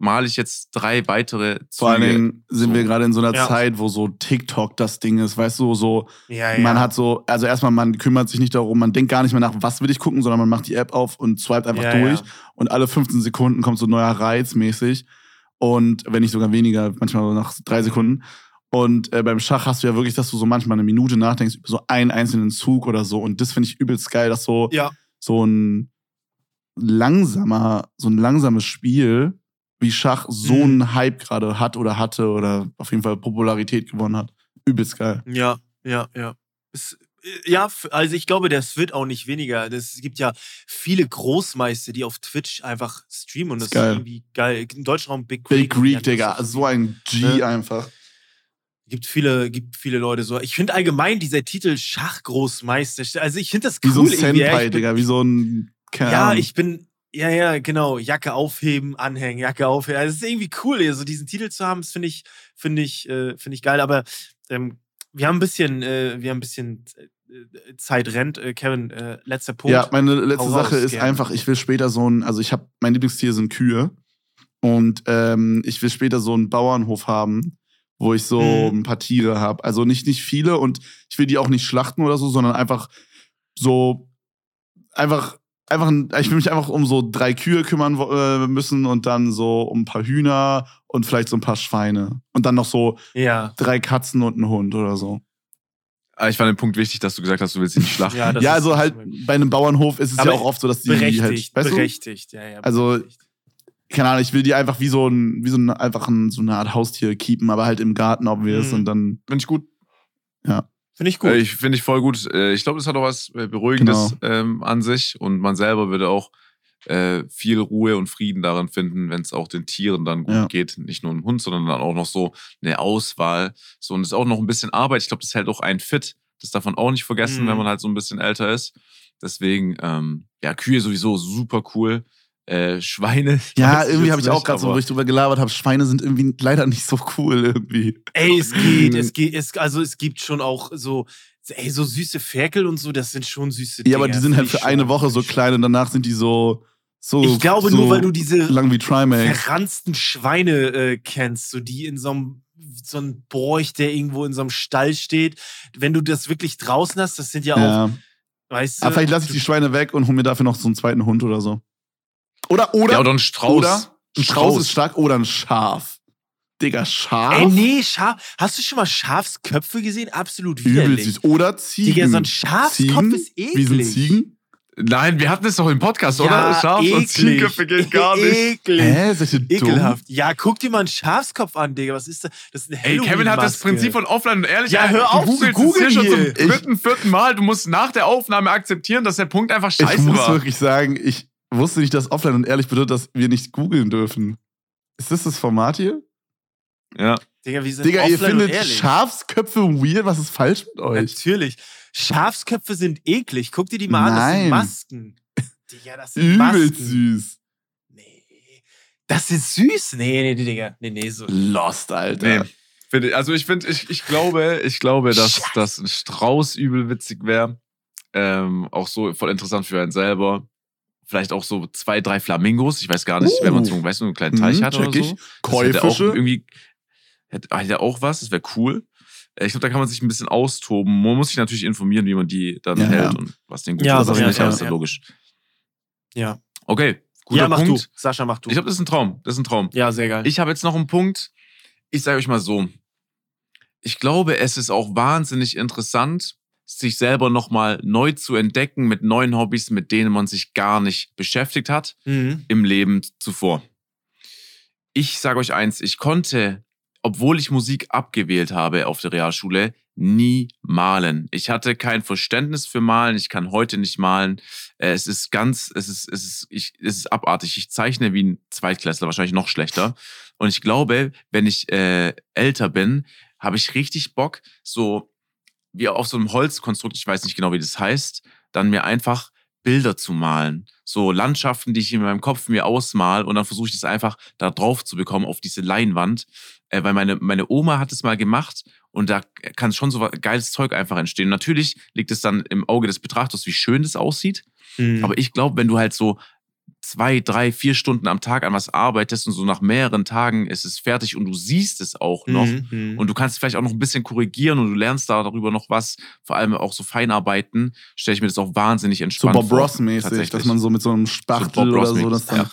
male ich jetzt drei weitere Züge. Vor allen Dingen sind so. wir gerade in so einer Ja. Zeit, wo so TikTok das Ding ist, weißt du, so, Ja, ja. man hat so, also erstmal, man kümmert sich nicht darum, man denkt gar nicht mehr nach, was will ich gucken, sondern man macht die App auf und swipet einfach ja, durch Ja. und alle 15 Sekunden kommt so ein neuer Reiz mäßig. Und wenn nicht sogar weniger, manchmal nach drei Sekunden. Und äh, beim Schach hast du ja wirklich, dass du so manchmal eine Minute nachdenkst über so einen einzelnen Zug oder so. Und das finde ich übelst geil, dass so, Ja. so ein langsamer, so ein langsames Spiel wie Schach so Mhm. einen Hype gerade hat oder hatte oder auf jeden Fall Popularität gewonnen hat. Übelst geil. Ja, ja, ja. Äh, ja, also ich glaube, das wird auch nicht weniger. Das, es gibt ja viele Großmeister, die auf Twitch einfach streamen und das Ist geil. ist irgendwie geil. Im deutschen Raum Big Greek. Big Greek, Digga. das So ein G Ne? einfach. Gibt viele, gibt viele Leute so. Ich finde allgemein dieser Titel Schachgroßmeister, also ich finde das Wie cool. so ein Senpai, bin- Digga. Wie so ein. keine Ja, ich bin, ja, ja, genau. Jacke aufheben, anhängen, Jacke aufheben. Also, es ist irgendwie cool, so diesen Titel zu haben. Das finde ich, finde ich, äh, finde ich geil. Aber ähm, wir haben ein bisschen, äh, wir haben ein bisschen äh, Zeit rennt. Äh, Kevin, äh, letzter Punkt. Ja, meine letzte Hau Sache raus, ist gerne. einfach, ich will später so ein, also ich habe, mein Lieblingstier sind Kühe. Und ähm, ich will später so einen Bauernhof haben, wo ich so Mhm. ein paar Tiere habe. Also nicht, nicht viele und ich will die auch nicht schlachten oder so, sondern einfach so, einfach, einfach, ein- ich will mich einfach um so drei Kühe kümmern äh, müssen und dann so um ein paar Hühner und vielleicht so ein paar Schweine. Und dann noch so ja. drei Katzen und einen Hund oder so. Ah, Ich fand den Punkt wichtig, dass du gesagt hast, du willst sie nicht schlachten. Ja, ja, also halt bei einem Bauernhof ist es Aber ja auch oft so, dass die berechtigt, halt, weißt du? berechtigt, ja, ja. Also, berechtigt. keine Ahnung, ich will die einfach wie so ein, wie so ein, einfach ein, so eine Art Haustier keepen, aber halt im Garten obvious Mhm. und dann, Finde ich gut. finde ich gut. Äh, Ich finde ich voll gut. Äh, Ich glaube, das hat auch was äh, Beruhigendes Genau. ähm, an sich und man selber würde auch äh, viel Ruhe und Frieden daran finden, wenn es auch den Tieren dann gut Ja. geht. Nicht nur dem Hund, sondern dann auch noch so eine Auswahl. So, und es ist auch noch ein bisschen Arbeit. Ich glaube, das hält auch einen fit. Das darf man auch nicht vergessen, Mhm. wenn man halt so ein bisschen älter ist. Deswegen, ähm, ja, Kühe sowieso super cool. Äh, Schweine. ja, irgendwie habe ich auch gerade so, wo ich drüber gelabert habe, Schweine sind irgendwie leider nicht so cool irgendwie. Ey, es geht, Mhm. es geht, es, also es gibt schon auch so, ey, so süße Ferkel und so, das sind schon süße Ja, aber Dinger, die sind halt für eine Woche so klein und danach sind die so, so, Ich glaube so nur, weil du diese lang wie Trimax. verranzten Schweine äh, kennst, so die in so einem so ein Borch, der irgendwo in so einem Stall steht. Wenn du das wirklich draußen hast, das sind ja auch, Ja. weißt du. Aber vielleicht lasse ich die Schweine weg und hole mir dafür noch so einen zweiten Hund oder so. Oder, oder, Ja, oder ein Strauß. oder ein Strauß ist stark oder ein Schaf. Digga, scharf. Ey, nee, Schaf. Hast du schon mal Schafsköpfe gesehen? Absolut widerlich. Übel süß. Oder Ziegen. Digga, so ein Schafskopf Ziegen? ist eklig. Wie sind Ziegen? Nein, wir hatten es doch im Podcast, oder? Ja, Schaf und eklig. Ziegenköpfe geht gar nicht. Eklig. Hä, seid ihr dumm? Ekelhaft. Ja, guck dir mal einen Schafskopf an, Digga. Was ist das? Das ist eine Ey, Kevin hat das. Prinzip von Offline und ehrlich. Ja, hör auf googelst es hier googeln schon zum dritten, vierten Mal. Du musst nach der Aufnahme akzeptieren, dass der Punkt einfach Ich scheiße muss war. wirklich sagen, ich wusste nicht, dass offline und ehrlich bedeutet, dass wir nicht googeln dürfen. Ist das das Format hier? Ja. Digga, wir sind Digga, ihr findet. Schafsköpfe weird? Was ist falsch mit euch? Natürlich. Schafsköpfe sind eklig. Guck dir die mal an. Das Nein. sind Masken. Digga, das sind Übel Masken. süß. Nee. Das ist süß. Nee, nee, nee, Digga. Nee, nee, so. Lost, Alter. Nee. Also ich finde, ich, ich glaube, ich glaube, dass, dass ein Strauß übel witzig wäre. Ähm, auch so voll interessant für einen selber. Vielleicht auch so zwei, drei Flamingos. Ich weiß gar nicht, Uh. wenn man so, weißt du, einen kleinen Teich Mhm, hat oder so. ich. Das hätte auch Käufische. irgendwie hätte, hätte auch was, das wäre cool. Äh, Ich glaube, da kann man sich ein bisschen austoben. Man muss sich natürlich informieren, wie man die dann Ja, hält ja. und was den gut Ja, ist. Das ja, ist nicht ja, alles ja. logisch. Ja. Okay, guter ja, mach Punkt. du. Sascha, mach du. Ich glaube, das ist ein Traum. Das ist ein Traum. ja, sehr geil. Ich habe jetzt noch einen Punkt. Ich sage euch mal so. Ich glaube, es ist auch wahnsinnig interessant, sich selber nochmal neu zu entdecken mit neuen Hobbys, mit denen man sich gar nicht beschäftigt hat mhm. im Leben zuvor. Ich sage euch eins, ich konnte, obwohl ich Musik abgewählt habe auf der Realschule, nie malen. Ich hatte kein Verständnis für Malen, ich kann heute nicht malen. Äh, Es ist ganz, es ist, es ist, ich, es ist abartig. Ich zeichne wie ein Zweitklässler, wahrscheinlich noch schlechter. Und ich glaube, wenn ich äh, älter bin, habe ich richtig Bock, so wie auf so einem Holzkonstrukt, ich weiß nicht genau, wie das heißt, dann mir einfach Bilder zu malen. So Landschaften, die ich in meinem Kopf mir ausmal und dann versuche ich das einfach da drauf zu bekommen, auf diese Leinwand. Äh, weil meine, meine Oma hat es mal gemacht und da kann schon so geiles Zeug einfach entstehen. Natürlich liegt es dann im Auge des Betrachters, wie schön das aussieht. Mhm. Aber ich glaube, wenn du halt so zwei, drei, vier Stunden am Tag an was arbeitest und so nach mehreren Tagen ist es fertig und du siehst es auch noch Mhm. und du kannst vielleicht auch noch ein bisschen korrigieren und du lernst da darüber noch was, vor allem auch so Feinarbeiten, stelle ich mir das auch wahnsinnig So entspannt Bob vor. Ross-mäßig, tatsächlich. dass man so mit so einem Spachtel Bob oder so, das dann.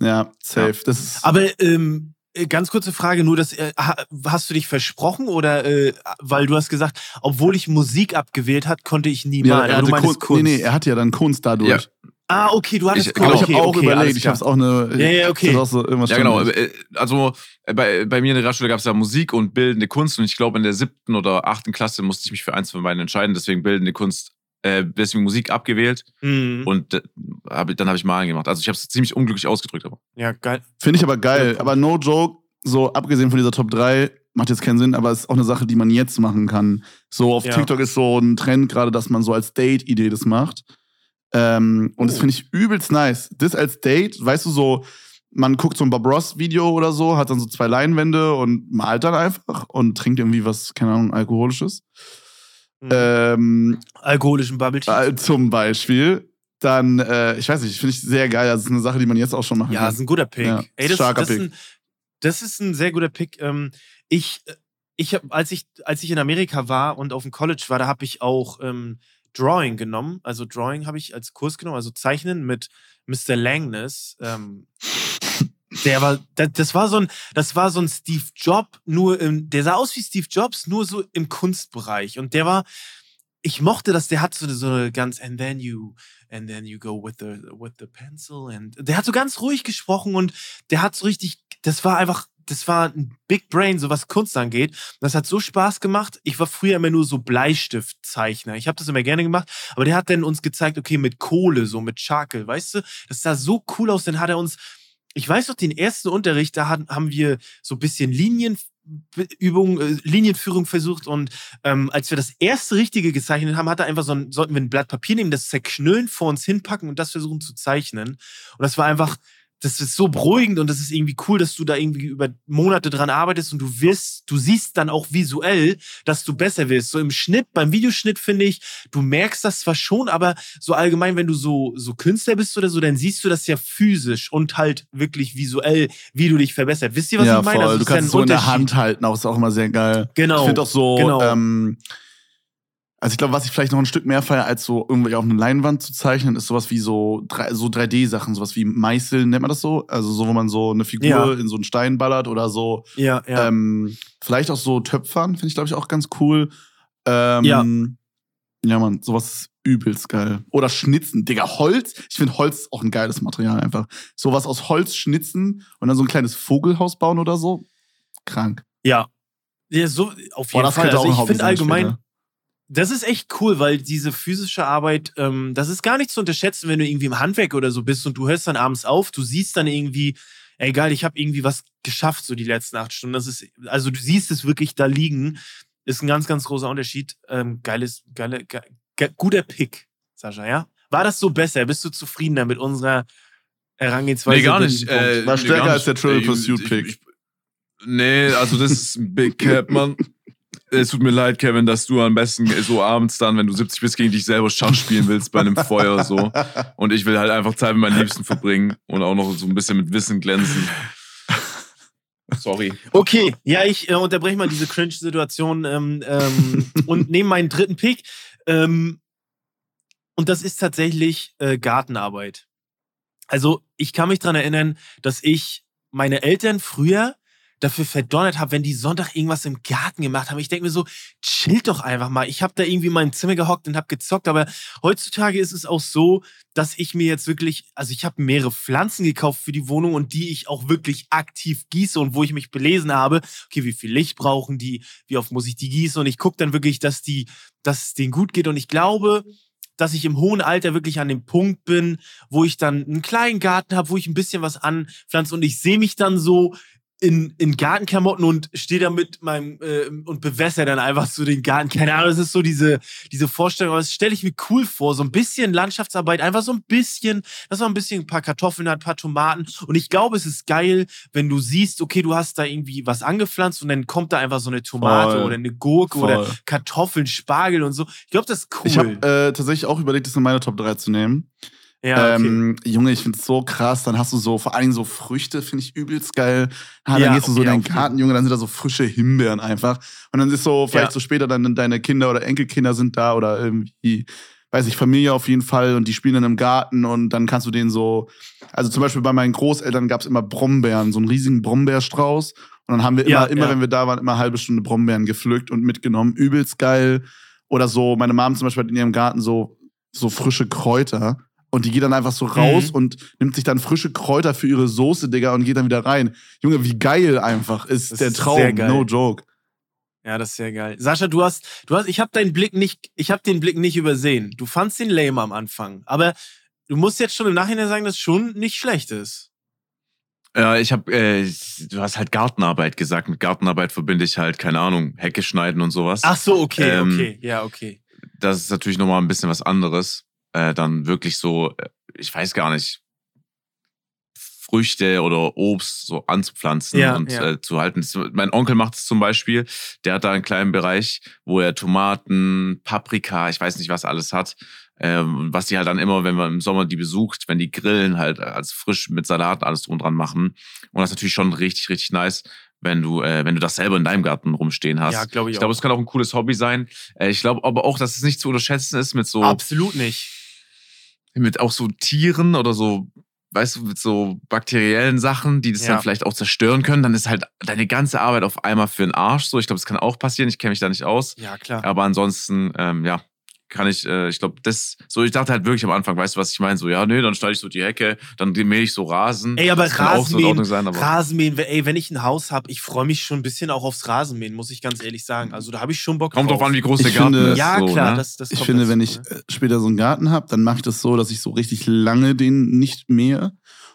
Ja, safe. Das ist. Aber ähm, äh, ganz kurze Frage, nur das, äh, ha- hast du dich versprochen oder äh, weil du hast gesagt, obwohl ich Musik abgewählt hat, konnte ich nie ja, malen. er du hatte Kunst. Kunst. Nee, nee, er hat ja dann Kunst dadurch. Ja. ah, okay, du hattest Ich- Kunst. Aber ich okay, habe auch okay, überlegt, ich habe auch eine. Ja, ja, okay. Auch so irgendwas Ja, genau. Äh, Also äh, bei, bei mir in der Realschule gab es ja Musik und bildende Kunst und ich glaube in der siebten oder achten Klasse musste ich mich für eins von beiden entscheiden, deswegen bildende Kunst, äh, deswegen Musik abgewählt Mhm. und äh, hab, dann habe ich Malen gemacht. Also ich habe es ziemlich unglücklich ausgedrückt, aber Ja, geil. Finde ich aber geil. Aber no joke, so abgesehen von dieser Top 3, macht jetzt keinen Sinn, aber es ist auch eine Sache, die man jetzt machen kann. So auf Ja. TikTok ist so ein Trend gerade, dass man so als Date-Idee das macht. Ähm, und das Oh. finde ich übelst nice. Das als Date, weißt du, so, man guckt so ein Bob Ross-Video oder so, hat dann so zwei Leinwände und malt dann einfach und trinkt irgendwie was, keine Ahnung, Alkoholisches. Mhm. Ähm, Alkoholischen Bubble Tea. äh, zum Beispiel. Dann, äh, ich weiß nicht, finde ich sehr geil. Das ist eine Sache, die man jetzt auch schon machen Ja, kann. ist ein guter Pick. Ja, Ey, das, starker das, ist ein, das ist ein sehr guter Pick. Ähm, ich, ich hab, als ich, als ich in Amerika war und auf dem College war, da habe ich auch ähm, Drawing genommen. Also Drawing habe ich als Kurs genommen, also Zeichnen mit Mr. Langness. Ähm, der war, das, war so ein, das war so ein Steve Jobs, nur im, der sah aus wie Steve Jobs, nur so im Kunstbereich. Und der war, ich mochte das, der hat so, so eine ganz, and then you, and then you go with the, with the pencil. And der hat so ganz ruhig gesprochen und der hat so richtig, das war einfach, das war ein Big Brain, so was Kunst angeht. Das hat so Spaß gemacht. Ich war früher immer nur so Bleistiftzeichner. Ich habe das immer gerne gemacht, aber der hat dann uns gezeigt, okay, mit Kohle, so mit Charcoal, weißt du? Das sah so cool aus. Dann hat er uns, ich weiß noch, den ersten Unterricht, da haben wir so ein bisschen Linienübung, äh, Linienführung versucht und ähm, als wir das erste Richtige gezeichnet haben, hat er einfach so ein, sollten wir ein Blatt Papier nehmen, das zerknüllen, vor uns hinpacken und das versuchen zu zeichnen. Und das war einfach, das ist so beruhigend und das ist irgendwie cool, dass du da irgendwie über Monate dran arbeitest und du wirst, du siehst dann auch visuell, dass du besser wirst. So im Schnitt, beim Videoschnitt finde ich, du merkst das zwar schon, aber so allgemein, wenn du so, so Künstler bist oder so, dann siehst du das ja physisch und halt wirklich visuell, wie du dich verbesserst. Wisst ihr, was ja, ich meine? voll. Also du ja kannst ein es so in der. Hand halten, auch ist auch immer sehr geil. Genau. Ich finde auch so, genau. ähm, Also ich glaube, was ich vielleicht noch ein Stück mehr feiere, als so irgendwie auf eine Leinwand zu zeichnen, ist sowas wie so, drei- so 3D-Sachen, sowas wie Meißeln, nennt man das so? Also so, wo man so eine Figur Ja. in so einen Stein ballert oder so. Ja, ja. Ähm, vielleicht auch so Töpfern, finde ich, glaube ich, auch ganz cool. Ähm, Ja. Ja, Mann, sowas ist übelst geil. Oder Schnitzen, Digga, Holz. Ich finde Holz auch ein geiles Material einfach. Sowas aus Holz schnitzen und dann so ein kleines Vogelhaus bauen oder so. Krank. ja. Ja, so auf Boah, jeden das Fall. Also ich finde allgemein, später. Das ist echt cool, weil diese physische Arbeit, ähm, das ist gar nicht zu unterschätzen, wenn du irgendwie im Handwerk oder so bist und du hörst dann abends auf, du siehst dann irgendwie, ey geil, ich habe irgendwie was geschafft, so die letzten acht Stunden. Das ist, also du siehst es wirklich da liegen, ist ein ganz, ganz großer Unterschied. Ähm, geiles, geile, ge, ge, guter Pick, Sascha, ja? War das so besser? Bist du zufriedener mit unserer Herangehensweise? Nee, gar nicht. Äh, War nee, stärker gar als der nicht. Triple Pursuit ich- Pick. ich- Nee, also das ist ein Big Cap, Mann. Es tut mir leid, Kevin, dass du am besten so abends dann, wenn du 70 bist, gegen dich selber Schach spielen willst bei einem Feuer so. Und ich will halt einfach Zeit mit meinen Liebsten verbringen und auch noch so ein bisschen mit Wissen glänzen. Sorry. Okay, ja, ich äh, unterbreche mal diese Cringe-Situation ähm, ähm, und nehme meinen dritten Pick. Ähm, und das ist tatsächlich äh, Gartenarbeit. Also, ich kann mich dran erinnern, dass ich meine Eltern früher dafür verdonnert habe, wenn die Sonntag irgendwas im Garten gemacht haben. Ich denke mir so, chillt doch einfach mal. Ich habe da irgendwie in meinem Zimmer gehockt und habe gezockt, aber heutzutage ist es auch so, dass ich mir jetzt wirklich, also ich habe mehrere Pflanzen gekauft für die Wohnung und die ich auch wirklich aktiv gieße und wo ich mich belesen habe, okay, wie viel Licht brauchen die, wie oft muss ich die gießen? Und ich gucke dann wirklich, dass die, dass es denen gut geht. Und ich glaube, dass ich im hohen Alter wirklich an dem Punkt bin, wo ich dann einen kleinen Garten habe, wo ich ein bisschen was anpflanze. Und ich sehe mich dann so in, in Gartenklamotten und stehe da mit meinem äh, und bewässer dann einfach so den Garten. Keine Ahnung, es ist so diese, diese Vorstellung, aber das stelle ich mir cool vor. So ein bisschen Landschaftsarbeit, einfach so ein bisschen, dass man ein bisschen ein paar Kartoffeln hat, ein paar Tomaten. Und ich glaube, es ist geil, wenn du siehst, okay, du hast da irgendwie was angepflanzt und dann kommt da einfach so eine Tomate Voll. oder eine Gurke oder Voll. Kartoffeln, Spargel und so. Ich glaube, das ist cool. Ich habe äh, tatsächlich auch überlegt, das in meine Top 3 zu nehmen. Ja, okay. ähm, Junge, ich finde es so krass. Dann hast du so, vor allen Dingen so Früchte, finde ich übelst geil. Ah, dann Ja, gehst du so in okay, deinen auf jeden Garten, Junge, dann sind da so frische Himbeeren einfach. Und dann ist so, vielleicht Ja. so später dann deine Kinder oder Enkelkinder sind da oder irgendwie, weiß ich, Familie auf jeden Fall und die spielen dann im Garten und dann kannst du denen so, also zum Beispiel bei meinen Großeltern gab es immer Brombeeren, so einen riesigen Brombeerstrauß. Und dann haben wir immer, Ja, immer, wenn wir da waren, immer eine halbe Stunde Brombeeren gepflückt und mitgenommen. Übelst geil. Oder so, meine Mom zum Beispiel hat in ihrem Garten so, so frische Kräuter. Und die geht dann einfach so raus Mhm. und nimmt sich dann frische Kräuter für ihre Soße, Digga, und geht dann wieder rein. Junge, wie geil einfach ist Das der ist Traum. sehr geil. No joke. Ja, das ist sehr geil. Sascha, du hast, du hast, ich habe deinen Blick nicht, ich habe den Blick nicht übersehen. Du fandst den lame am Anfang, aber du musst jetzt schon im Nachhinein sagen, dass es schon nicht schlecht ist. Ja, ich habe, äh, du hast halt Gartenarbeit gesagt. Mit Gartenarbeit verbinde ich halt, keine Ahnung, Hecke schneiden und sowas. Ach so, okay, Ähm, okay, ja, okay. das ist natürlich nochmal ein bisschen was anderes. Äh, dann wirklich so, äh, ich weiß gar nicht, Früchte oder Obst so anzupflanzen Ja, und ja. Äh, zu halten. Das, mein Onkel macht es zum Beispiel, der hat da einen kleinen Bereich, wo er Tomaten, Paprika, ich weiß nicht, was alles hat. Ähm, was die halt dann immer, wenn man im Sommer die besucht, wenn die grillen, halt als frisch mit Salat alles drum dran machen. Und das ist natürlich schon richtig, richtig nice, wenn du, äh, wenn du das selber in deinem Garten rumstehen hast. Ja, glaube ich Ich glaube, es kann auch ein cooles Hobby sein. Äh, Ich glaube aber auch, dass es nicht zu unterschätzen ist mit so, Absolut nicht. Mit auch so Tieren oder so, weißt du, mit so bakteriellen Sachen, die das Ja. dann vielleicht auch zerstören können. Dann ist halt deine ganze Arbeit auf einmal für den Arsch. So, ich glaube, das kann auch passieren. Ich kenne mich da nicht aus. Ja, klar. Aber ansonsten, ähm, ja, kann ich, äh, ich glaube, das, so, ich dachte halt wirklich am Anfang, weißt du, was ich meine? So, ja, nee, dann schneide ich so die Hecke, dann mähe ich so Rasen. Ey, aber das kann auch so Rasenmähen, Ordnung sein, aber. Rasenmähen, ey, wenn ich ein Haus habe, ich freue mich schon ein bisschen auch aufs Rasenmähen, muss ich ganz ehrlich sagen. Also da habe ich schon Bock Kommt drauf. drauf an, wie groß Ich der Garten finde- ist. Ja, so, klar, ne? das, das Ich finde, dazu, wenn ich ne? äh, später so einen Garten habe, dann mache ich das so, dass ich so richtig lange den nicht mähe.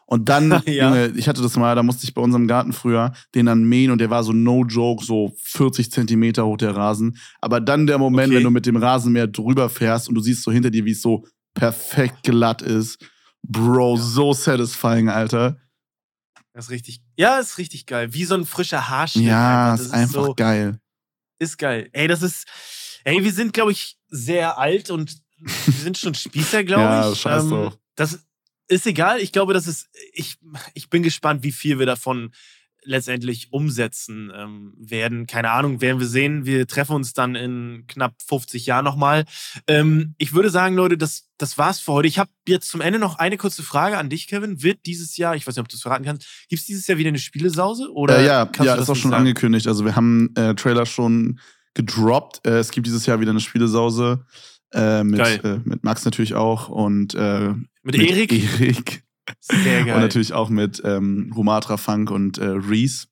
Und dann, Ja. Junge, ich hatte das mal, da musste ich bei unserem Garten früher den dann mähen und der war so no joke, so 40 Zentimeter hoch der Rasen. Aber dann der Moment, Okay. wenn du mit dem Rasenmäher drüber fährst und du siehst so hinter dir, wie es so perfekt glatt ist. Bro, so satisfying, Alter. Das ist richtig, ja, ist richtig geil. Wie so ein frischer Haarschnitt. Ja. Das ist einfach so, geil. Ist geil. Ey, das ist, ey, wir sind, glaube ich, sehr alt und wir sind schon Spießer, glaube Ja, ich. scheiß drauf. das ist egal. Ich glaube, das ist, ich, ich bin gespannt, wie viel wir davon letztendlich umsetzen ähm, werden. Keine Ahnung, werden wir sehen. Wir treffen uns dann in knapp 50 Jahren nochmal. Ähm, ich würde sagen, Leute, das, das war's für heute. Ich habe jetzt zum Ende noch eine kurze Frage an dich, Kevin. Wird dieses Jahr, ich weiß nicht, ob du es verraten kannst, gibt es dieses Jahr wieder eine Spielesause? Oder Äh, ja, ja du das ist auch schon sagen? angekündigt. Also wir haben äh, Trailer schon gedroppt. Äh, es gibt dieses Jahr wieder eine Spielesause. Äh, mit, äh, mit Max natürlich auch und äh, Mit Erik? Erik. Sehr geil. Und natürlich auch mit ähm, Humatra Funk und äh, Reese.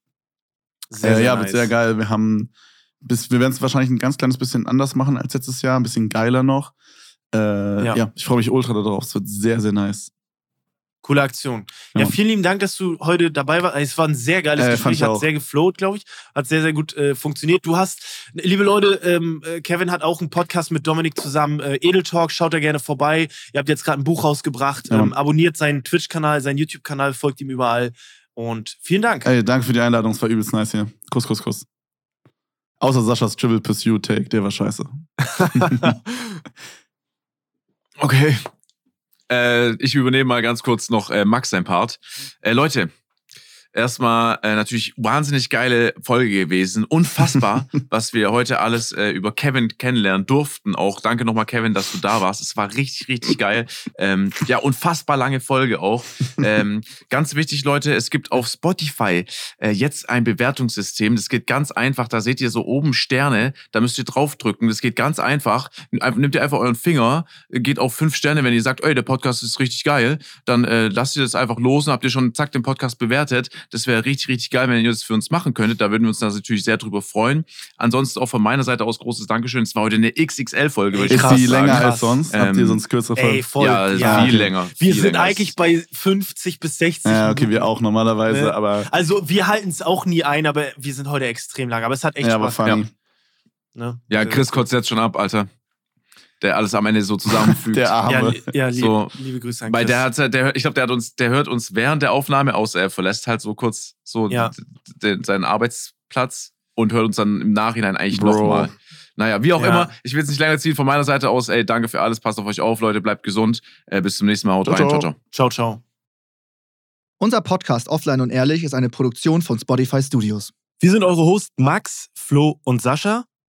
sehr, äh, sehr ja, nice. wird sehr geil. Wir haben bis, wir werden es wahrscheinlich ein ganz kleines bisschen anders machen als letztes Jahr, ein bisschen geiler noch. Äh, Ja. ja. ich freue mich ultra darauf. Es wird sehr, sehr nice. Coole Aktion. Ja, Ja. vielen lieben Dank, dass du heute dabei warst. Es war ein sehr geiles Äh, Gespräch, hat sehr geflowt, glaube ich. Hat sehr, sehr gut äh, funktioniert. Du hast, liebe Leute, ähm, äh, Kevin hat auch einen Podcast mit Dominik zusammen. Äh, Edel Talk, schaut da gerne vorbei. Ihr habt jetzt gerade ein Buch rausgebracht. Ja. Ähm, abonniert seinen Twitch-Kanal, seinen YouTube-Kanal, folgt ihm überall. Und vielen Dank. Ey, danke für die Einladung. Es war übelst nice hier. Kuss, Kuss, Kuss. Außer Saschas Triple Pursuit Take, der war scheiße. Okay. Äh, ich übernehme mal ganz kurz noch äh, Max sein Part. Äh, Leute, erstmal äh, natürlich wahnsinnig geile Folge gewesen. Unfassbar, was wir heute alles äh, über Kevin kennenlernen durften. Auch danke nochmal, Kevin, dass du da warst. Es war richtig, richtig geil. Ähm, ja, unfassbar lange Folge auch. Ähm, ganz wichtig, Leute, es gibt auf Spotify äh, jetzt ein Bewertungssystem. Das geht ganz einfach. Da seht ihr so oben Sterne. Da müsst ihr draufdrücken. Das geht ganz einfach. Nehmt ihr einfach euren Finger, geht auf fünf Sterne. Wenn ihr sagt, ey, der Podcast ist richtig geil, dann äh, lasst ihr das einfach los und habt ihr schon zack den Podcast bewertet. Das wäre richtig, richtig geil, wenn ihr das für uns machen könntet. Da würden wir uns natürlich sehr drüber freuen. Ansonsten auch von meiner Seite aus großes Dankeschön. Es war heute eine XXL-Folge, Ist Krass, die länger krass. als sonst? Habt ihr Ähm, sonst kürzere Ey, Folgen? voll. Ja, ja. viel länger. Wir viel sind länger. eigentlich bei 50 bis 60. Ja, okay, wir auch normalerweise, Ne? aber Also wir halten es auch nie ein, aber wir sind heute extrem lang. Aber es hat echt ja, aber Spaß funny. Ne? Ja, Chris kotzt jetzt schon ab, Alter. Der alles am Ende so zusammenfügt. Der Arme. Ja, li ja lieb, So. liebe Grüße an Weil Chris. der hat, der, ich glaube, der hat uns, der hört uns während der Aufnahme aus, er verlässt halt so kurz so Ja. seinen Arbeitsplatz und hört uns dann im Nachhinein eigentlich nochmal. Naja, wie auch Ja. immer, ich will es nicht länger ziehen von meiner Seite aus. Ey, danke für alles, passt auf euch auf, Leute, bleibt gesund. Äh, bis zum nächsten Mal, haut Ciao, rein, ciao, ciao. ciao. ciao, ciao. Unser Podcast Offline und Ehrlich ist eine Produktion von Spotify Studios. Wir sind eure Hosts Max, Flo und Sascha.